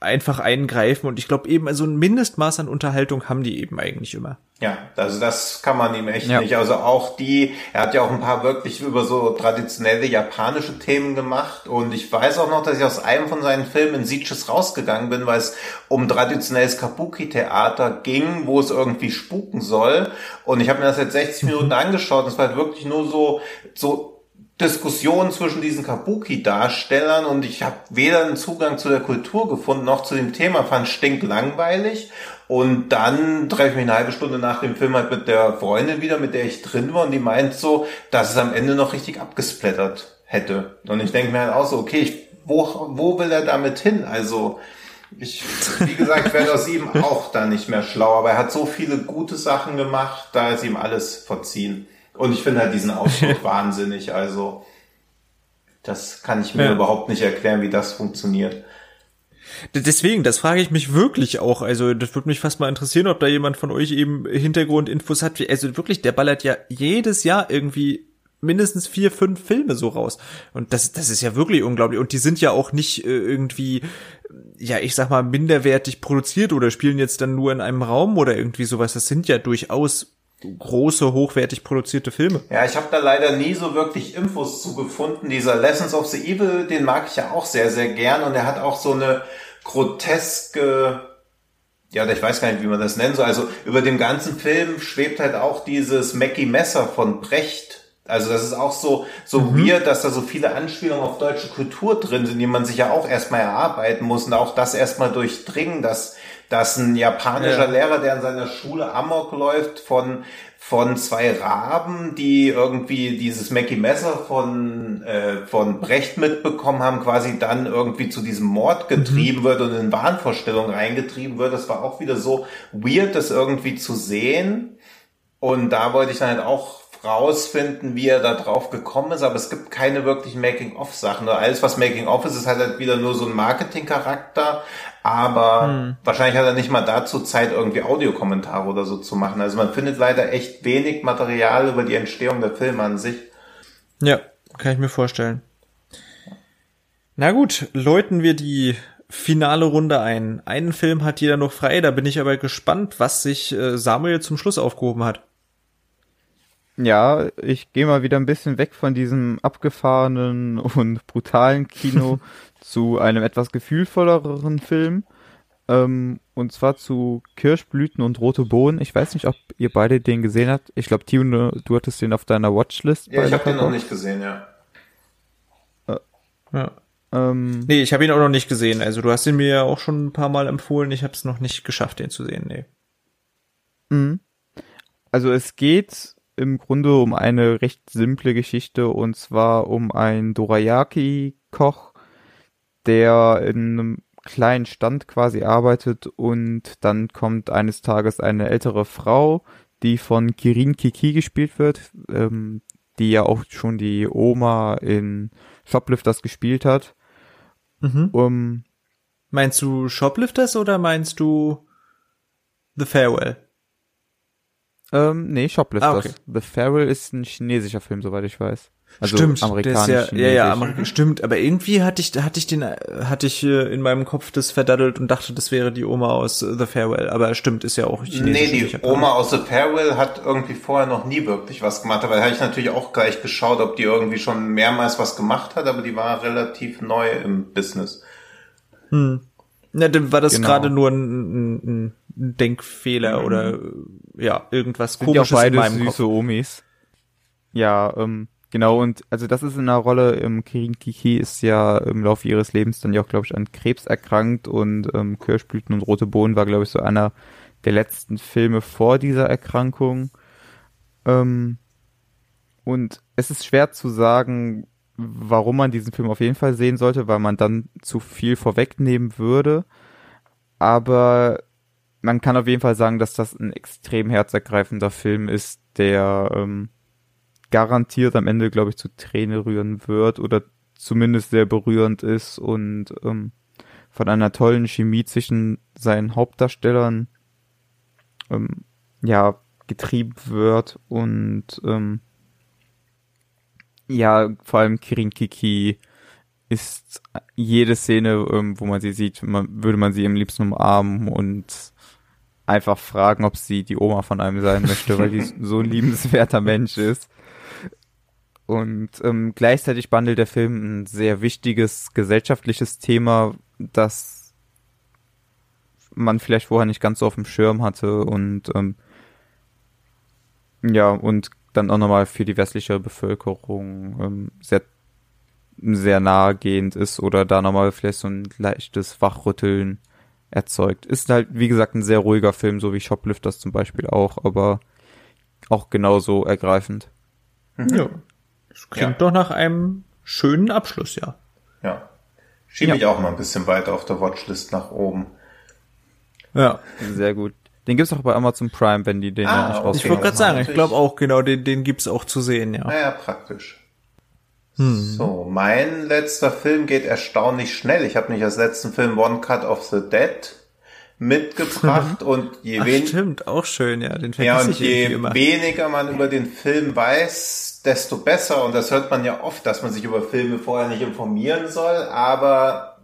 einfach eingreifen und ich glaube eben, also ein Mindestmaß an Unterhaltung haben die eben eigentlich immer. Ja, also das kann man ihm echt ja. nicht. Also auch die, er hat ja auch ein paar wirklich über so traditionelle japanische Themen gemacht und ich weiß auch noch, dass ich aus einem von seinen Filmen in Sieges rausgegangen bin, weil es um traditionelles Kabuki-Theater ging, wo es irgendwie spuken soll und ich habe mir das jetzt 60 mhm. Minuten angeschaut und es war halt wirklich nur so, so Diskussion zwischen diesen Kabuki-Darstellern und ich habe weder einen Zugang zu der Kultur gefunden noch zu dem Thema, fand stinklangweilig. Und dann treffe ich mich eine halbe Stunde nach dem Film halt mit der Freundin wieder, mit der ich drin war und die meint so, dass es am Ende noch richtig abgesplattert hätte. Und ich denke mir halt auch so, okay, ich, wo, wo will er damit hin? Also ich, wie gesagt, werde aus ihm auch da nicht mehr schlau, aber er hat so viele gute Sachen gemacht, da ist ihm alles verziehen. Und ich finde halt diesen Ausdruck wahnsinnig. Also, das kann ich mir ja. überhaupt nicht erklären, wie das funktioniert. Deswegen, das frage ich mich wirklich auch. Also, das würde mich fast mal interessieren, ob da jemand von euch eben Hintergrundinfos hat. Also wirklich, der ballert ja jedes Jahr irgendwie mindestens vier, fünf Filme so raus. Und das, das ist ja wirklich unglaublich. Und die sind ja auch nicht äh, irgendwie, ja, ich sag mal, minderwertig produziert oder spielen jetzt dann nur in einem Raum oder irgendwie sowas. Das sind ja durchaus große, hochwertig produzierte Filme. Ja, ich habe da leider nie so wirklich Infos zu gefunden. Dieser Lessons of the Evil, den mag ich ja auch sehr, sehr gern und er hat auch so eine groteske, ja, ich weiß gar nicht, wie man das nennen soll. Also über dem ganzen Film schwebt halt auch dieses Mackie Messer von Brecht. Also das ist auch so, so mhm. weird, dass da so viele Anspielungen auf deutsche Kultur drin sind, die man sich ja auch erstmal erarbeiten muss und auch das erstmal durchdringen, dass dass ein japanischer ja. Lehrer, der in seiner Schule Amok läuft, von von zwei Raben, die irgendwie dieses Mackie Messer von äh, von Brecht mitbekommen haben, quasi dann irgendwie zu diesem Mord getrieben mhm. wird und in Wahnvorstellungen reingetrieben wird. Das war auch wieder so weird, das irgendwie zu sehen. Und da wollte ich dann halt auch rausfinden, wie er da drauf gekommen ist, aber es gibt keine wirklichen Making-of-Sachen. Alles, was Making-of ist, ist halt wieder nur so ein Marketing-Charakter, aber hm. wahrscheinlich hat er nicht mal dazu Zeit, irgendwie Audiokommentare oder so zu machen. Also man findet leider echt wenig Material über die Entstehung der Filme an sich. Ja, kann ich mir vorstellen. Na gut, läuten wir die finale Runde ein. Einen Film hat jeder noch frei, da bin ich aber gespannt, was sich äh, Samuel zum Schluss aufgehoben hat. Ja, ich gehe mal wieder ein bisschen weg von diesem abgefahrenen und brutalen Kino zu einem etwas gefühlvolleren Film. Ähm, und zwar zu Kirschblüten und rote Bohnen. Ich weiß nicht, ob ihr beide den gesehen habt. Ich glaube, Tio, du hattest den auf deiner Watchlist. Ja, ich habe den noch nicht gesehen, ja. Äh, ja. Ähm, nee, ich habe ihn auch noch nicht gesehen. Also du hast ihn mir ja auch schon ein paar Mal empfohlen. Ich habe es noch nicht geschafft, den zu sehen. Nee. Mhm. Also es geht im Grunde um eine recht simple Geschichte und zwar um einen Dorayaki-Koch, der in einem kleinen Stand quasi arbeitet und dann kommt eines Tages eine ältere Frau, die von Kirin Kiki gespielt wird, ähm, die ja auch schon die Oma in Shoplifters gespielt hat. Mhm. Um, meinst du Shoplifters oder meinst du The Farewell? Ähm, nee, Shoplifters. Ah, okay. The Farewell ist ein chinesischer Film, soweit ich weiß. Also stimmt, amerikanisch. Ja, ja, ja, Amerik stimmt. Aber irgendwie hatte ich, hatte ich den, hatte ich äh, in meinem Kopf das verdaddelt und dachte, das wäre die Oma aus The Farewell. Aber stimmt, ist ja auch chinesisch. Nee, die Oma aus The Farewell hat irgendwie vorher noch nie wirklich was gemacht. Aber da habe ich natürlich auch gleich geschaut, ob die irgendwie schon mehrmals was gemacht hat. Aber die war relativ neu im Business. Hm. Na, dann war das genau. gerade nur ein, ein, ein Denkfehler mhm. oder ja, irgendwas Sind komisches ja beide in meinem süße Kopf. Omis. Ja, ähm, genau, und also das ist in einer Rolle, ähm, Kirin Kiki ist ja im Laufe ihres Lebens dann ja auch, glaube ich, an Krebs erkrankt und ähm, Kirschblüten und Rote Bohnen war, glaube ich, so einer der letzten Filme vor dieser Erkrankung. Ähm, und es ist schwer zu sagen, warum man diesen Film auf jeden Fall sehen sollte, weil man dann zu viel vorwegnehmen würde. Aber man kann auf jeden Fall sagen, dass das ein extrem herzergreifender Film ist, der ähm, garantiert am Ende, glaube ich, zu Tränen rühren wird oder zumindest sehr berührend ist und ähm, von einer tollen Chemie zwischen seinen Hauptdarstellern ähm, ja getrieben wird und ähm, ja vor allem Kirin Kiki ist jede Szene, ähm, wo man sie sieht, man, würde man sie am liebsten umarmen und einfach fragen, ob sie die Oma von einem sein möchte, weil die so ein liebenswerter Mensch ist. Und ähm, gleichzeitig behandelt der Film ein sehr wichtiges gesellschaftliches Thema, das man vielleicht vorher nicht ganz so auf dem Schirm hatte und ähm, ja, und dann auch nochmal für die westliche Bevölkerung ähm, sehr, sehr nahegehend ist oder da nochmal vielleicht so ein leichtes Wachrütteln erzeugt. Ist halt, wie gesagt, ein sehr ruhiger Film, so wie Shoplifters zum Beispiel auch, aber auch genauso ergreifend. Mhm. Ja. Das klingt ja. doch nach einem schönen Abschluss, ja. Ja. Schiebe ja. ich auch mal ein bisschen weiter auf der Watchlist nach oben. Ja. Sehr gut. Den gibt's auch bei Amazon Prime, wenn die den ah, nicht okay. Ich wollte gerade sagen, ich glaube auch, genau, den, den gibt's auch zu sehen, ja. Naja, praktisch. Hm. So, mein letzter Film geht erstaunlich schnell. Ich habe nicht als letzten Film One Cut of the Dead mitgebracht und je weniger stimmt auch schön ja den ja und je weniger man über den Film weiß desto besser und das hört man ja oft dass man sich über Filme vorher nicht informieren soll aber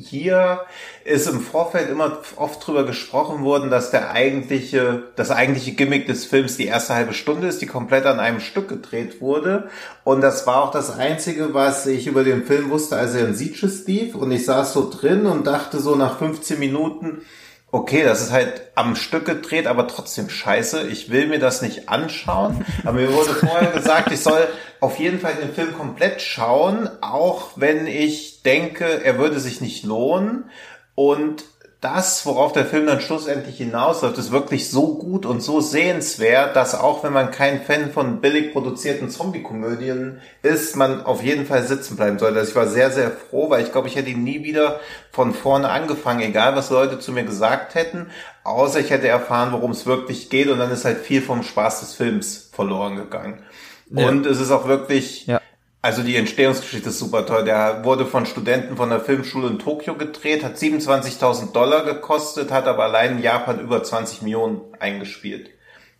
hier ist im Vorfeld immer oft drüber gesprochen worden, dass der eigentliche, das eigentliche Gimmick des Films die erste halbe Stunde ist, die komplett an einem Stück gedreht wurde. Und das war auch das Einzige, was ich über den Film wusste, als er in Sieges lief. Und ich saß so drin und dachte so nach 15 Minuten, okay, das ist halt am Stück gedreht, aber trotzdem scheiße. Ich will mir das nicht anschauen. Aber mir wurde vorher gesagt, ich soll auf jeden Fall den Film komplett schauen, auch wenn ich denke, er würde sich nicht lohnen. Und das, worauf der Film dann schlussendlich hinausläuft, ist wirklich so gut und so sehenswert, dass auch wenn man kein Fan von billig produzierten Zombie-Komödien ist, man auf jeden Fall sitzen bleiben sollte. Also ich war sehr, sehr froh, weil ich glaube, ich hätte ihn nie wieder von vorne angefangen, egal was Leute zu mir gesagt hätten, außer ich hätte erfahren, worum es wirklich geht und dann ist halt viel vom Spaß des Films verloren gegangen. Ja. Und es ist auch wirklich ja. Also die Entstehungsgeschichte ist super toll. Der wurde von Studenten von der Filmschule in Tokio gedreht, hat 27.000 Dollar gekostet, hat aber allein in Japan über 20 Millionen eingespielt.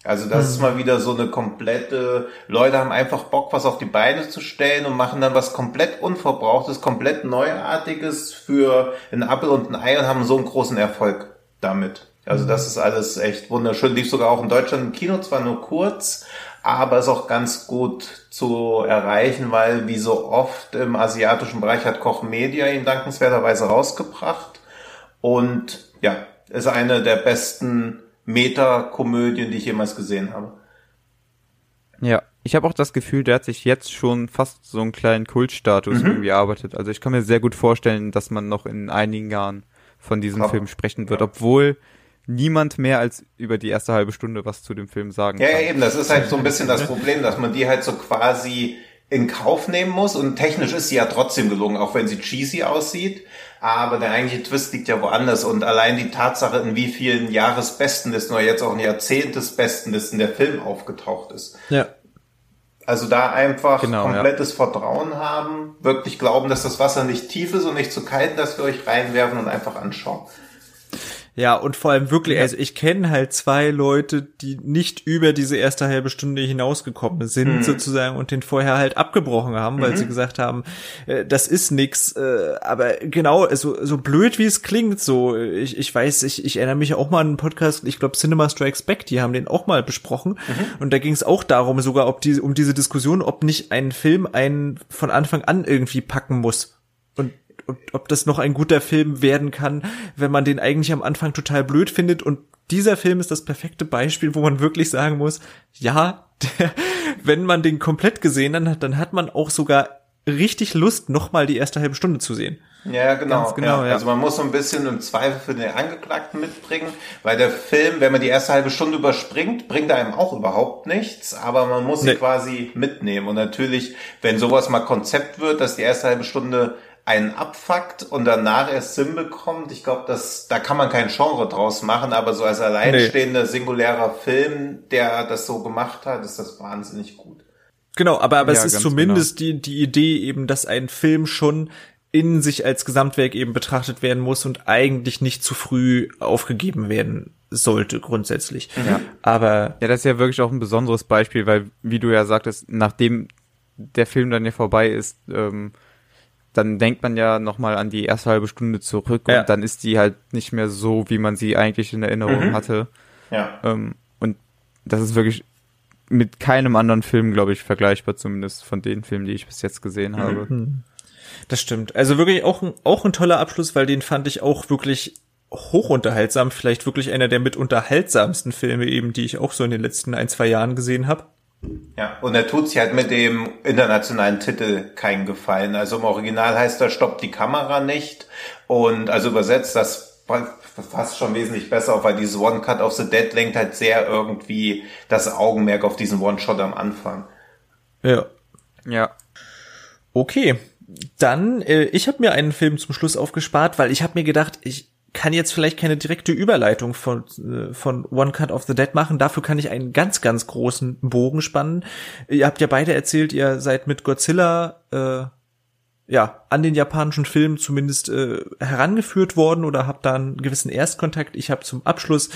Also das mhm. ist mal wieder so eine komplette, Leute haben einfach Bock, was auf die Beine zu stellen und machen dann was komplett Unverbrauchtes, komplett Neuartiges für ein Apfel und ein Ei und haben so einen großen Erfolg damit. Also das ist alles echt wunderschön. Lief sogar auch in Deutschland im Kino, zwar nur kurz, aber ist auch ganz gut zu erreichen, weil wie so oft im asiatischen Bereich hat Koch Media ihn dankenswerterweise rausgebracht und ja, ist eine der besten Meta-Komödien, die ich jemals gesehen habe. Ja, ich habe auch das Gefühl, der hat sich jetzt schon fast so einen kleinen Kultstatus mhm. irgendwie erarbeitet. Also ich kann mir sehr gut vorstellen, dass man noch in einigen Jahren von diesem Aber, Film sprechen wird, ja. obwohl niemand mehr als über die erste halbe Stunde was zu dem Film sagen ja, kann. Ja, eben, das ist halt so ein bisschen das Problem, dass man die halt so quasi in Kauf nehmen muss und technisch ist sie ja trotzdem gelungen, auch wenn sie cheesy aussieht. Aber der eigentliche Twist liegt ja woanders und allein die Tatsache, in wie vielen Jahresbestenlisten oder jetzt auch in Jahrzehntesbestenlisten der Film aufgetaucht ist. Ja. Also da einfach genau, komplettes ja. Vertrauen haben, wirklich glauben, dass das Wasser nicht tief ist und nicht zu kalt, dass wir euch reinwerfen und einfach anschauen. Ja, und vor allem wirklich, ja. also ich kenne halt zwei Leute, die nicht über diese erste halbe Stunde hinausgekommen sind, mhm. sozusagen, und den vorher halt abgebrochen haben, weil mhm. sie gesagt haben, äh, das ist nix. Äh, aber genau, so, so blöd wie es klingt, so, ich, ich weiß, ich, ich erinnere mich auch mal an einen Podcast, ich glaube Cinema Strikes Back, die haben den auch mal besprochen. Mhm. Und da ging es auch darum, sogar ob die, um diese Diskussion, ob nicht ein Film einen von Anfang an irgendwie packen muss. Und und ob das noch ein guter Film werden kann, wenn man den eigentlich am Anfang total blöd findet. Und dieser Film ist das perfekte Beispiel, wo man wirklich sagen muss, ja, der, wenn man den komplett gesehen hat, dann hat man auch sogar richtig Lust, nochmal die erste halbe Stunde zu sehen. Ja, genau. genau ja. Ja. Also man muss so ein bisschen im Zweifel für den Angeklagten mitbringen, weil der Film, wenn man die erste halbe Stunde überspringt, bringt einem auch überhaupt nichts, aber man muss nee. sie quasi mitnehmen. Und natürlich, wenn sowas mal Konzept wird, dass die erste halbe Stunde einen abfuckt und danach erst Sinn bekommt. Ich glaube, das da kann man kein Genre draus machen, aber so als alleinstehender nee. singulärer Film, der das so gemacht hat, ist das wahnsinnig gut. Genau, aber aber ja, es ist zumindest genau. die die Idee eben, dass ein Film schon in sich als Gesamtwerk eben betrachtet werden muss und eigentlich nicht zu früh aufgegeben werden sollte grundsätzlich. Ja. Aber ja, das ist ja wirklich auch ein besonderes Beispiel, weil wie du ja sagtest, nachdem der Film dann ja vorbei ist, ähm, dann denkt man ja nochmal an die erste halbe Stunde zurück Ja. und dann ist die halt nicht mehr so, wie man sie eigentlich in Erinnerung Mhm. hatte. Ja. Ähm, und das ist wirklich mit keinem anderen Film, glaube ich, vergleichbar, zumindest von den Filmen, die ich bis jetzt gesehen habe. Das stimmt. Also wirklich auch ein, auch ein toller Abschluss, weil den fand ich auch wirklich hochunterhaltsam. Vielleicht wirklich einer der mit unterhaltsamsten Filme eben, die ich auch so in den letzten ein, zwei Jahren gesehen habe. Ja, und er tut sich halt mit dem internationalen Titel keinen Gefallen. Also im Original heißt er Stoppt die Kamera nicht. Und also übersetzt das fast schon wesentlich besser auf, weil dieses One Cut of the Dead lenkt halt sehr irgendwie das Augenmerk auf diesen One-Shot am Anfang. Ja. Ja. Okay, dann, äh, ich habe mir einen Film zum Schluss aufgespart, weil ich habe mir gedacht, ich kann jetzt vielleicht keine direkte Überleitung von, äh, von One Cut of the Dead machen. Dafür kann ich einen ganz, ganz großen Bogen spannen. Ihr habt ja beide erzählt, ihr seid mit Godzilla äh, ja an den japanischen Film zumindest äh, herangeführt worden oder habt da einen gewissen Erstkontakt. Ich habe zum Abschluss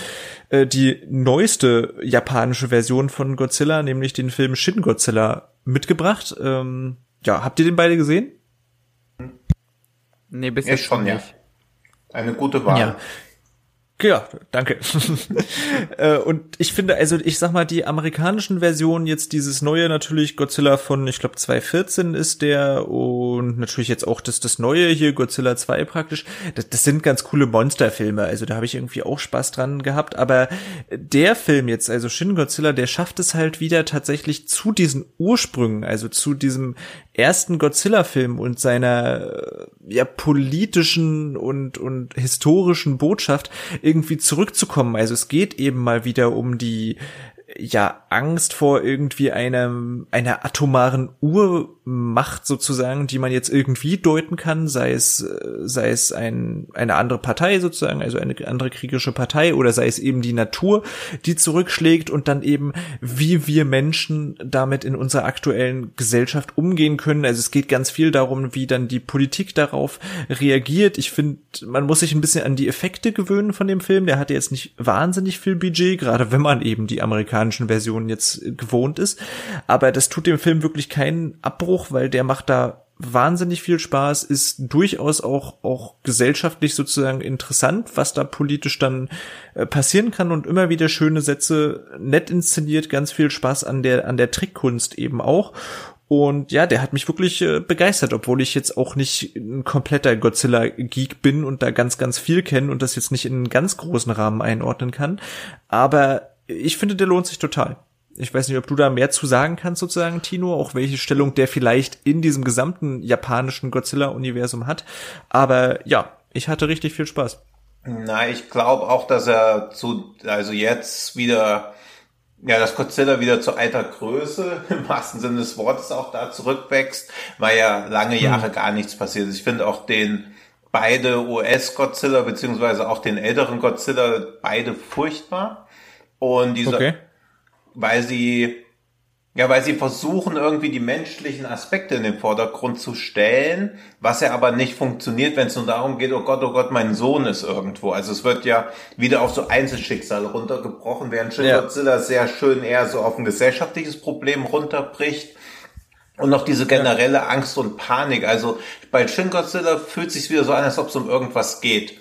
äh, die neueste japanische Version von Godzilla, nämlich den Film Shin Godzilla, mitgebracht. Ähm, ja, habt ihr den beide gesehen? Nee, bis Ja, jetzt schon, ja. Eine gute Wahl. Ja. Ja, danke. Äh, und ich finde, also ich sag mal, die amerikanischen Versionen, jetzt dieses neue natürlich, Godzilla von, ich glaube, 2014 ist der und natürlich jetzt auch das, das neue hier, Godzilla 2 praktisch, das, das sind ganz coole Monsterfilme, also da habe ich irgendwie auch Spaß dran gehabt, aber der Film jetzt, also Shin Godzilla, der schafft es halt wieder tatsächlich zu diesen Ursprüngen, also zu diesem ersten Godzilla-Film und seiner äh, ja politischen und und historischen Botschaft irgendwie zurückzukommen. Also es geht eben mal wieder um die ja Angst vor irgendwie einem einer atomaren Urmacht sozusagen, die man jetzt irgendwie deuten kann, sei es äh, sei es ein eine andere Partei sozusagen, also eine andere kriegerische Partei oder sei es eben die Natur, die zurückschlägt und dann eben wie wir Menschen damit in unserer aktuellen Gesellschaft umgehen können. Also es geht ganz viel darum, wie dann die Politik darauf reagiert. Ich finde, man muss sich ein bisschen an die Effekte gewöhnen von dem Film. Der hatte jetzt nicht wahnsinnig viel Budget, gerade wenn man eben die amerikanischen Versionen jetzt äh, gewohnt ist. Aber das tut dem Film wirklich keinen Abbruch, weil der macht da wahnsinnig viel Spaß, ist durchaus auch, auch gesellschaftlich sozusagen interessant, was da politisch dann äh, passieren kann und immer wieder schöne Sätze, nett inszeniert, ganz viel Spaß an der, an der Trickkunst eben auch. Und ja, der hat mich wirklich äh, begeistert, obwohl ich jetzt auch nicht ein kompletter Godzilla-Geek bin und da ganz, ganz viel kenne und das jetzt nicht in einen ganz großen Rahmen einordnen kann. Aber ich finde, der lohnt sich total. Ich weiß nicht, ob du da mehr zu sagen kannst, sozusagen, Tino, auch welche Stellung der vielleicht in diesem gesamten japanischen Godzilla-Universum hat. Aber ja, ich hatte richtig viel Spaß. Na, ich glaube auch, dass er zu, also jetzt wieder, ja, dass Godzilla wieder zu alter Größe, im wahrsten Sinne des Wortes auch da zurückwächst, weil ja lange Jahre gar nichts passiert ist. Ich finde auch den, beide US-Godzilla, beziehungsweise auch den älteren Godzilla, beide furchtbar. Und diese, Okay. weil sie, ja, weil sie versuchen, irgendwie die menschlichen Aspekte in den Vordergrund zu stellen, was ja aber nicht funktioniert, wenn es nur darum geht, oh Gott, oh Gott, mein Sohn ist irgendwo. Also es wird ja wieder auf so Einzelschicksale runtergebrochen, während Shin Ja. Godzilla sehr schön eher so auf ein gesellschaftliches Problem runterbricht. Und noch diese generelle Angst und Panik. Also bei Shin Godzilla fühlt sich wieder so an, als ob es um irgendwas geht.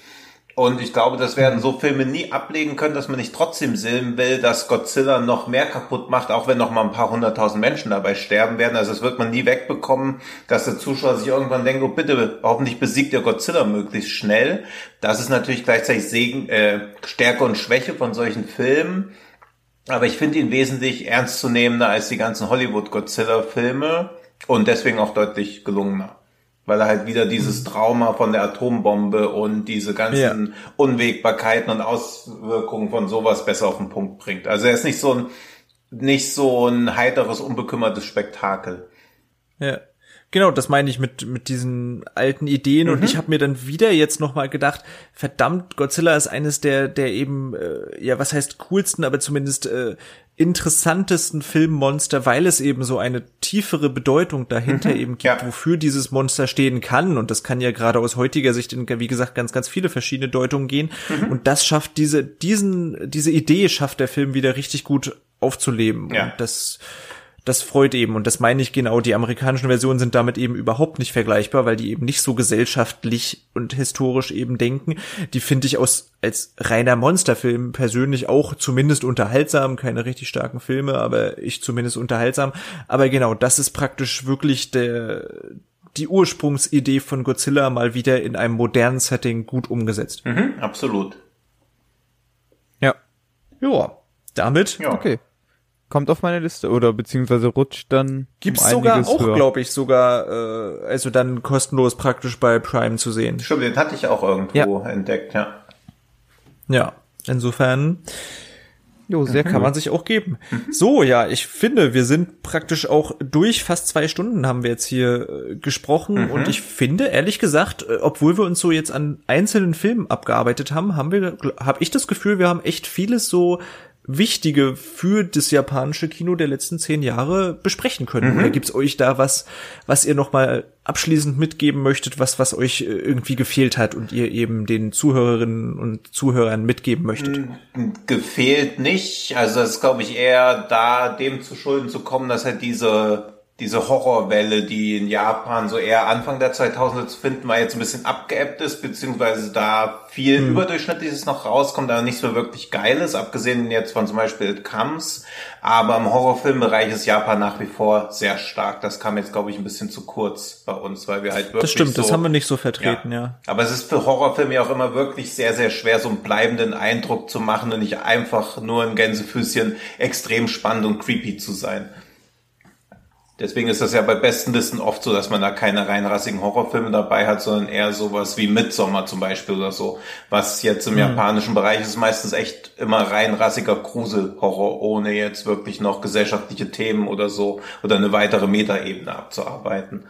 Und ich glaube, das werden so Filme nie ablegen können, dass man nicht trotzdem sehen will, dass Godzilla noch mehr kaputt macht, auch wenn noch mal ein paar hunderttausend Menschen dabei sterben werden. Also das wird man nie wegbekommen, dass der Zuschauer sich irgendwann denkt, oh bitte, hoffentlich besiegt der Godzilla möglichst schnell. Das ist natürlich gleichzeitig Segen, äh, Stärke und Schwäche von solchen Filmen. Aber ich finde ihn wesentlich ernstzunehmender als die ganzen Hollywood-Godzilla-Filme und deswegen auch deutlich gelungener. Weil er halt wieder dieses Trauma von der Atombombe und diese ganzen Unwägbarkeiten und Auswirkungen von sowas besser auf den Punkt bringt. Also er ist nicht so ein, nicht so ein heiteres, unbekümmertes Spektakel. Ja. Genau, das meine ich mit mit diesen alten Ideen. Und ich habe mir dann wieder jetzt noch mal gedacht, verdammt, Godzilla ist eines der der eben äh, ja, was heißt coolsten, aber zumindest äh, interessantesten Filmmonster, weil es eben so eine tiefere Bedeutung dahinter eben gibt, ja. wofür dieses Monster stehen kann. Und das kann ja gerade aus heutiger Sicht in wie gesagt ganz ganz viele verschiedene Deutungen gehen. Und das schafft diese diesen diese Idee schafft der Film wieder richtig gut aufzuleben. Ja. und das das freut eben. Und das meine ich genau. Die amerikanischen Versionen sind damit eben überhaupt nicht vergleichbar, weil die eben nicht so gesellschaftlich und historisch eben denken. Die finde ich aus, als reiner Monsterfilm persönlich auch zumindest unterhaltsam. Keine richtig starken Filme, aber ich zumindest unterhaltsam. Aber genau, das ist praktisch wirklich der, die Ursprungsidee von Godzilla mal wieder in einem modernen Setting gut umgesetzt. Mhm, absolut. Ja. Ja. Damit. Ja. Okay. Kommt auf meine Liste oder beziehungsweise rutscht dann. Gibt's um sogar auch, glaube ich, sogar, äh, also dann kostenlos praktisch bei Prime zu sehen. Stimmt, den hatte ich auch irgendwo entdeckt, ja. Ja, insofern Jo, sehr kann cool. man sich auch geben. So, ja, ich finde, wir sind praktisch auch durch fast zwei Stunden haben wir jetzt hier äh, gesprochen und ich finde, ehrlich gesagt, äh, obwohl wir uns so jetzt an einzelnen Filmen abgearbeitet haben, haben wir, habe ich das Gefühl, wir haben echt vieles so Wichtige für das japanische Kino der letzten zehn Jahre besprechen können. Oder gibt's euch da was, was ihr noch mal abschließend mitgeben möchtet, was was euch äh, irgendwie gefehlt hat und ihr eben den Zuhörerinnen und Zuhörern mitgeben möchtet? gefehlt nicht. Also es ist, glaube ich, eher da dem zu Schulden zu kommen, dass halt diese diese Horrorwelle, die in Japan so eher Anfang der 2000er zu finden war, jetzt ein bisschen abgeebbt ist, beziehungsweise da viel überdurchschnittliches noch rauskommt, aber nichts mehr wirklich Geiles, abgesehen jetzt von zum Beispiel It Comes. Aber im Horrorfilmbereich ist Japan nach wie vor sehr stark. Das kam jetzt, glaube ich, ein bisschen zu kurz bei uns, weil wir halt wirklich Das stimmt, so das haben wir nicht so vertreten, ja. aber es ist für Horrorfilme ja auch immer wirklich sehr, sehr schwer, so einen bleibenden Eindruck zu machen und nicht einfach nur ein Gänsefüßchen extrem spannend und creepy zu sein. Deswegen ist das ja bei besten Listen oft so, dass man da keine reinrassigen Horrorfilme dabei hat, sondern eher sowas wie Midsommar zum Beispiel oder so. Was jetzt im japanischen Bereich ist meistens echt immer reinrassiger Gruselhorror, ohne jetzt wirklich noch gesellschaftliche Themen oder so oder eine weitere Metaebene abzuarbeiten.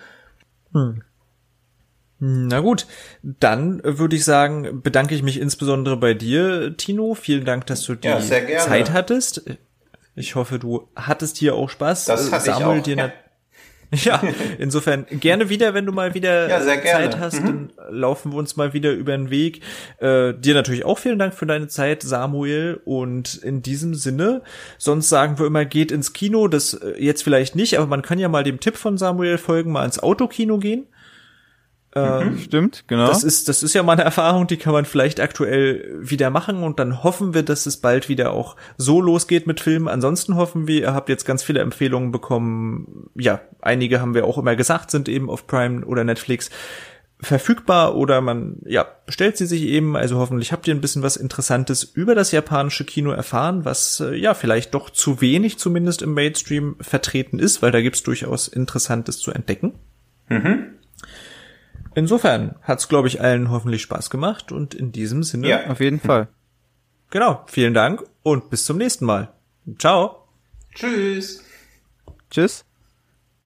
Na gut, dann würde ich sagen, bedanke ich mich insbesondere bei dir, Tino. Vielen Dank, dass du die Ja. Zeit hattest. Ich hoffe, du hattest hier auch Spaß. Das hatte ich auch, dir ja. ja, insofern gerne wieder, wenn du mal wieder Ja, sehr äh. Mhm. Zeit hast, dann laufen wir uns mal wieder über den Weg. Äh, dir natürlich auch vielen Dank für deine Zeit, Samuel. Und in diesem Sinne, sonst sagen wir immer, geht ins Kino. Das äh, jetzt vielleicht nicht, aber man kann ja mal dem Tipp von Samuel folgen, mal ins Autokino gehen. Stimmt, genau. Das ist, das ist ja mal eine Erfahrung, die kann man vielleicht aktuell wieder machen und dann hoffen wir, dass es bald wieder auch so losgeht mit Filmen. Ansonsten hoffen wir, ihr habt jetzt ganz viele Empfehlungen bekommen. Ja, einige haben wir auch immer gesagt, sind eben auf Prime oder Netflix verfügbar oder man, ja, bestellt sie sich eben. Also hoffentlich habt ihr ein bisschen was Interessantes über das japanische Kino erfahren, was, äh, ja, vielleicht doch zu wenig zumindest im Mainstream vertreten ist, weil da gibt's durchaus Interessantes zu entdecken. Insofern hat's, glaube ich, allen hoffentlich Spaß gemacht und in diesem Sinne, Ja. Auf jeden Fall. genau, vielen Dank und bis zum nächsten Mal. Ciao. Tschüss! Tschüss.